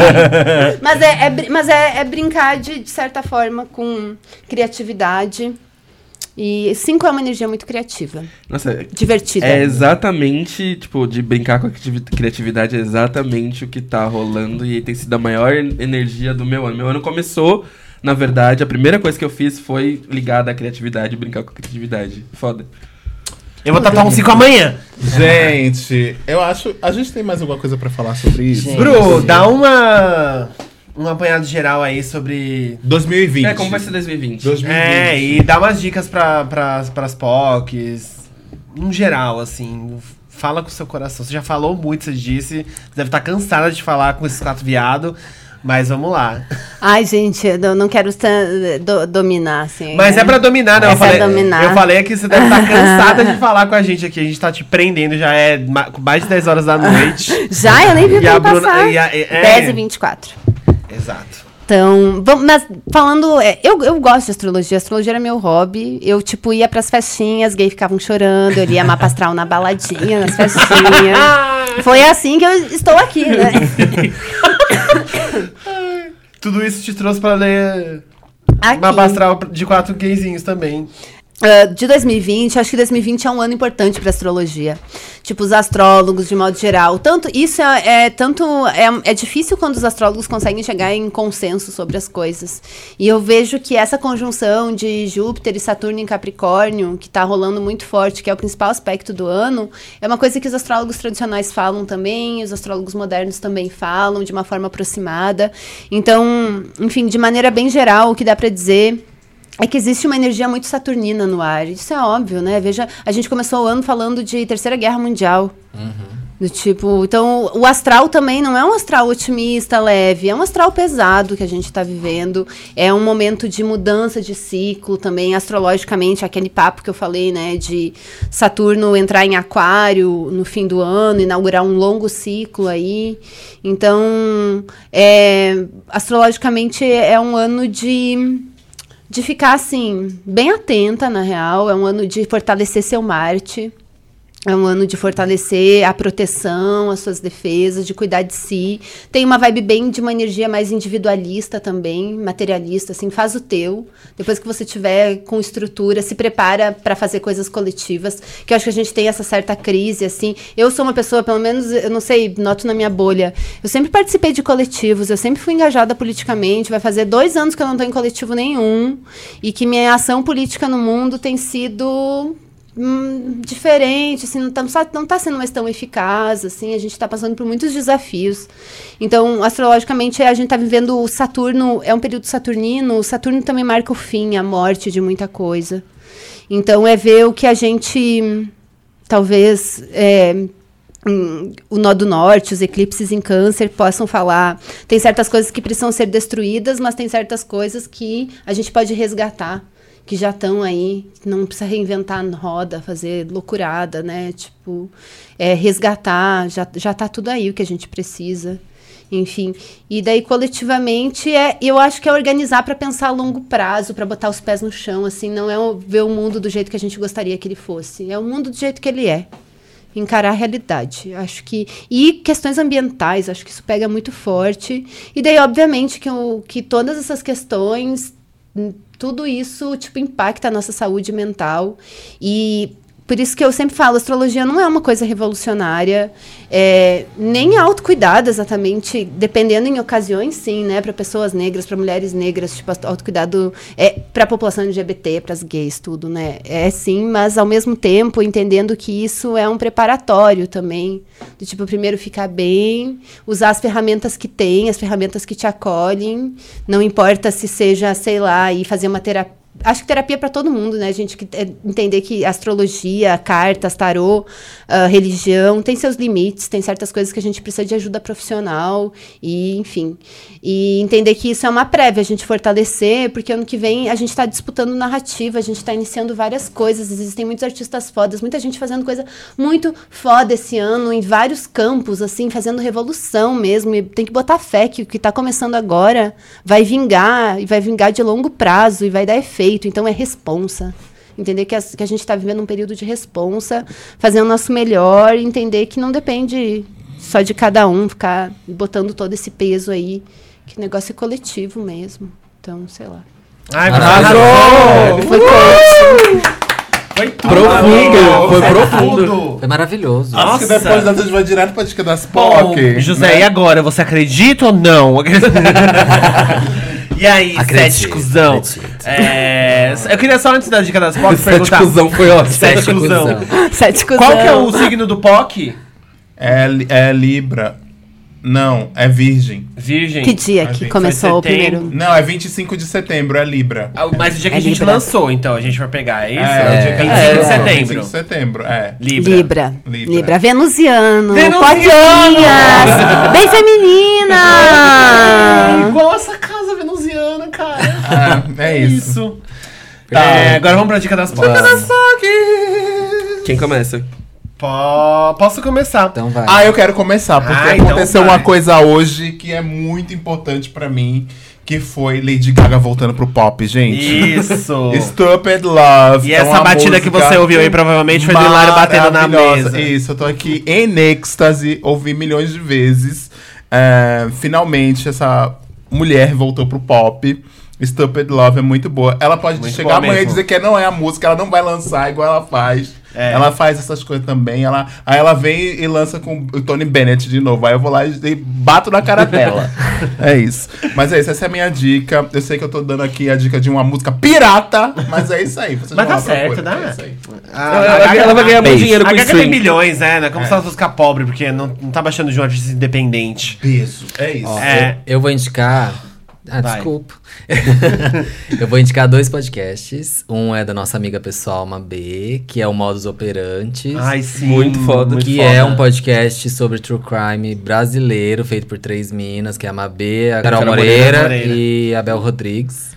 mas é, é mas é, é brincar de, de certa forma com criatividade. E cinco é uma energia muito criativa, Nossa, divertida. é exatamente, tipo, de brincar com a criativi- criatividade, é exatamente o que tá rolando e tem sido a maior en- energia do meu ano. Meu ano começou, na verdade, a primeira coisa que eu fiz foi ligada à criatividade, brincar com a criatividade. Foda. Eu vou tatuar um 5 amanhã. Gente, eu acho. A gente tem mais alguma coisa pra falar sobre isso? Gente. Bru, dá uma. Um apanhado geral aí sobre. 2020. É, como vai ser 2020? 2020. É, e dá umas dicas pra, pra, pras POCs. No geral, assim. Fala com o seu coração. Você já falou muito, você disse. Você deve estar cansada de falar com esses quatro viados. Mas vamos lá. Ai, gente, eu não- quero do- dominar, assim. Mas é pra dominar, né? É eu pra falei, dominar. Eu falei que você deve estar cansada de falar com a gente aqui. A gente tá te prendendo, já é ma- mais de 10 horas da noite. Já? Eu nem vi o E a tempo Bruna- passar. e a- e- é. 10 e 24. Exato. Então, vamos, mas falando, é, eu, eu gosto de astrologia, astrologia era meu hobby. Eu, tipo, ia pras festinhas, gay ficavam chorando, eu lia mapa astral na baladinha, nas festinhas. Foi assim que eu estou aqui, né? Tudo isso te trouxe pra ler Aqui. mapa astral de quatro gayzinhos também. Ah, de 2020, acho que 2020 é um ano importante para astrologia. Tipo, os astrólogos, de modo geral. Tanto isso é, é tanto é, é difícil quando os astrólogos conseguem chegar em consenso sobre as coisas. E eu vejo que essa conjunção de Júpiter e Saturno em Capricórnio, que tá rolando muito forte, que é o principal aspecto do ano, é uma coisa que os astrólogos tradicionais falam também, os astrólogos modernos também falam de uma forma aproximada. Então, enfim, de maneira bem geral, o que dá para dizer é que existe uma energia muito saturnina no ar. Isso é óbvio, né? Veja, a gente começou o ano falando de Terceira Guerra Mundial. Do tipo, então o astral também não é um astral otimista, leve, é um astral pesado que a gente está vivendo. É um momento de mudança de ciclo também, astrologicamente, aquele papo que eu falei, né, de Saturno entrar em Aquário no fim do ano, inaugurar um longo ciclo aí. Então, é, astrologicamente é um ano de de ficar assim, bem atenta, na real. É um ano de fortalecer seu Marte. É um ano de fortalecer a proteção, as suas defesas, de cuidar de si. Tem uma vibe bem de uma energia mais individualista também, materialista, assim, faz o teu. Depois que você tiver com estrutura, se prepara para fazer coisas coletivas, que eu acho que a gente tem essa certa crise, assim. Eu sou uma pessoa, pelo menos, eu não sei, noto na minha bolha, eu sempre participei de coletivos, eu sempre fui engajada politicamente, vai fazer dois anos que eu não estou em coletivo nenhum, e que minha ação política no mundo tem sido hum, diferente, assim, não está não tá sendo mais tão eficaz, assim, a gente está passando por muitos desafios. Então, astrologicamente, a gente está vivendo o Saturno, é um período saturnino, o Saturno também marca o fim, a morte de muita coisa. Então, é ver o que a gente, talvez, é, hum, o nó do norte, os eclipses em câncer possam falar. Tem certas coisas que precisam ser destruídas, mas tem certas coisas que a gente pode resgatar que já estão aí, não precisa reinventar a roda, fazer loucurada, né? Tipo, é, resgatar, já, já tá tudo aí o que a gente precisa. Enfim, e daí coletivamente é, eu acho que é organizar para pensar a longo prazo, para botar os pés no chão, assim, não é ver o mundo do jeito que a gente gostaria que ele fosse, é o mundo do jeito que ele é. Encarar a realidade. Acho que. E questões ambientais, acho que isso pega muito forte. E daí, obviamente, que, o, que todas essas questões tudo isso tipo impacta a nossa saúde mental. E por isso que eu sempre falo, astrologia não é uma coisa revolucionária, é, nem autocuidado exatamente, dependendo em ocasiões, sim, né, para pessoas negras, para mulheres negras, tipo, autocuidado é para a população LGBT, para as gays, tudo, né, é sim, mas ao mesmo tempo entendendo que isso é um preparatório também, do tipo, primeiro ficar bem, usar as ferramentas que tem, as ferramentas que te acolhem, não importa se seja, sei lá, ir fazer uma terapia Acho que terapia é para todo mundo, né, gente? Que, é, entender que astrologia, cartas, tarô, ah, religião tem seus limites, tem certas coisas que a gente precisa de ajuda profissional, e enfim. E entender que isso é uma prévia, a gente fortalecer, porque ano que vem a gente está disputando narrativa, a gente está iniciando várias coisas, existem muitos artistas fodas, muita gente fazendo coisa muito foda esse ano, em vários campos, assim, fazendo revolução mesmo. E tem que botar fé que o que está começando agora vai vingar, e vai vingar de longo prazo, e vai dar efeito. Então é responsa. Entender que, as- que a gente está vivendo um período de responsa, fazer o nosso melhor, e entender que não depende só de cada um ficar botando todo esse peso aí, que o negócio é coletivo mesmo. Então, sei lá. Ai, Arrasou! Foi Foi tudo. Profundo, foi profundo. Foi maravilhoso. Acho que Nossa. depois a gente vai direto pra dica das Bom, POC. José, né? e agora? Você acredita ou não? e aí, Acredito, sete cuzão? É, eu queria só antes da dica das POC Sete perguntar. cuzão foi ótimo. Sete cuzão. Sete Qual que é o signo do POC? É, é Libra. Não, é Virgem. Virgem. Que dia Ai, que começou o primeiro? Não, é 25 de setembro, é Libra. Ah, Mas o dia que É a gente Libra. lançou, então, a gente vai pegar, é isso? É, o dia que 25 ela de lançou, setembro. 25 de setembro, é. Libra. Libra. Libra. Libra. Venusiano. Venusiano! Potinhas. Bem feminina. Igual essa cara. É, é isso. É, agora vamos pra dica das POC. Quem começa? Po- Posso começar. Então vai. Ah, eu quero começar, porque Ah, então aconteceu vai. uma coisa hoje que é muito importante pra mim, que foi Lady Gaga voltando pro pop, gente. Isso. Stupid Love. E é essa uma batida que música você ouviu aí provavelmente foi do Hilário batendo na maravilhosa. mesa. Isso, eu tô aqui em êxtase, ouvi milhões de vezes. É, finalmente, essa mulher voltou pro pop. Stupid Love é muito boa. Ela pode Muito chegar amanhã e mesmo. dizer que não é a música, ela não vai lançar igual ela faz. É. Ela faz essas coisas também. Ela, aí ela vem e lança com o Tony Bennett de novo. Aí eu vou lá e e bato na cara dela. é isso. Mas é isso, essa é a minha dica. Eu sei que eu tô dando aqui a dica de uma música pirata, mas é isso aí. Vocês Mas tá certo, procurar. né? É isso aí. Ah, Ela, a ela vai ganhar muito dinheiro A com Gaga tem stream. milhões, né? Não é como se ela fosse ficar pobre, porque não, não tá baixando de um artista independente. Isso, é isso. Ó, É. eu, eu vou indicar. Ah, Vai. desculpa. eu vou indicar dois podcasts. Um é da nossa amiga pessoal, Mabê, que é o Modus Operantes. Ai, sim. Muito foda. que é um podcast sobre true crime brasileiro, feito por três minas, que é a Mabê, a Carol, Carol Moreira, Moreira. e a Bel Rodrigues.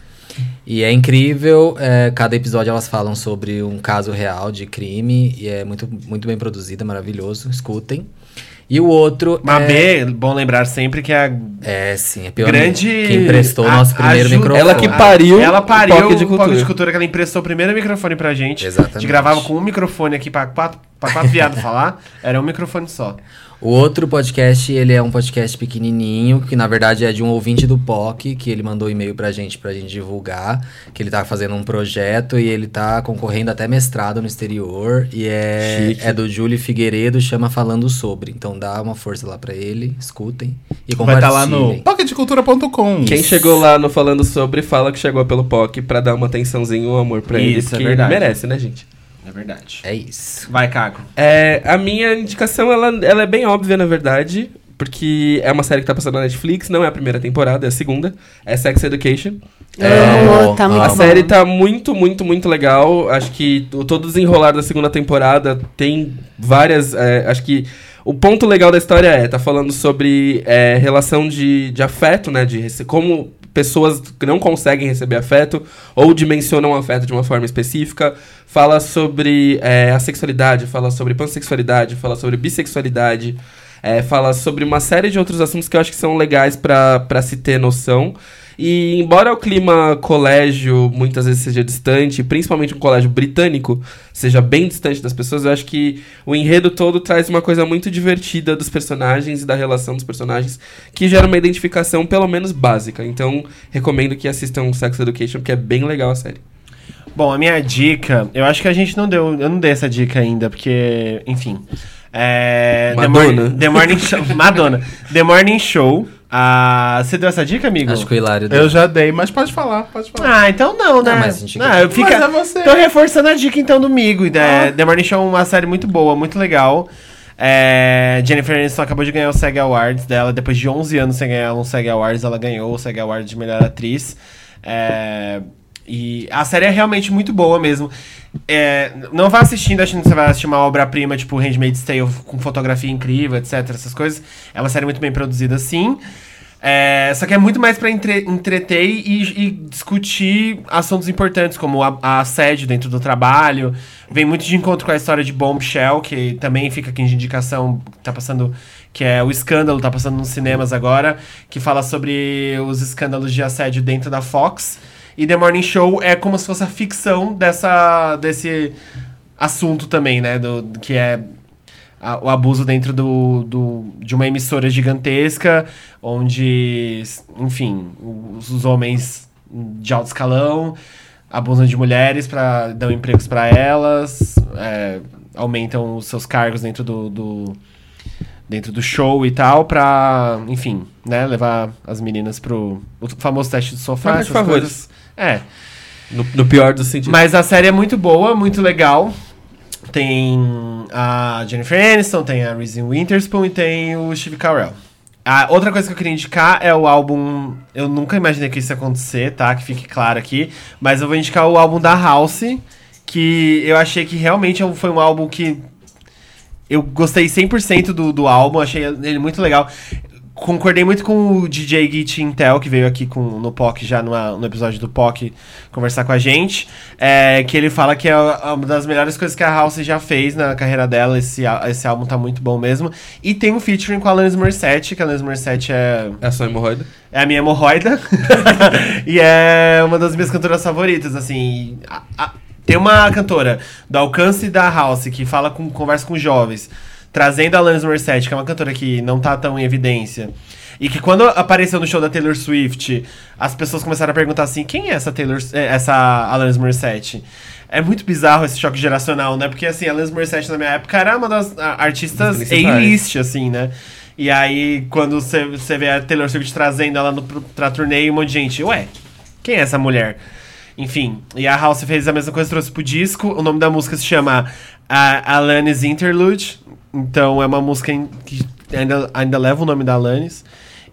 E é incrível, é, cada episódio elas falam sobre um caso real de crime, e é muito, muito bem produzido, é maravilhoso, escutem. E o outro é... Mabê, bom lembrar sempre que a É, sim, é pior grande. que emprestou o a- nosso primeiro ajuda- microfone. Ela que pariu Ela pariu o POC de Cultura. de cultura, que ela emprestou o primeiro microfone pra gente. A Exatamente. gente gravava com um microfone aqui pra quatro, pra quatro viados falar, era um microfone só. O outro podcast, ele é um podcast pequenininho, que na verdade é de um ouvinte do POC, que ele mandou e-mail pra gente, pra gente divulgar, que ele tá fazendo um projeto e ele tá concorrendo até mestrado no exterior, e é, Chique. é do Júlio Figueiredo, chama Falando Sobre. Então dá uma força lá pra ele, escutem e Vai estar lá no compartilhem. pocketcultura.com. Quem chegou lá no Falando Sobre, fala que chegou pelo POC pra dar uma atençãozinha e um amor pra ele. Isso, é porque verdade. ele merece, né, gente? É verdade. É isso. Vai, Caco. É, a minha indicação, ela, ela é bem óbvia, na verdade. Porque é uma série que tá passando na Netflix, não é a primeira temporada, é a segunda. É Sex Education. Amo, É, tá muito a bom. série tá muito, muito, muito legal. Acho que o, todo o desenrolar da segunda temporada tem várias. é, acho que o ponto legal da história é, tá falando sobre é, relação de, de afeto, né? De como pessoas que não conseguem receber afeto ou dimensionam afeto de uma forma específica. Fala sobre é, a sexualidade, fala sobre pansexualidade, fala sobre bissexualidade. é, fala sobre uma série de outros assuntos que eu acho que são legais pra se ter noção. E embora o clima colégio muitas vezes seja distante, principalmente um colégio britânico seja bem distante das pessoas, eu acho que o enredo todo traz uma coisa muito divertida dos personagens e da relação dos personagens, que gera uma identificação pelo menos básica. Então, recomendo que assistam Sex Education, porque é bem legal a série. Bom, a minha dica, eu acho que a gente não deu, eu não dei essa dica ainda, porque, enfim. É, The, Madonna. Morning, The Morning Show. Madonna. The Morning Show. Ah, você deu essa dica, amigo? Acho que o Hilário deu. Eu já dei, mas pode falar, pode falar. Ah, então não, né? Não, mas a gente não, eu fica... Mas é você. Tô reforçando a dica então do Migo. The, The Morning Show é uma série muito boa, muito legal. É, Jennifer Aniston acabou de ganhar o SEG Awards dela. Depois de 11 anos sem ganhar um SEG Awards, ela ganhou o SEG Awards de melhor atriz. É, e a série é realmente muito boa mesmo. É, não vá assistindo achando que você vai assistir uma obra-prima, tipo Handmaid's Tale, com fotografia incrível, etc. Essas coisas. É uma série muito bem produzida, sim. É, só que é muito mais pra entre- entreter e, e discutir assuntos importantes, como a, a assédio dentro do trabalho. Vem muito de encontro com a história de Bombshell, que também fica aqui de indicação, tá passando, que é o escândalo, tá passando nos cinemas agora, que fala sobre os escândalos de assédio dentro da Fox. E The Morning Show é como se fosse a ficção dessa, desse assunto também, né? Do, que é a- o abuso dentro do, do, de uma emissora gigantesca, onde, enfim, os, os homens de alto escalão abusam de mulheres para dão empregos para elas, é, aumentam os seus cargos dentro do, do dentro do show e tal, pra, enfim, né, levar as meninas pro o famoso teste do sofá, de essas favores. coisas. É, No, no pior dos sentidos. mas a série é muito boa, muito legal. Tem a Jennifer Aniston, tem a Reese Witherspoon e tem o Steve Carell. A outra coisa que eu queria indicar é o álbum. Eu nunca imaginei que isso ia acontecer, tá? Que fique claro aqui. Mas eu vou indicar o álbum da House, que eu achei que realmente é foi um álbum que eu gostei 100% do, do álbum, achei ele muito legal. Concordei muito com o DJ Git Intel, que veio aqui com, no POC, já numa- no episódio do POC, conversar com a gente. é, que ele fala que é uma das melhores coisas que a House já fez na carreira dela. Esse, esse álbum tá muito bom mesmo. E tem um featuring com a Alanis Morissette, que a Alanis Morissette é, É só hemorroida. é a minha hemorroida. e é uma das minhas cantoras favoritas, assim. A- a- tem uma cantora do alcance da House que fala com, conversa com jovens, trazendo a Alanis Morissette, que é uma cantora que não tá tão em evidência. E que quando apareceu no show da Taylor Swift, as pessoas começaram a perguntar assim: quem é essa Taylor, eh, essa Alanis Morissette? É muito bizarro esse choque geracional, né? Porque assim, a Alanis Morissette na minha época era uma das ah, artistas. A-list, assim, né? E aí, quando você vê a Taylor Swift trazendo ela no, pra turnê, um monte de gente, ué, quem é essa mulher? Enfim, e a House fez a mesma coisa, trouxe pro disco. O nome da música se chama Alanis Interlude. Então é uma música que ainda, ainda leva o nome da Alanis.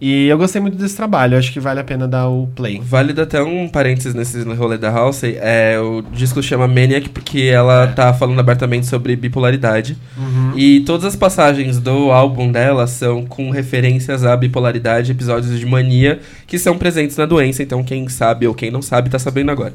E eu gostei muito desse trabalho, acho que vale a pena dar o play. Vale dar até um parênteses nesse rolê da House. É, o disco chama Maniac porque ela tá falando abertamente sobre bipolaridade. E todas as passagens do álbum dela são com referências à bipolaridade, episódios de mania que são presentes na doença. Então quem sabe ou quem não sabe tá sabendo agora.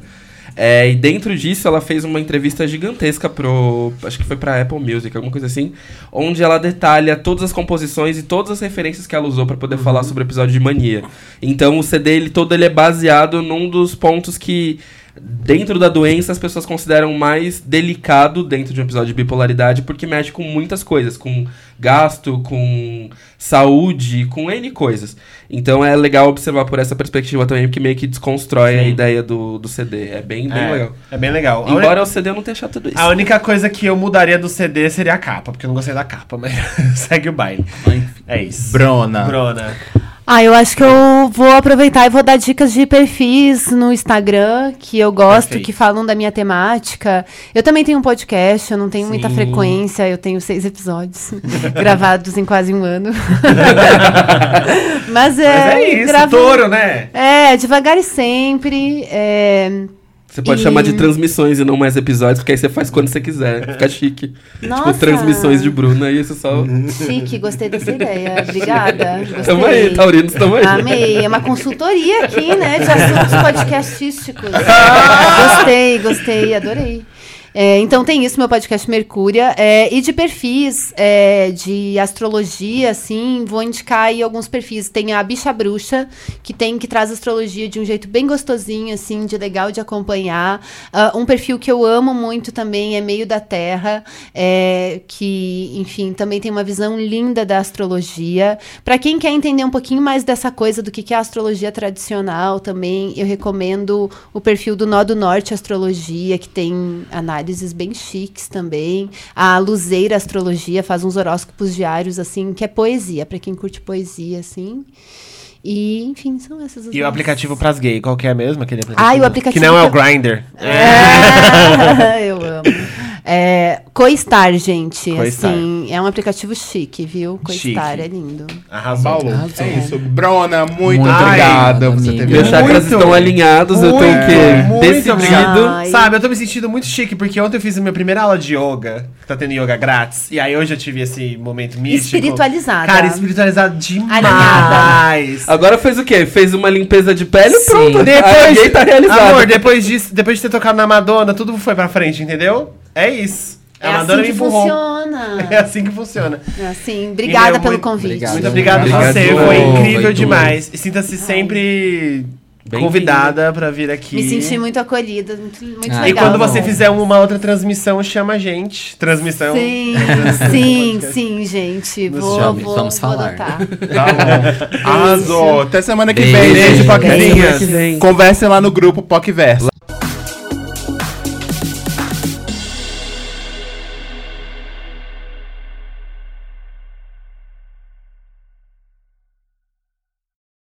É, e dentro disso, ela fez uma entrevista gigantesca pro. Acho que foi pra Apple Music, alguma coisa assim. Onde ela detalha todas as composições e todas as referências que ela usou pra poder falar sobre o episódio de Mania. Então o CD ele todo ele é baseado num dos pontos que dentro da doença as pessoas consideram mais delicado dentro de um episódio de bipolaridade porque mexe com muitas coisas, com gasto, com saúde, com N coisas. Então é legal observar por essa perspectiva também, porque meio que desconstrói a Sim. ideia do, do CD. É bem, bem é, legal. é bem legal. A Embora o CD eu não tenha achado tudo isso. A única coisa que eu mudaria do CD seria a capa, porque eu não gostei da capa, mas segue o baile. É isso. Brona. Brona. Ah, eu acho que eu vou aproveitar e vou dar dicas de perfis no Instagram que eu gosto, Perfeito. que falam da minha temática. Eu também tenho um podcast, eu não tenho muita Sim. frequência, eu tenho seis episódios gravados em quase um ano. Mas é. Mas é isso, gravo- touro, né? É, devagar e sempre. é, Você pode E- chamar de transmissões e não mais episódios, porque aí você faz quando você quiser. Fica chique. Nossa. Tipo, transmissões de Bruna, e isso só. Chique, gostei dessa ideia. Obrigada. Gostei. Tamo aí, Taurinos, tamo aí. Amei. É uma consultoria aqui, né? De assuntos podcastísticos. gostei, gostei, adorei. É, então tem isso, meu podcast Mercúria. É, e de perfis é, de astrologia, assim, vou indicar aí alguns perfis. Tem a Bicha Bruxa, que tem que traz astrologia de um jeito bem gostosinho, assim, de legal de acompanhar. Ah, um perfil que eu amo muito também é Meio da Terra, é, que, enfim, também tem uma visão linda da astrologia. Para quem quer entender um pouquinho mais dessa coisa do que que é a astrologia tradicional, também eu recomendo o perfil do Nó do Norte Astrologia, que tem análises bem chiques também. A Luzeira Astrologia faz uns horóscopos diários, assim, que é poesia, para quem curte poesia, assim. E, enfim, são essas as E o aplicativo pras gay, qual que é mesmo? Aquele aplicativo? Ah, o aplicativo Que não é o Grindr. É, eu amo. É, Coistar, gente. Coistar. Assim, é um aplicativo chique, viu? Coistar Chique. é lindo. Arrasou. Paulo, Arrasou. é isso. Brona, muito, Muito obrigada. obrigado, Você teve. Meus chakras Muito. estão alinhados, eu tô o quê? Muito Decidido. obrigado. Ai. Sabe, eu tô me sentindo muito chique, porque ontem eu fiz a minha primeira aula de yoga, que tá tendo yoga grátis, e aí hoje eu tive esse momento místico. Espiritualizada. Cara, espiritualizado demais. Alinhada. Agora fez o quê? Fez uma limpeza de pele e pronto. Depois, tá realizada. amor, depois disso, depois de ter tocado na Madonna, tudo foi pra frente, entendeu? É isso. É assim Madonna que me empurrou. funciona. É assim que funciona. É assim. Obrigada meu, pelo muito- convite. Obrigado. Muito obrigado a Obrigado. você, foi incrível Foi demais. E sinta-se sempre Bem-vinda. convidada pra vir aqui. Me senti muito acolhida, muito, muito Ah, E legal. quando você fizer uma outra transmissão, chama a gente. Transmissão. Sim, sim, sim, gente. Nos Vou, chame, vou, vamos vou falar. adotar. Tá bom. Arrasou. Até semana que Beijo. vem, gente, que vem. Conversem lá no grupo PocVerso.